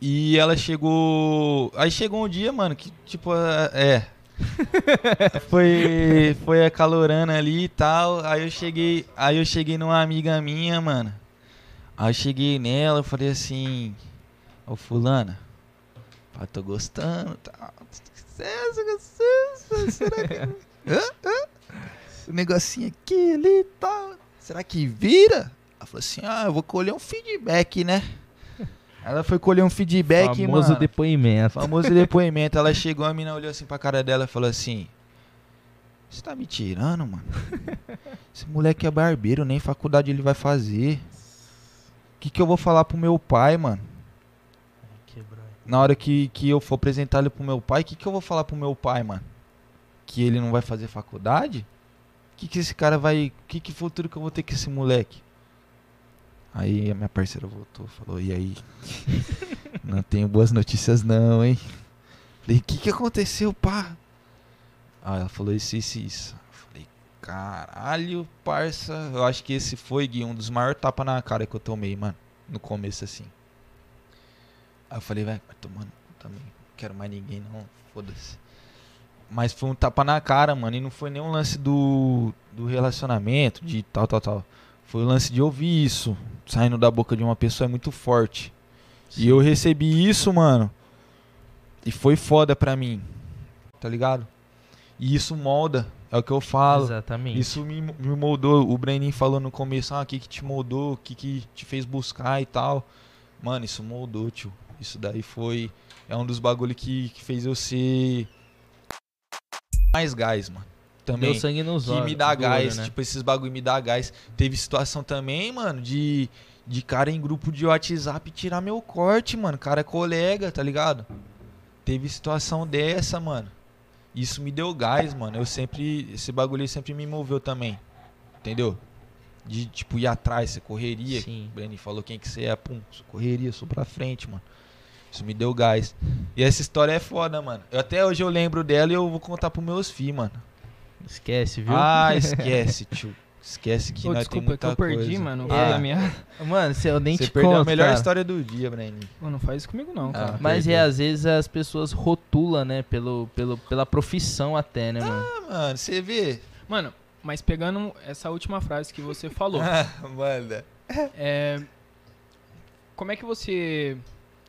E ela chegou. Aí chegou um dia, mano, que tipo, é. foi foi acalorando ali e tal. Aí eu cheguei, aí eu cheguei numa amiga minha, mano. Aí eu cheguei nela, eu falei assim: "Ô fulana, pá, tô gostando, tal. Que- será que Hã? Hã? o negocinho aqui ali e tal. Será que vira?" Falou assim: "Ah, eu vou colher um feedback, né?" Ela foi colher um feedback, Famoso mano. depoimento. Famoso depoimento. Ela chegou, a mina olhou assim pra cara dela e falou assim: Você tá me tirando, mano? Esse moleque é barbeiro, nem faculdade ele vai fazer. O que, que eu vou falar pro meu pai, mano? Na hora que, que eu for apresentar ele pro meu pai, o que, que eu vou falar pro meu pai, mano? Que ele não vai fazer faculdade? O que, que esse cara vai. Que, que futuro que eu vou ter com esse moleque? Aí a minha parceira voltou falou: E aí? Não tenho boas notícias, não, hein? Falei: O que, que aconteceu, pá? Ah, ela falou isso, isso, isso. Falei: Caralho, parça. Eu acho que esse foi, Gui, um dos maiores tapas na cara que eu tomei, mano. No começo, assim. Aí eu falei: Vai, tomando também. Não quero mais ninguém, não. Foda-se. Mas foi um tapa na cara, mano. E não foi nem um lance do, do relacionamento, de tal, tal, tal. Foi o lance de ouvir isso saindo da boca de uma pessoa é muito forte. E eu recebi isso, mano. E foi foda pra mim. Tá ligado? E isso molda. É o que eu falo. Exatamente. Isso me, me moldou. O Brenin falou no começo, ah, o que, que te moldou, o que, que te fez buscar e tal. Mano, isso moldou, tio. Isso daí foi. É um dos bagulho que, que fez eu ser. Mais gás, mano. Também Deu sangue nos que olhos. me dá gás, né? tipo, esses bagulho me dá gás. Teve situação também, mano, de, de cara em grupo de WhatsApp tirar meu corte, mano. Cara é colega, tá ligado? Teve situação dessa, mano. Isso me deu gás, mano. Eu sempre. Esse bagulho sempre me moveu também. Entendeu? De, tipo, ir atrás, você correria. Sim. O Breni falou quem que você é, pum, correria, sou pra frente, mano. Isso me deu gás. E essa história é foda, mano. Eu, até hoje eu lembro dela e eu vou contar pros meus filhos, mano. Esquece, viu? Ah, esquece, tio. Esquece que Ô, nós tem desculpa, é que eu perdi, coisa. mano. Ah, Foi a minha... Mano, se eu nem Você te perdeu conto, a melhor cara. história do dia, Breni. Mano, não faz isso comigo não, cara. Ah. Mas é, Perdeu. às vezes as pessoas rotulam, né? Pelo, pelo, pela profissão até, né, mano? Ah, mano, você vê. Mano, mas pegando essa última frase que você falou, Ah, manda. é... como é que você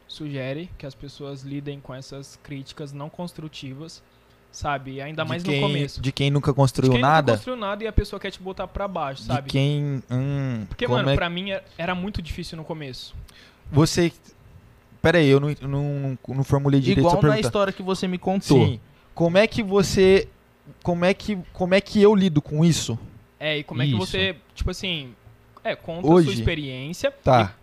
sugere que as pessoas lidem com essas críticas não construtivas sabe? Ainda De mais quem- no começo. De quem nunca De construiu quem nada. não construiu nada e a pessoa quer te botar pra baixo, De sabe? quem. Hum, Porque, como mano, é pra mim é- era muito difícil no começo. Você. Pera aí, eu não, não, não formulei direito Igual essa na pergunta. história que você me contou. Sim. Como é que você. Como é que, como é que eu lido com isso? É, e como é que Isso. você, tipo assim, é, conta a Hoje. sua experiência Tá.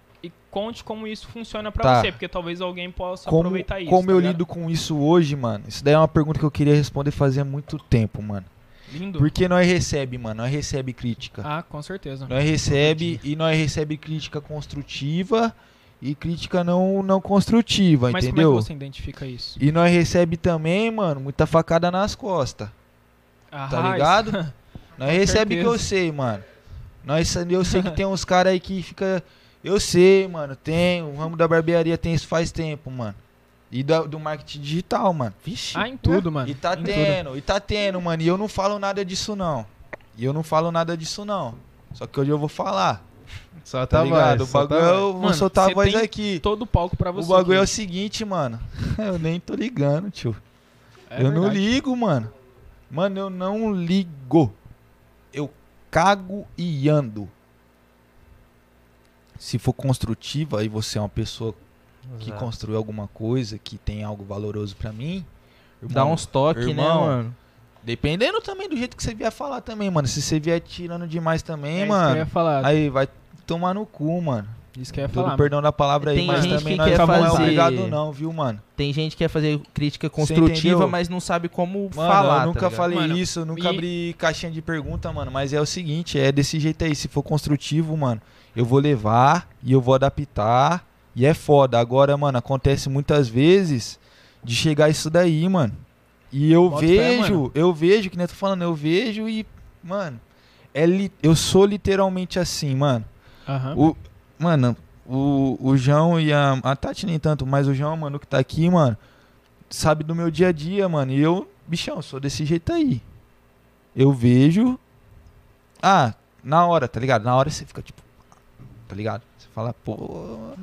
Conte como isso funciona pra Tá. você, porque talvez alguém possa Como, aproveitar isso. como tá eu ligado? lido com isso hoje, mano? Isso daí é uma pergunta que eu queria responder fazia muito tempo, mano. Lindo. Porque nós recebe, mano, nós recebe crítica. Ah, com certeza. Nós recebe e nós recebe crítica construtiva e crítica não, não construtiva, Mas entendeu? como é que você identifica isso? E nós recebe também, mano, muita facada nas costas. Ah, Tá ligado? Nós recebe que eu certeza. sei, mano. Nós, eu sei que tem uns caras aí que fica. Eu sei, mano. Tem. O ramo da barbearia tem isso faz tempo, mano. E do, do marketing digital, mano. Vixe. Ah, em tudo, mano. E tá em tudo. tendo, e tá tendo, mano. E eu não falo nada disso, não. E eu não falo nada disso, não. Só que hoje eu vou falar. Só Tá ligado? O bagulho eu vou Mano, soltar a voz tem aqui. Todo palco pra você. O bagulho é o aqui. seguinte, mano. eu nem tô ligando, tio. É eu não verdade. ligo, mano. Mano, eu não ligo. Eu cago e ando. Se for construtiva e você é uma pessoa que Exato. construiu alguma coisa, que tem algo valoroso pra mim, Dá irmão, uns toques, né, mano? Dependendo também do jeito que você vier falar também, mano. Se você vier tirando demais também, É que mano. falar. Aí vai tomar no cu, mano. Isso que eu ia Todo falar. perdão da palavra aí, Tem mas também que nós quer não é fazer- obrigado não, viu, mano? Tem gente que quer fazer crítica construtiva, mas não sabe como Mano, falar. eu nunca tá falei Mano, isso, nunca e- abri caixinha de pergunta, mano. Mas é o seguinte, é desse jeito aí. Se for construtivo, mano, eu vou levar e eu vou adaptar. E é foda. Agora, mano, acontece muitas vezes de chegar isso daí, mano. E eu Bota vejo, eu vejo, que nem eu tô falando, eu vejo e, mano, é li- eu sou literalmente assim, mano. Aham. O, mano, o, o João e a, a Tati nem tanto, mas o João, mano, que tá aqui, mano, sabe do meu dia a dia, mano. E eu, bichão, sou desse jeito aí. Eu vejo. Ah, na hora, tá ligado? Na hora você fica tipo. Tá ligado? Você fala, pô,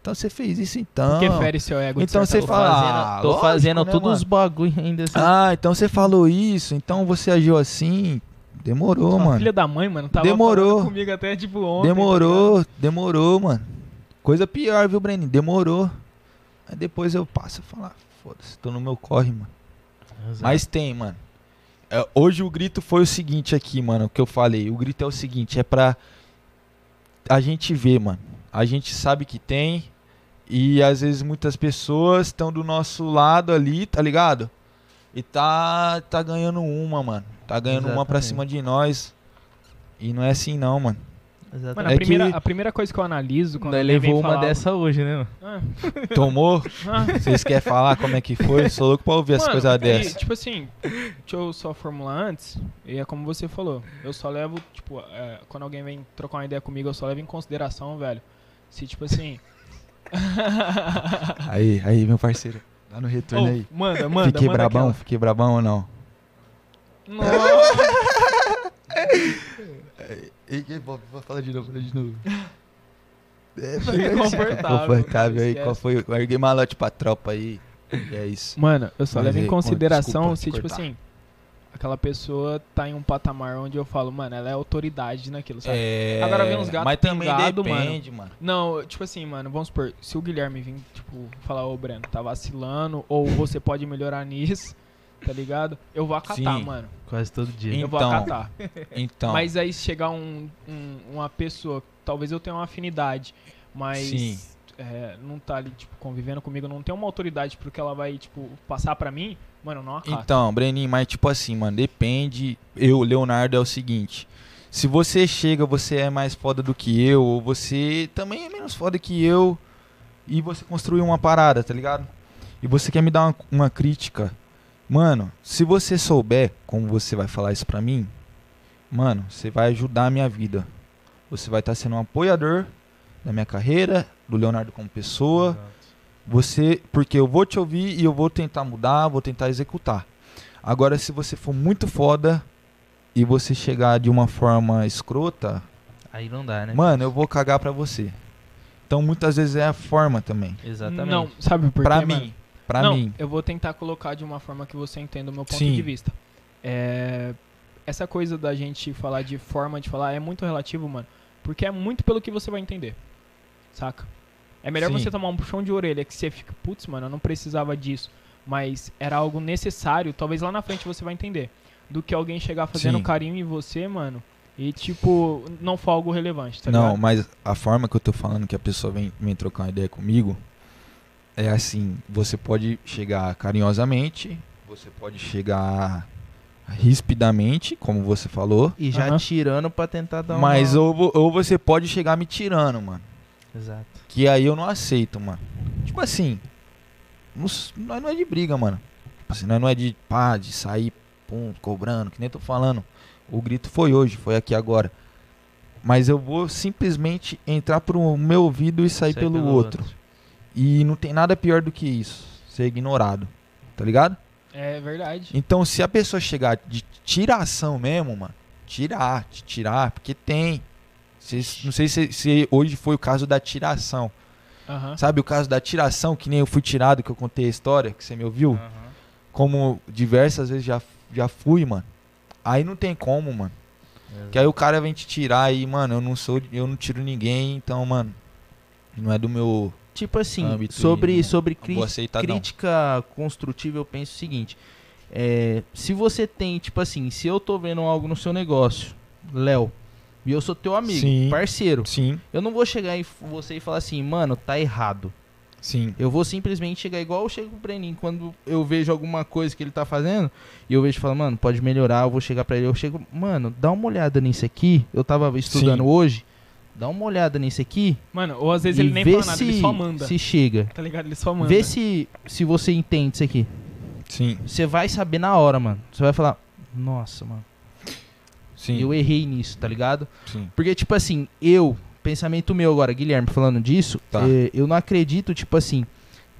então você fez isso então. Porque fere seu ego. de Então você fala, fazendo, ah, tô lógico, fazendo né, todos mano? os bagulho ainda assim. Ah, então você falou isso, então você agiu assim. Demorou, mano. filha da mãe, mano, tava Demorou. comigo até tipo ontem. tá Demorou, demorou, mano. Coisa pior, viu, Brenin? Demorou. Aí depois eu passo a falar, foda-se, tô no meu corre, mano. Exato. Mas tem, mano. É, hoje o grito foi o seguinte aqui, mano, o que eu falei. O grito é o seguinte, é pra a gente ver, mano. A gente sabe que tem e às vezes muitas pessoas estão do nosso lado ali, tá ligado? E tá tá ganhando uma, mano. Tá ganhando uma pra Exatamente. cima de nós. E não é assim não, mano. Exatamente. Mano, a, É primeira, que- a primeira coisa que eu analiso quando vem levou uma falar- dessa hoje, né? mano? Ah, Tomou? ah. Vocês querem falar como é que foi? Sou louco pra ouvir as coisas dessas. Tipo assim, deixa eu só formular antes. E é como você falou. Eu só levo, tipo, é, quando alguém vem trocar uma ideia comigo, eu só levo em consideração, velho. Se, tipo assim. Aí, aí, meu parceiro. Dá no retorno Ô, aí. manda, manda. Fiquei manda brabão? aquela. Fiquei brabão ou não? Nossa. Vou falar de novo, falar de novo. É, Fica confortável, Confortável aí. Qual foi? Eu larguei malote pra tropa aí. E é isso. Mano, eu só Mas levo aí, em con- consideração desculpa se, tipo cortar. assim, aquela pessoa tá em um patamar onde eu falo, mano, ela é autoridade naquilo, sabe? É, Agora vem uns gatos Mas também pingado, depende, mano. Não, tipo assim, mano, vamos supor, se o Guilherme vir, tipo, falar, ô Breno, tá vacilando, ou você pode melhorar nisso, tá ligado? Eu vou acatar, Sim. mano. Quase todo dia. Eu vou Então. acatar. Então, Mas aí se chegar um, um- uma pessoa, talvez eu tenha uma afinidade, mas Sim. é, não tá ali, tipo, convivendo comigo, não tem uma autoridade porque ela vai, tipo, passar pra mim, mano, eu não acato. Então, Breninho, mas tipo assim, mano, depende. Eu, Leonardo, é o seguinte. Se você chega, você é mais foda do que eu, ou você também é menos foda que eu, e você construiu uma parada, tá ligado? E você quer me dar uma, uma crítica. Mano, se você souber como você vai falar isso pra mim, mano, você vai ajudar a minha vida. Você vai estar sendo um apoiador da minha carreira, do Leonardo como pessoa. Você, porque eu vou te ouvir e eu vou tentar mudar, vou tentar executar. Agora, se você for muito foda e você chegar de uma forma escrota, Aí não dá, né? mano, eu vou cagar pra você. Então, muitas vezes é a forma também. Exatamente. Não, sabe por pra quê, mim. mano? Pra Não, mim. eu vou tentar colocar de uma forma que você entenda o meu ponto Sim. de vista. É, Essa coisa da gente falar de forma de falar é muito relativo, mano. Porque é muito pelo que você vai entender. Saca? É melhor Sim. você tomar um puxão de orelha que você fica, putz, mano, eu não precisava disso. Mas era algo necessário, talvez lá na frente você vai entender. Do que alguém chegar fazendo Sim. carinho em você, mano. E tipo, não for algo relevante, tá não, ligado? mas a forma que eu tô falando que a pessoa vem, vem trocar uma ideia comigo é assim, você pode chegar carinhosamente, você pode chegar rispidamente, como você falou, E já Aham. tirando pra tentar dar mas uma... ou, vo- ou você pode chegar me tirando, mano. Exato. Que aí eu não aceito, mano. Tipo assim, nós nós não é de briga, mano. Tipo assim, nós não é de pá, de sair, pum, cobrando, que nem tô falando. O grito foi hoje, foi aqui agora. Mas eu vou simplesmente entrar pro meu ouvido e sair Sai pelo, pelo outro. E não tem nada pior do que isso. Ser ignorado. Tá ligado? É verdade. Então, se a pessoa chegar de tiração mesmo, mano, tirar, te tirar, porque tem. Não sei se, se hoje foi o caso da tiração. Aham. Sabe o caso da tiração, que nem eu fui tirado, que eu contei a história, que você me ouviu? Aham. Como diversas vezes já, já fui, mano. Aí não tem como, mano. Que aí o cara vem te tirar e, mano, eu não sou, eu não tiro ninguém, então, mano, não é do meu Tipo assim, âmbito sobre, e sobre cri- crítica construtiva, eu penso o seguinte. É, se você tem, tipo assim, se eu tô vendo algo no seu negócio, Léo, e eu sou teu amigo, Sim. parceiro, Sim, eu não vou chegar em você e falar assim, mano, tá errado. sim. Eu vou simplesmente chegar igual eu chego pro Brenin. Quando eu vejo alguma coisa que ele tá fazendo, e eu vejo e falo, mano, pode melhorar, eu vou chegar pra ele. Eu chego, mano, dá uma olhada nisso aqui. Eu tava estudando Sim. hoje. Dá uma olhada nisso aqui. Mano, ou às vezes ele nem fala nada, se, ele só manda. se chega. Tá ligado? Ele só manda. Vê se, se você entende isso aqui. Sim, Você vai saber na hora, mano. Você vai falar, nossa, mano, sim. eu errei nisso, tá ligado? sim. Porque, tipo assim, eu, pensamento meu agora, Guilherme, falando disso, Tá. eh, eu não acredito, tipo assim,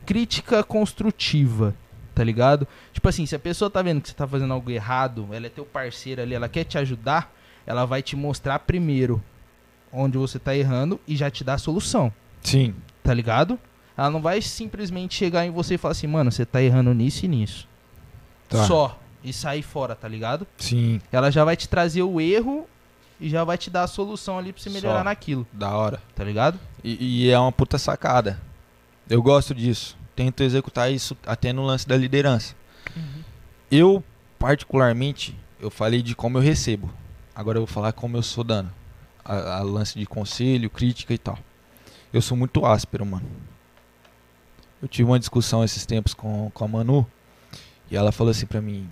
crítica construtiva, tá ligado? Tipo assim, se a pessoa tá vendo que você tá fazendo algo errado, ela é teu parceiro ali, ela quer te ajudar, ela vai te mostrar primeiro onde você tá errando e já te dá a solução, Sim. tá ligado? Ela não vai simplesmente chegar em você e falar assim, mano, você tá errando nisso e nisso. Tá. Só. E sair fora, tá ligado? Sim. Ela já vai te trazer o erro e já vai te dar a solução ali pra você melhorar Só. naquilo, Da hora. tá ligado? E, e é uma puta sacada. Eu gosto disso. Tento executar isso até no lance da liderança. Uhum. Eu, particularmente, eu falei de como eu recebo. Agora eu vou falar como eu sou dando. A, a lance de conselho, crítica e tal. Eu sou muito áspero, mano. Eu tive uma discussão esses tempos com, com a Manu. E ela falou assim pra mim: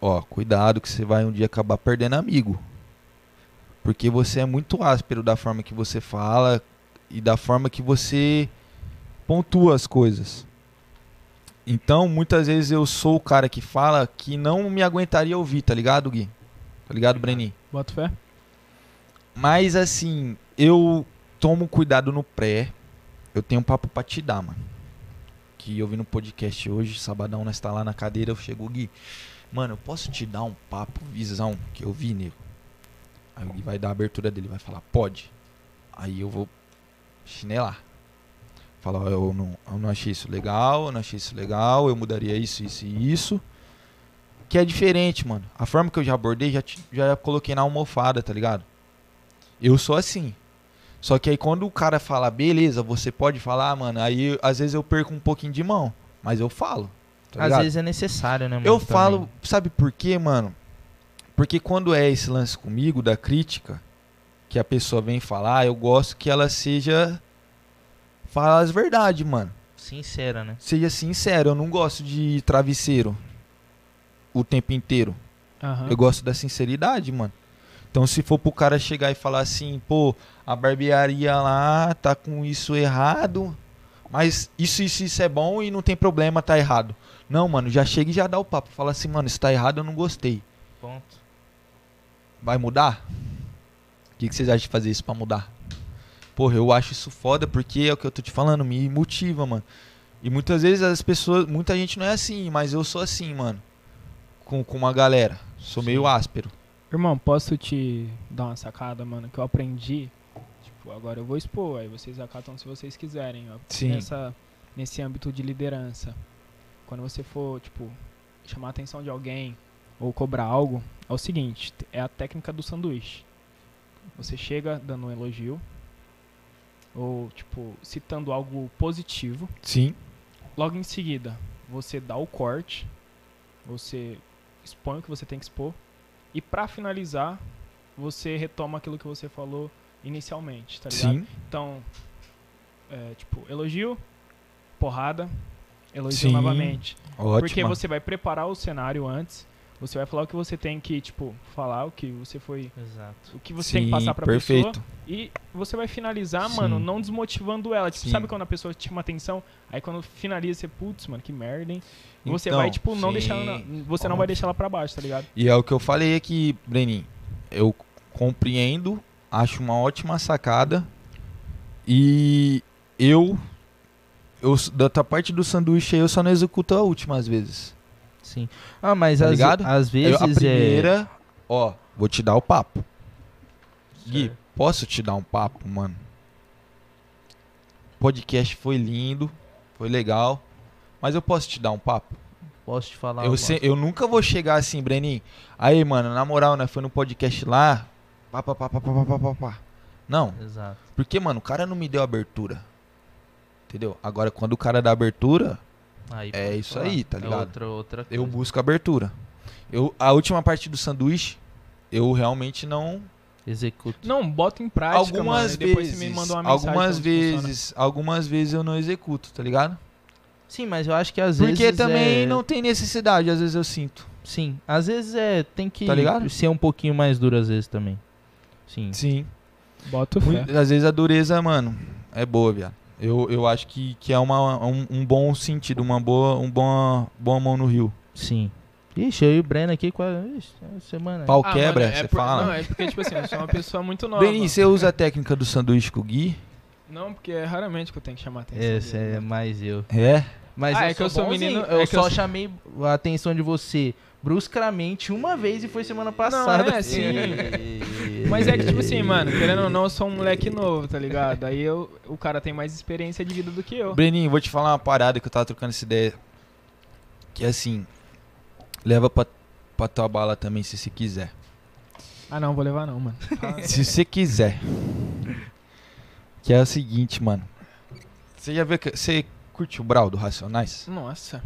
Ó, cuidado que você vai um dia acabar perdendo amigo. Porque você é muito áspero da forma que você fala e da forma que você pontua as coisas. Então, muitas vezes eu sou o cara que fala que não me aguentaria ouvir, tá ligado, Gui? Tá ligado, Brenin? Bota fé? Mas assim, eu tomo cuidado no pré. Eu tenho um papo pra te dar, mano. Que eu vi no podcast hoje, sabadão, nós tá lá na cadeira, eu chego, Gui. Mano, eu posso te dar um papo, visão, que eu vi, nego? Aí o Gui vai dar a abertura dele, vai falar, pode. Aí eu vou chinelar. Falar, eu não, eu não achei isso legal, eu não achei isso legal, eu mudaria isso, isso e isso. Que é diferente, mano. A forma que eu já abordei, já, já coloquei na almofada, tá ligado? Eu sou assim. Só que aí quando o cara fala, beleza, você pode falar, mano, aí às vezes eu perco um pouquinho de mão. Mas eu falo. Tá Às ligado? vezes é necessário, né, mano? Eu também. falo, sabe por quê, mano? Porque quando é esse lance comigo da crítica, que a pessoa vem falar, eu gosto que ela seja. Fala as verdades, mano. Sincera, né? Seja sincero, eu não gosto de travesseiro o tempo inteiro. Aham. Eu gosto da sinceridade, mano. Então, se for pro cara chegar e falar assim, pô, a barbearia lá tá com isso errado, mas isso, isso, isso é bom e não tem problema, tá errado. Não, mano, já chega e já dá o papo. Fala assim, mano, isso tá errado, eu não gostei. Ponto. Vai mudar? O que, que vocês acham de fazer isso pra mudar? Porra, eu acho isso foda porque é o que eu tô te falando, me motiva, mano. E muitas vezes as pessoas, muita gente não é assim, mas eu sou assim, mano. Com, com uma galera. Sou meio Sim. áspero. Irmão, posso te dar uma sacada, mano, que eu aprendi? Tipo, agora eu vou expor, aí vocês acatam se vocês quiserem, ó. Sim. Nessa, nesse âmbito de liderança. quando você for, tipo, chamar a atenção de alguém ou cobrar algo, é o seguinte, é a técnica do sanduíche. Você chega dando um elogio ou, tipo, citando algo positivo. Sim. Logo em seguida, você dá o corte, você expõe o que você tem que expor e pra finalizar, você retoma aquilo que você falou inicialmente, tá ligado? Sim. Então, é, tipo, elogio, porrada, elogio Sim. novamente. Ótimo. Porque você vai preparar o cenário antes, você vai falar o que você tem que, tipo, falar, o que você foi. Exato. O que você Sim, tem que passar pra perfeito. pessoa. E você vai finalizar, Sim. mano, não desmotivando ela. Tipo, Sim. sabe quando a pessoa te chama atenção? Aí quando finaliza, você, putz, mano, que merda, hein? E você Então, vai, tipo, não sim. deixar ela. Você não vai deixar ela pra baixo, tá ligado? E é o que eu falei aqui, Breninho. Eu compreendo, acho uma ótima sacada. E eu, eu da tua parte do sanduíche aí, eu só não executo a última às vezes. Sim. Ah, mas Tá às, às Eu- vezes a é... primeira, ó, vou te dar o papo. Gui, posso te dar um papo, mano? Podcast foi lindo, foi legal, mas eu posso te dar um papo? Posso te falar Eu, se- eu nunca vou chegar assim, Breninho. Aí, mano, na moral, né? Foi no podcast lá. Pá, pá, pá, pá, pá, pá, pá, pá. Não, Exato. porque, mano, o cara não me deu abertura. Entendeu? Agora, quando o cara dá abertura, Aí, É isso falar. aí, tá É ligado? outra, outra eu coisa. busco abertura. Eu, a última parte do sanduíche, eu realmente não. Executo. Não, bota em prática, algumas mano. depois vezes. você me manda uma mensagem. algumas se funciona. vezes. Algumas vezes eu não executo, tá ligado? Sim, mas eu acho que às Porque vezes também é- não tem necessidade, às vezes eu sinto. Sim, às vezes é... Tem que Tá ligado? ser um pouquinho mais duro às vezes também. Sim. Sim. Bota fé. Muito- às vezes a dureza, mano, é boa, viado. Eu, eu acho que, que é uma, um, um bom sentido, uma boa, um bom, boa mão no rio. Sim. Ixi, eu e o Breno aqui ixi, é uma semana. Pau Ah, quebra, mano, é você por- fala? Não, é porque, tipo assim, eu sou uma pessoa muito nova. Benin, você usa a técnica do sanduíche com o Gui? Não, porque é raramente que eu tenho que chamar a atenção. Esse dele, é mano. mais eu. É? Mas Ah, eu é que eu sou bonzinho. menino- Eu é eu só sou- chamei a atenção de você bruscamente uma vez e foi semana passada. é, sim. Mas é que, tipo assim, mano, querendo ou não, eu sou um moleque novo, tá ligado? Aí eu, o cara tem mais experiência de vida do que eu. Breninho, vou te falar uma parada que eu tava trocando essa ideia. Que é assim, leva pra, pra tua bala também se você quiser. Ah, não, vou levar não, mano. Se você quiser. Que é o seguinte, mano. Você já viu que. Você curte o Brau do Racionais? Nossa.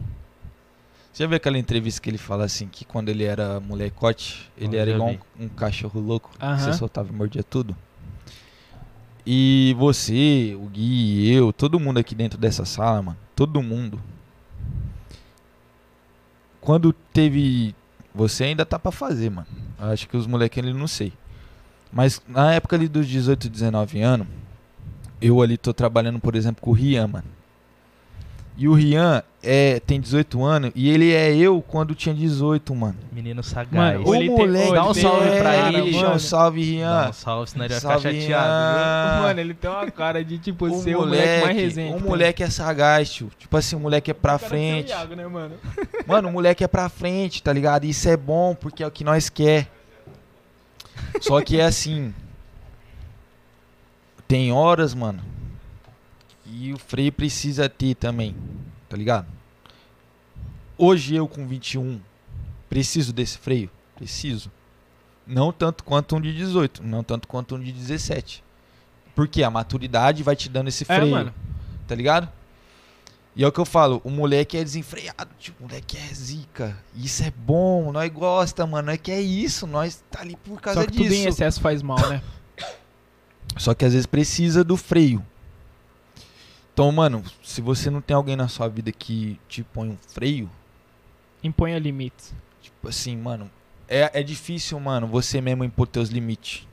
Você já viu aquela entrevista que ele fala assim que quando ele era molecote, ele era igual um, um cachorro louco, que Aham. você soltava e mordia tudo? E você, o Gui, eu, todo mundo aqui dentro dessa sala, mano, todo mundo. Quando teve. Você ainda tá pra fazer, mano. Acho que os molequinhos não sei. Mas na época ali dos 18, 19 anos, eu ali tô trabalhando, por exemplo, com o Rian, mano. E o Rian é, tem 18 anos e ele é eu quando tinha 18, mano. Menino sagaz. Mano, O Ele tem- moleque, Dá um salve pra é, ele, bichão, mano. salve, Dá Rian. um salve, senão ele vai ficar Salve, chateado. Mano, ele tem uma cara de, tipo, O ser o moleque mais resenha. o moleque é sagaz, tio. Tipo assim, o moleque é pra O cara tem o frente. Iago, né, mano? Mano, o moleque é pra frente, tá ligado? Isso é bom porque é o que nós quer. Só que é assim. Tem horas, mano, que o freio precisa ter também, tá ligado? Hoje eu com 21 preciso desse freio? Preciso. Não tanto quanto um de 18, não tanto quanto um de 17. Porque a maturidade vai te dando esse É, freio, mano. tá ligado? E é o que eu falo, o moleque é desenfreado, tipo, o moleque é zica. Isso é bom, nós gosta, mano. É que é isso, nós tá ali por causa Só que tudo em disso. excesso faz mal, né? Só que às vezes precisa do freio. Então, mano, se você não tem alguém na sua vida que te põe um freio, Imponha limites. tipo assim, mano, é, é difícil, mano, você mesmo impor teus limites.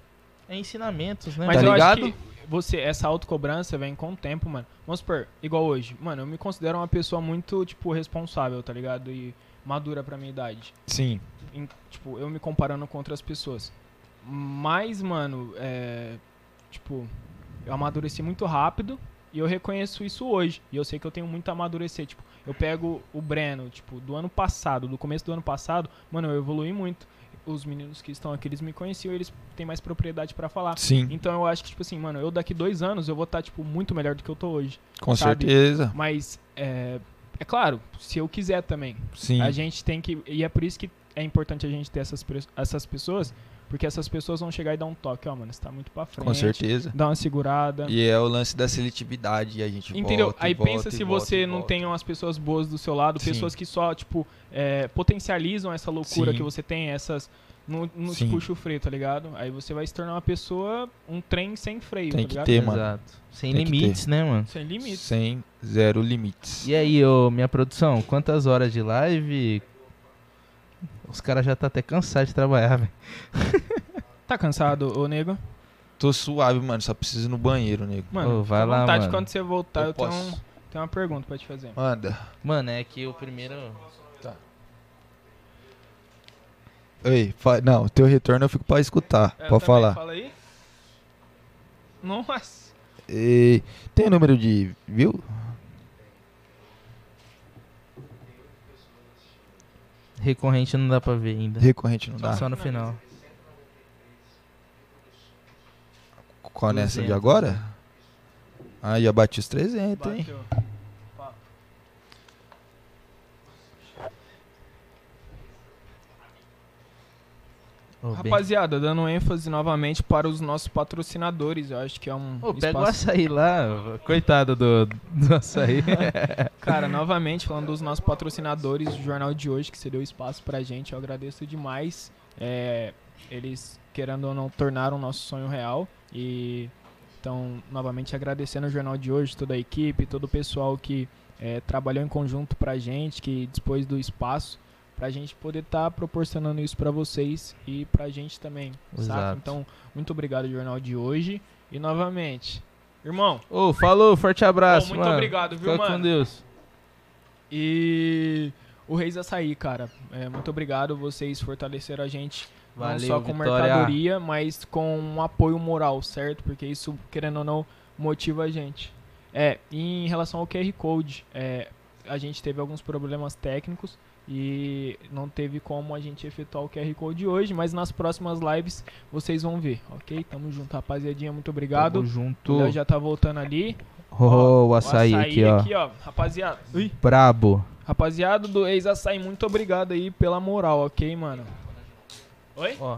É ensinamentos, né? Mas Tá eu ligado? acho que você, essa autocobrança vem com o tempo, mano. Vamos supor, igual hoje. Mano, eu me considero uma pessoa muito, tipo, responsável, tá ligado? E madura pra minha idade. Sim. Em- tipo, eu me comparando com outras pessoas. Mas, mano, é. Tipo, eu amadureci muito rápido e eu reconheço isso hoje. E eu sei que eu tenho muito a amadurecer. Tipo, eu pego o Breno, tipo, do ano passado, do começo do ano passado, mano, eu evolui muito. Os meninos que estão aqui, eles me conheciam, eles têm mais propriedade pra falar. Sim, Então eu acho que, tipo assim, mano, eu daqui dois anos eu vou estar, tipo, muito melhor do que eu tô hoje. com sabe? certeza. Mas é, É claro, se eu quiser também. Sim. A gente tem que. E é por isso que é importante a gente ter essas, essas pessoas, porque essas pessoas vão chegar e dar um toque, ó, mano, você tá muito pra frente. Com certeza. Dá uma segurada. E é o lance da seletividade e a gente Entendeu? volta Aí volta pensa se volta você não volta. tem umas pessoas boas do seu lado, Sim. pessoas que só, tipo, é, potencializam essa loucura Sim. que você tem, essas. Não, não te puxa o freio, tá ligado? Aí você vai se tornar uma pessoa, um trem sem freio, Tem tá que ligado? ter, mano. Exato. Sem Tem limites, né, mano? Sem limite. Sem zero limites. E aí, ô, minha produção, quantas horas de live? Os caras já tá até cansados de trabalhar, velho. Tá cansado, ô nego? Tô suave, mano. Só preciso ir no banheiro, nego. Mano, Ô, vai fica à lá, vontade mano. quando você voltar, eu, Eu tenho, posso. um- tenho uma pergunta pra te fazer. Manda. Mano, é que o primeiro. Oi, fa- não, teu retorno eu fico pra escutar. É, Pode também, falar. Fala aí. Nossa. E tem número de view? Recorrente não dá pra ver ainda. Recorrente não dá. Só no final. Qual nessa de 200. agora? Ah, já bati os 300, hein? Bateu. Pá. Bem- Rapaziada, dando ênfase novamente para os nossos patrocinadores, eu acho que é um Ô, pega o açaí lá, coitado do, do açaí. Cara, novamente, falando dos nossos patrocinadores do jornal de hoje, que você deu espaço pra gente, eu agradeço demais. É, eles, querendo ou não, tornaram o nosso sonho real. E então, novamente agradecendo o jornal de hoje, toda a equipe, todo o pessoal que é, trabalhou em conjunto pra gente, que dispôs do espaço pra gente poder estar proporcionando isso pra vocês e pra gente também? Exato. Então, muito obrigado jornal de hoje. E novamente, irmão, Ô, falou, forte abraço, Pô, muito mano. obrigado, viu, Fica mano? com Deus. E o Reis Açaí, cara. É, muito obrigado. Vocês fortaleceram a gente Valeu, não só com Vitória. mercadoria, mas com um apoio moral, certo? Porque isso, querendo ou não, motiva a gente. É, em relação ao QR Code, é, a gente teve alguns problemas técnicos e não teve como a gente efetuar o QR Code hoje, mas nas próximas lives vocês vão ver, ok? Tamo junto, rapaziadinha. Muito obrigado. Tamo O junto. Léo já tá voltando ali. Ô, Ó, o açaí, aqui, ó. Rapaziada. Ui. Brabo. Rapaziada do Ex Açaí, muito obrigado aí pela moral, ok, mano? Oi? Ó.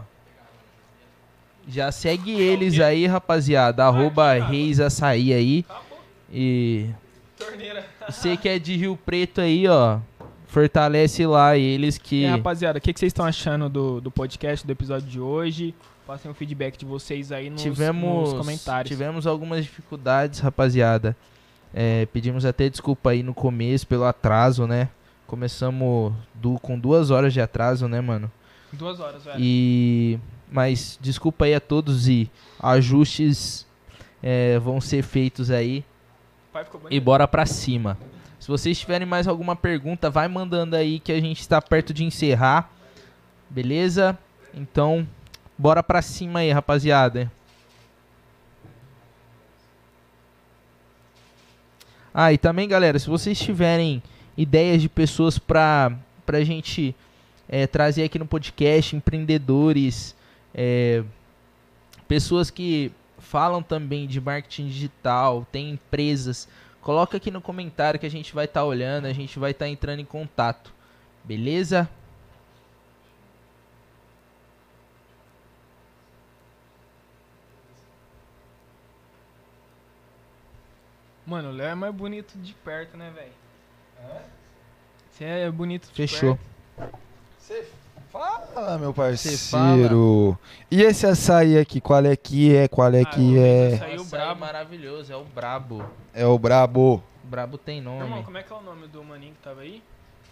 Já segue eles aí, rapaziada. Arroba Reis Açaí aí. E Torneira. você que é de Rio Preto aí, ó. Fortalece lá eles que. Aí, rapaziada, o que, que vocês estão achando do, do podcast, do episódio de hoje? Passem o feedback de vocês aí nos, tivemos, nos comentários. tivemos algumas dificuldades, rapaziada. É, pedimos até desculpa aí no começo pelo atraso, né? Começamos du- com duas horas de atraso, né, mano? Duas horas, velho. E mas desculpa aí a todos e ajustes é, vão ser feitos aí e bora pra cima. Se vocês tiverem mais alguma pergunta, vai mandando aí que a gente está perto de encerrar. Beleza? Então, bora pra cima aí, rapaziada. Ah, e também, galera, se vocês tiverem ideias de pessoas pra, pra gente é, trazer aqui no podcast, empreendedores, é, pessoas que falam também de marketing digital, tem empresas, coloca aqui no comentário que a gente vai estar olhando, a gente vai estar entrando em contato. Beleza? Mano, o Léo é mais bonito de perto, né, velho? Você é bonito de Fechou. perto. Fala, meu parceiro. E esse açaí aqui, qual é que é? Qual é Ah, que o é? açaí. Saiu Açaí brabo. maravilhoso, é o brabo. É o brabo, O brabo tem nome. Irmão, como é que é o nome do maninho que tava aí?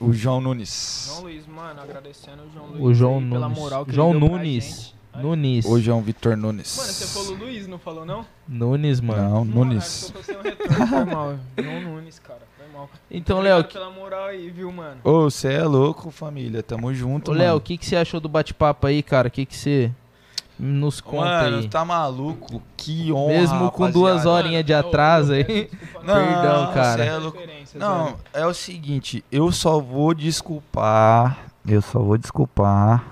o João Nunes. João Luiz, mano, agradecendo o João Luiz o João aí pela Nunes. moral que João ele deu Nunes. gente. Ai. Nunes. O João Vitor Nunes. Mano, você falou Luiz, não falou não? Nunes, mano. Não, Mano, Nunes. acho que eu tô sem um retorno, foi mal. João Nunes, cara, mal. Então, Léo, pela moral aí, viu, mano? Ô, você é louco, família. Tamo junto, Ô, Léo, o que, que você achou do bate-papo aí, cara? O que, que você nos conta Mano, aí? tá maluco? Que honra, Mesmo com rapaziada. duas horinhas de atraso aí. Não, Perdão, cara. é louco. Não, é o seguinte, eu só vou desculpar, eu só vou desculpar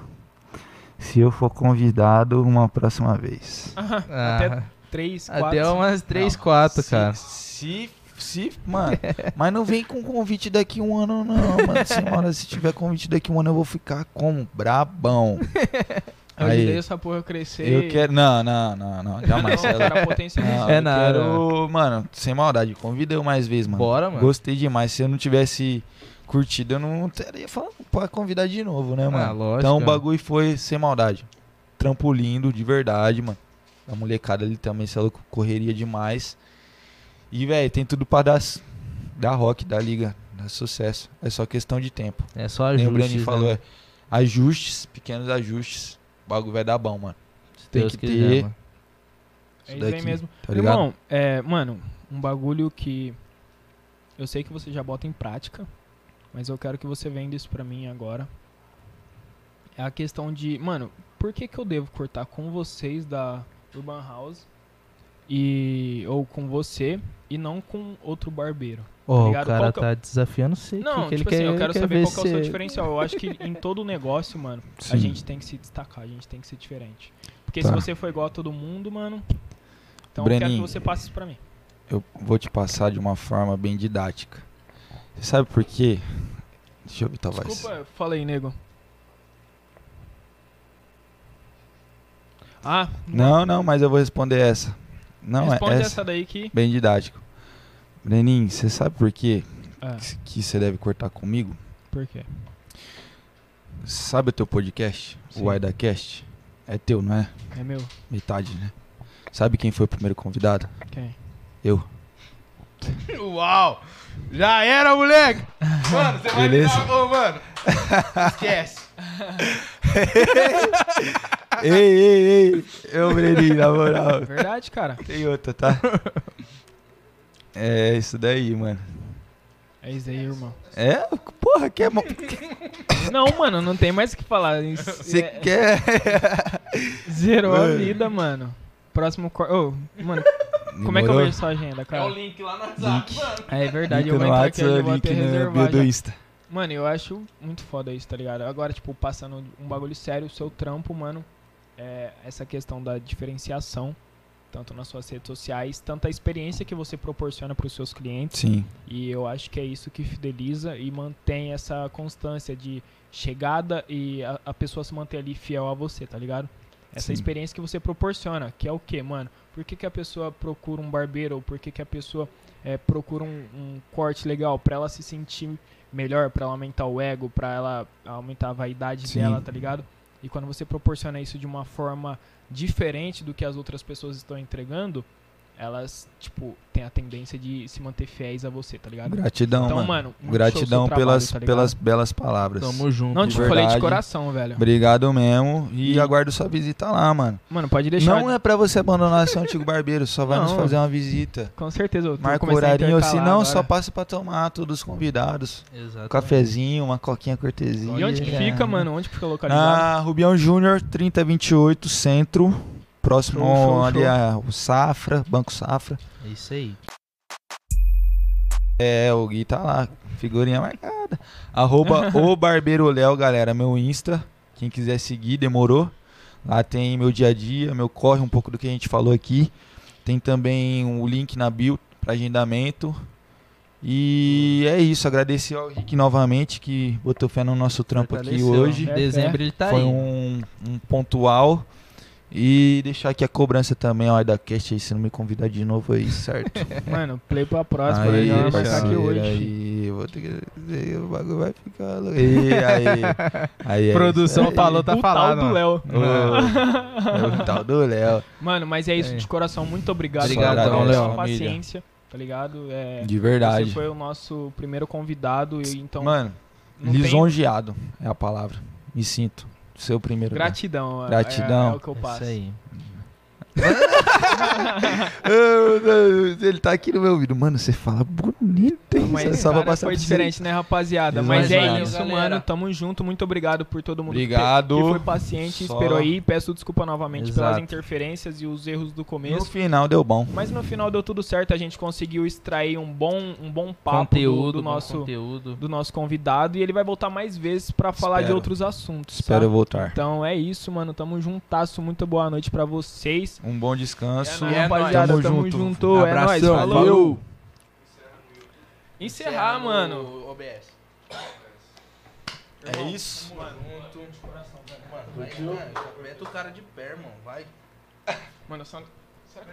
se eu for convidado uma próxima vez. Ah, Até três, quatro. até umas 3, Não, 4, se- cara. Se, se, mano, mas não vem com convite daqui um ano, não, mano. Senhora, se tiver convite daqui um ano, eu vou ficar como? Brabão. Eu Aí. ajudei essa porra a crescer. Eu quero. Não, não, não, não. Jamais. Não. Não, É nada. quero, mano, sem maldade, convida eu mais vezes, mano. Bora, mano. Gostei demais. Se eu não tivesse curtido, eu não teria falado pra convidar de novo, né, mano? Ah, lógico. então o bagulho foi sem maldade. Trampo lindo, de verdade, mano. A molecada ali também, se ela correria demais. E, velho, tem tudo pra dar, dar rock, dar liga, dar sucesso. É só questão de tempo. É só Nem ajuste. o Brani falou, é ajustes, pequenos ajustes. O bagulho vai dar bom, mano. Se tem Deus que quiser, ter- mano. É Isso aí daqui, mesmo. Tá? Irmão, é, mano, um bagulho que eu sei que você já bota em prática, mas eu quero que você venda isso pra mim agora. É a questão de, mano, por que que eu devo cortar com vocês da Urban House e ou com você e não com outro barbeiro? Ó, o ligado? cara Qual que é o- tá desafiando você. Não, que tipo ele assim, quer, eu quero quer saber qual que é o seu se- diferencial. Eu acho que em todo negócio, mano, a Sim. gente tem que se destacar, a gente tem que ser diferente. Porque Tá. se você for igual a todo mundo, mano, então eu quero que você passe isso pra mim. Eu vou te passar de uma forma bem didática. Você sabe por quê? Deixa eu ver tua voz. Desculpa, fala aí, nego. Ah, Não, não, mas eu vou responder essa. Não, responde é essa. essa. daí que. Bem didático. Breninho, você sabe por quê Ah, que- que você deve cortar comigo? por quê? Sabe o teu podcast? Sim. O AidaCast? É teu, não é? É meu? Metade, né? Sabe quem foi o primeiro convidado? Quem? Eu. Uau! Já era, moleque! Mano, você vai Beleza. virar- Ô, mano! Esquece! ei, ei, ei. Eu, Breninho, na moral. Verdade, cara. Tem outra, tá? É isso daí, mano. É isso aí, irmão. É? Porra, quer. mo- Não, mano, não tem mais o que falar. Você é- quer. Zerou a Mano. vida, mano. Próximo. cor- Ô, mano, como é que eu Demorou? vejo sua agenda, cara? link lá no WhatsApp, Link. mano. É verdade, Link eu vou entrar aqui, eu vou link até reservar do. Insta. Mano, eu acho muito foda isso, tá ligado? Agora, tipo, passando um bagulho sério, o seu trampo, mano, é essa questão da diferenciação, tanto nas suas redes sociais, tanto a experiência que você proporciona pros seus clientes, Sim. e eu acho que é isso que fideliza e mantém essa constância de chegada e a, a pessoa se manter ali fiel a você, tá ligado? Essa Sim. experiência que você proporciona, que é o que, mano? Por que, que a pessoa procura um barbeiro? Ou por que, que a pessoa é, procura um, um corte legal? Pra ela se sentir melhor, pra ela aumentar o ego, pra ela aumentar a vaidade Sim. dela, tá ligado? E quando você proporciona isso de uma forma diferente do que as outras pessoas estão entregando, elas, tipo, têm a tendência de se manter fiéis a você, tá ligado? Gratidão, então, mano. mano, Gratidão trabalho, pelas, tá pelas belas palavras. Tamo junto. Não, te falei de coração, velho. Obrigado mesmo. E E- aguardo sua visita lá, mano. Mano, pode deixar. Não é pra você abandonar seu antigo barbeiro, só vai nos Não. fazer uma visita. Com certeza, eu tô Marca o começando a horarinho, ou se não, só passa pra tomar todos os convidados. Exato. Um cafezinho, uma coquinha cortesia. E onde que É. fica, mano? Onde que fica localizado? Na Rubião Júnior, 3028, centro. Próximo Show, show, ali show. a o Safra, Banco Safra. É isso aí. É, o Gui tá lá, figurinha marcada. Arroba o Barbeiro Léo, galera, meu Insta. Quem quiser seguir, demorou. Lá tem meu dia a dia, meu corre, um pouco do que a gente falou aqui. Tem também o link na bio para agendamento. E é isso, agradecer ao Rick novamente que botou fé no nosso trampo aqui Fortaleceu. hoje. É, Dezembro ele tá Foi aí. um, um pontual. E deixar aqui a cobrança também, ó, da cast aí, se não me convidar de novo aí, certo? Mano, play pra próxima. aí, já vai ficar aqui hoje. aí, vou ter que dizer, o bagulho vai ficar louco. E aí, aí, é Produção aí. falou, tá o falado, tal do. Léo. Ô, o tal do Léo. Mano, mas é isso É. de coração. Muito obrigado Obrigadão, pela Léo. paciência, tá ligado? É, De verdade. Você foi o nosso primeiro convidado, e então Mano, não tem lisonjeado é a palavra. Me sinto. Seu primeiro. gratidão. é- Gratidão. É, é o que eu É passo. isso aí. Ele tá aqui no meu ouvido. Mano, você fala bonito, hein? Mas Só pra cara, passar foi você. diferente, né, rapaziada? Exato. Mas é isso, Galera. mano. Tamo junto. Muito obrigado por todo mundo Obrigado. que foi paciente, Só- esperou aí. Peço desculpa novamente Exato. pelas interferências e os erros do No começo. final deu bom. Mas no final deu tudo certo, a gente conseguiu extrair um bom, um bom papo Conteúdo, do, do bom nosso, conteúdo. do nosso convidado e ele vai voltar mais vezes pra falar de Espero. outros assuntos. Espero tá? eu voltar. Então é isso, mano. Tamo juntasso. Muito boa noite pra vocês. Um bom descanso. É, é rapaziada, tamo, tamo junto. junto. Um abração, é nóis, valeu. valeu. Encerrar, mano. OBS. É isso. Mano, mano, mano, mano, mano, mano, mano, mano, mano, mano, mano, mano, mano, mano, mano,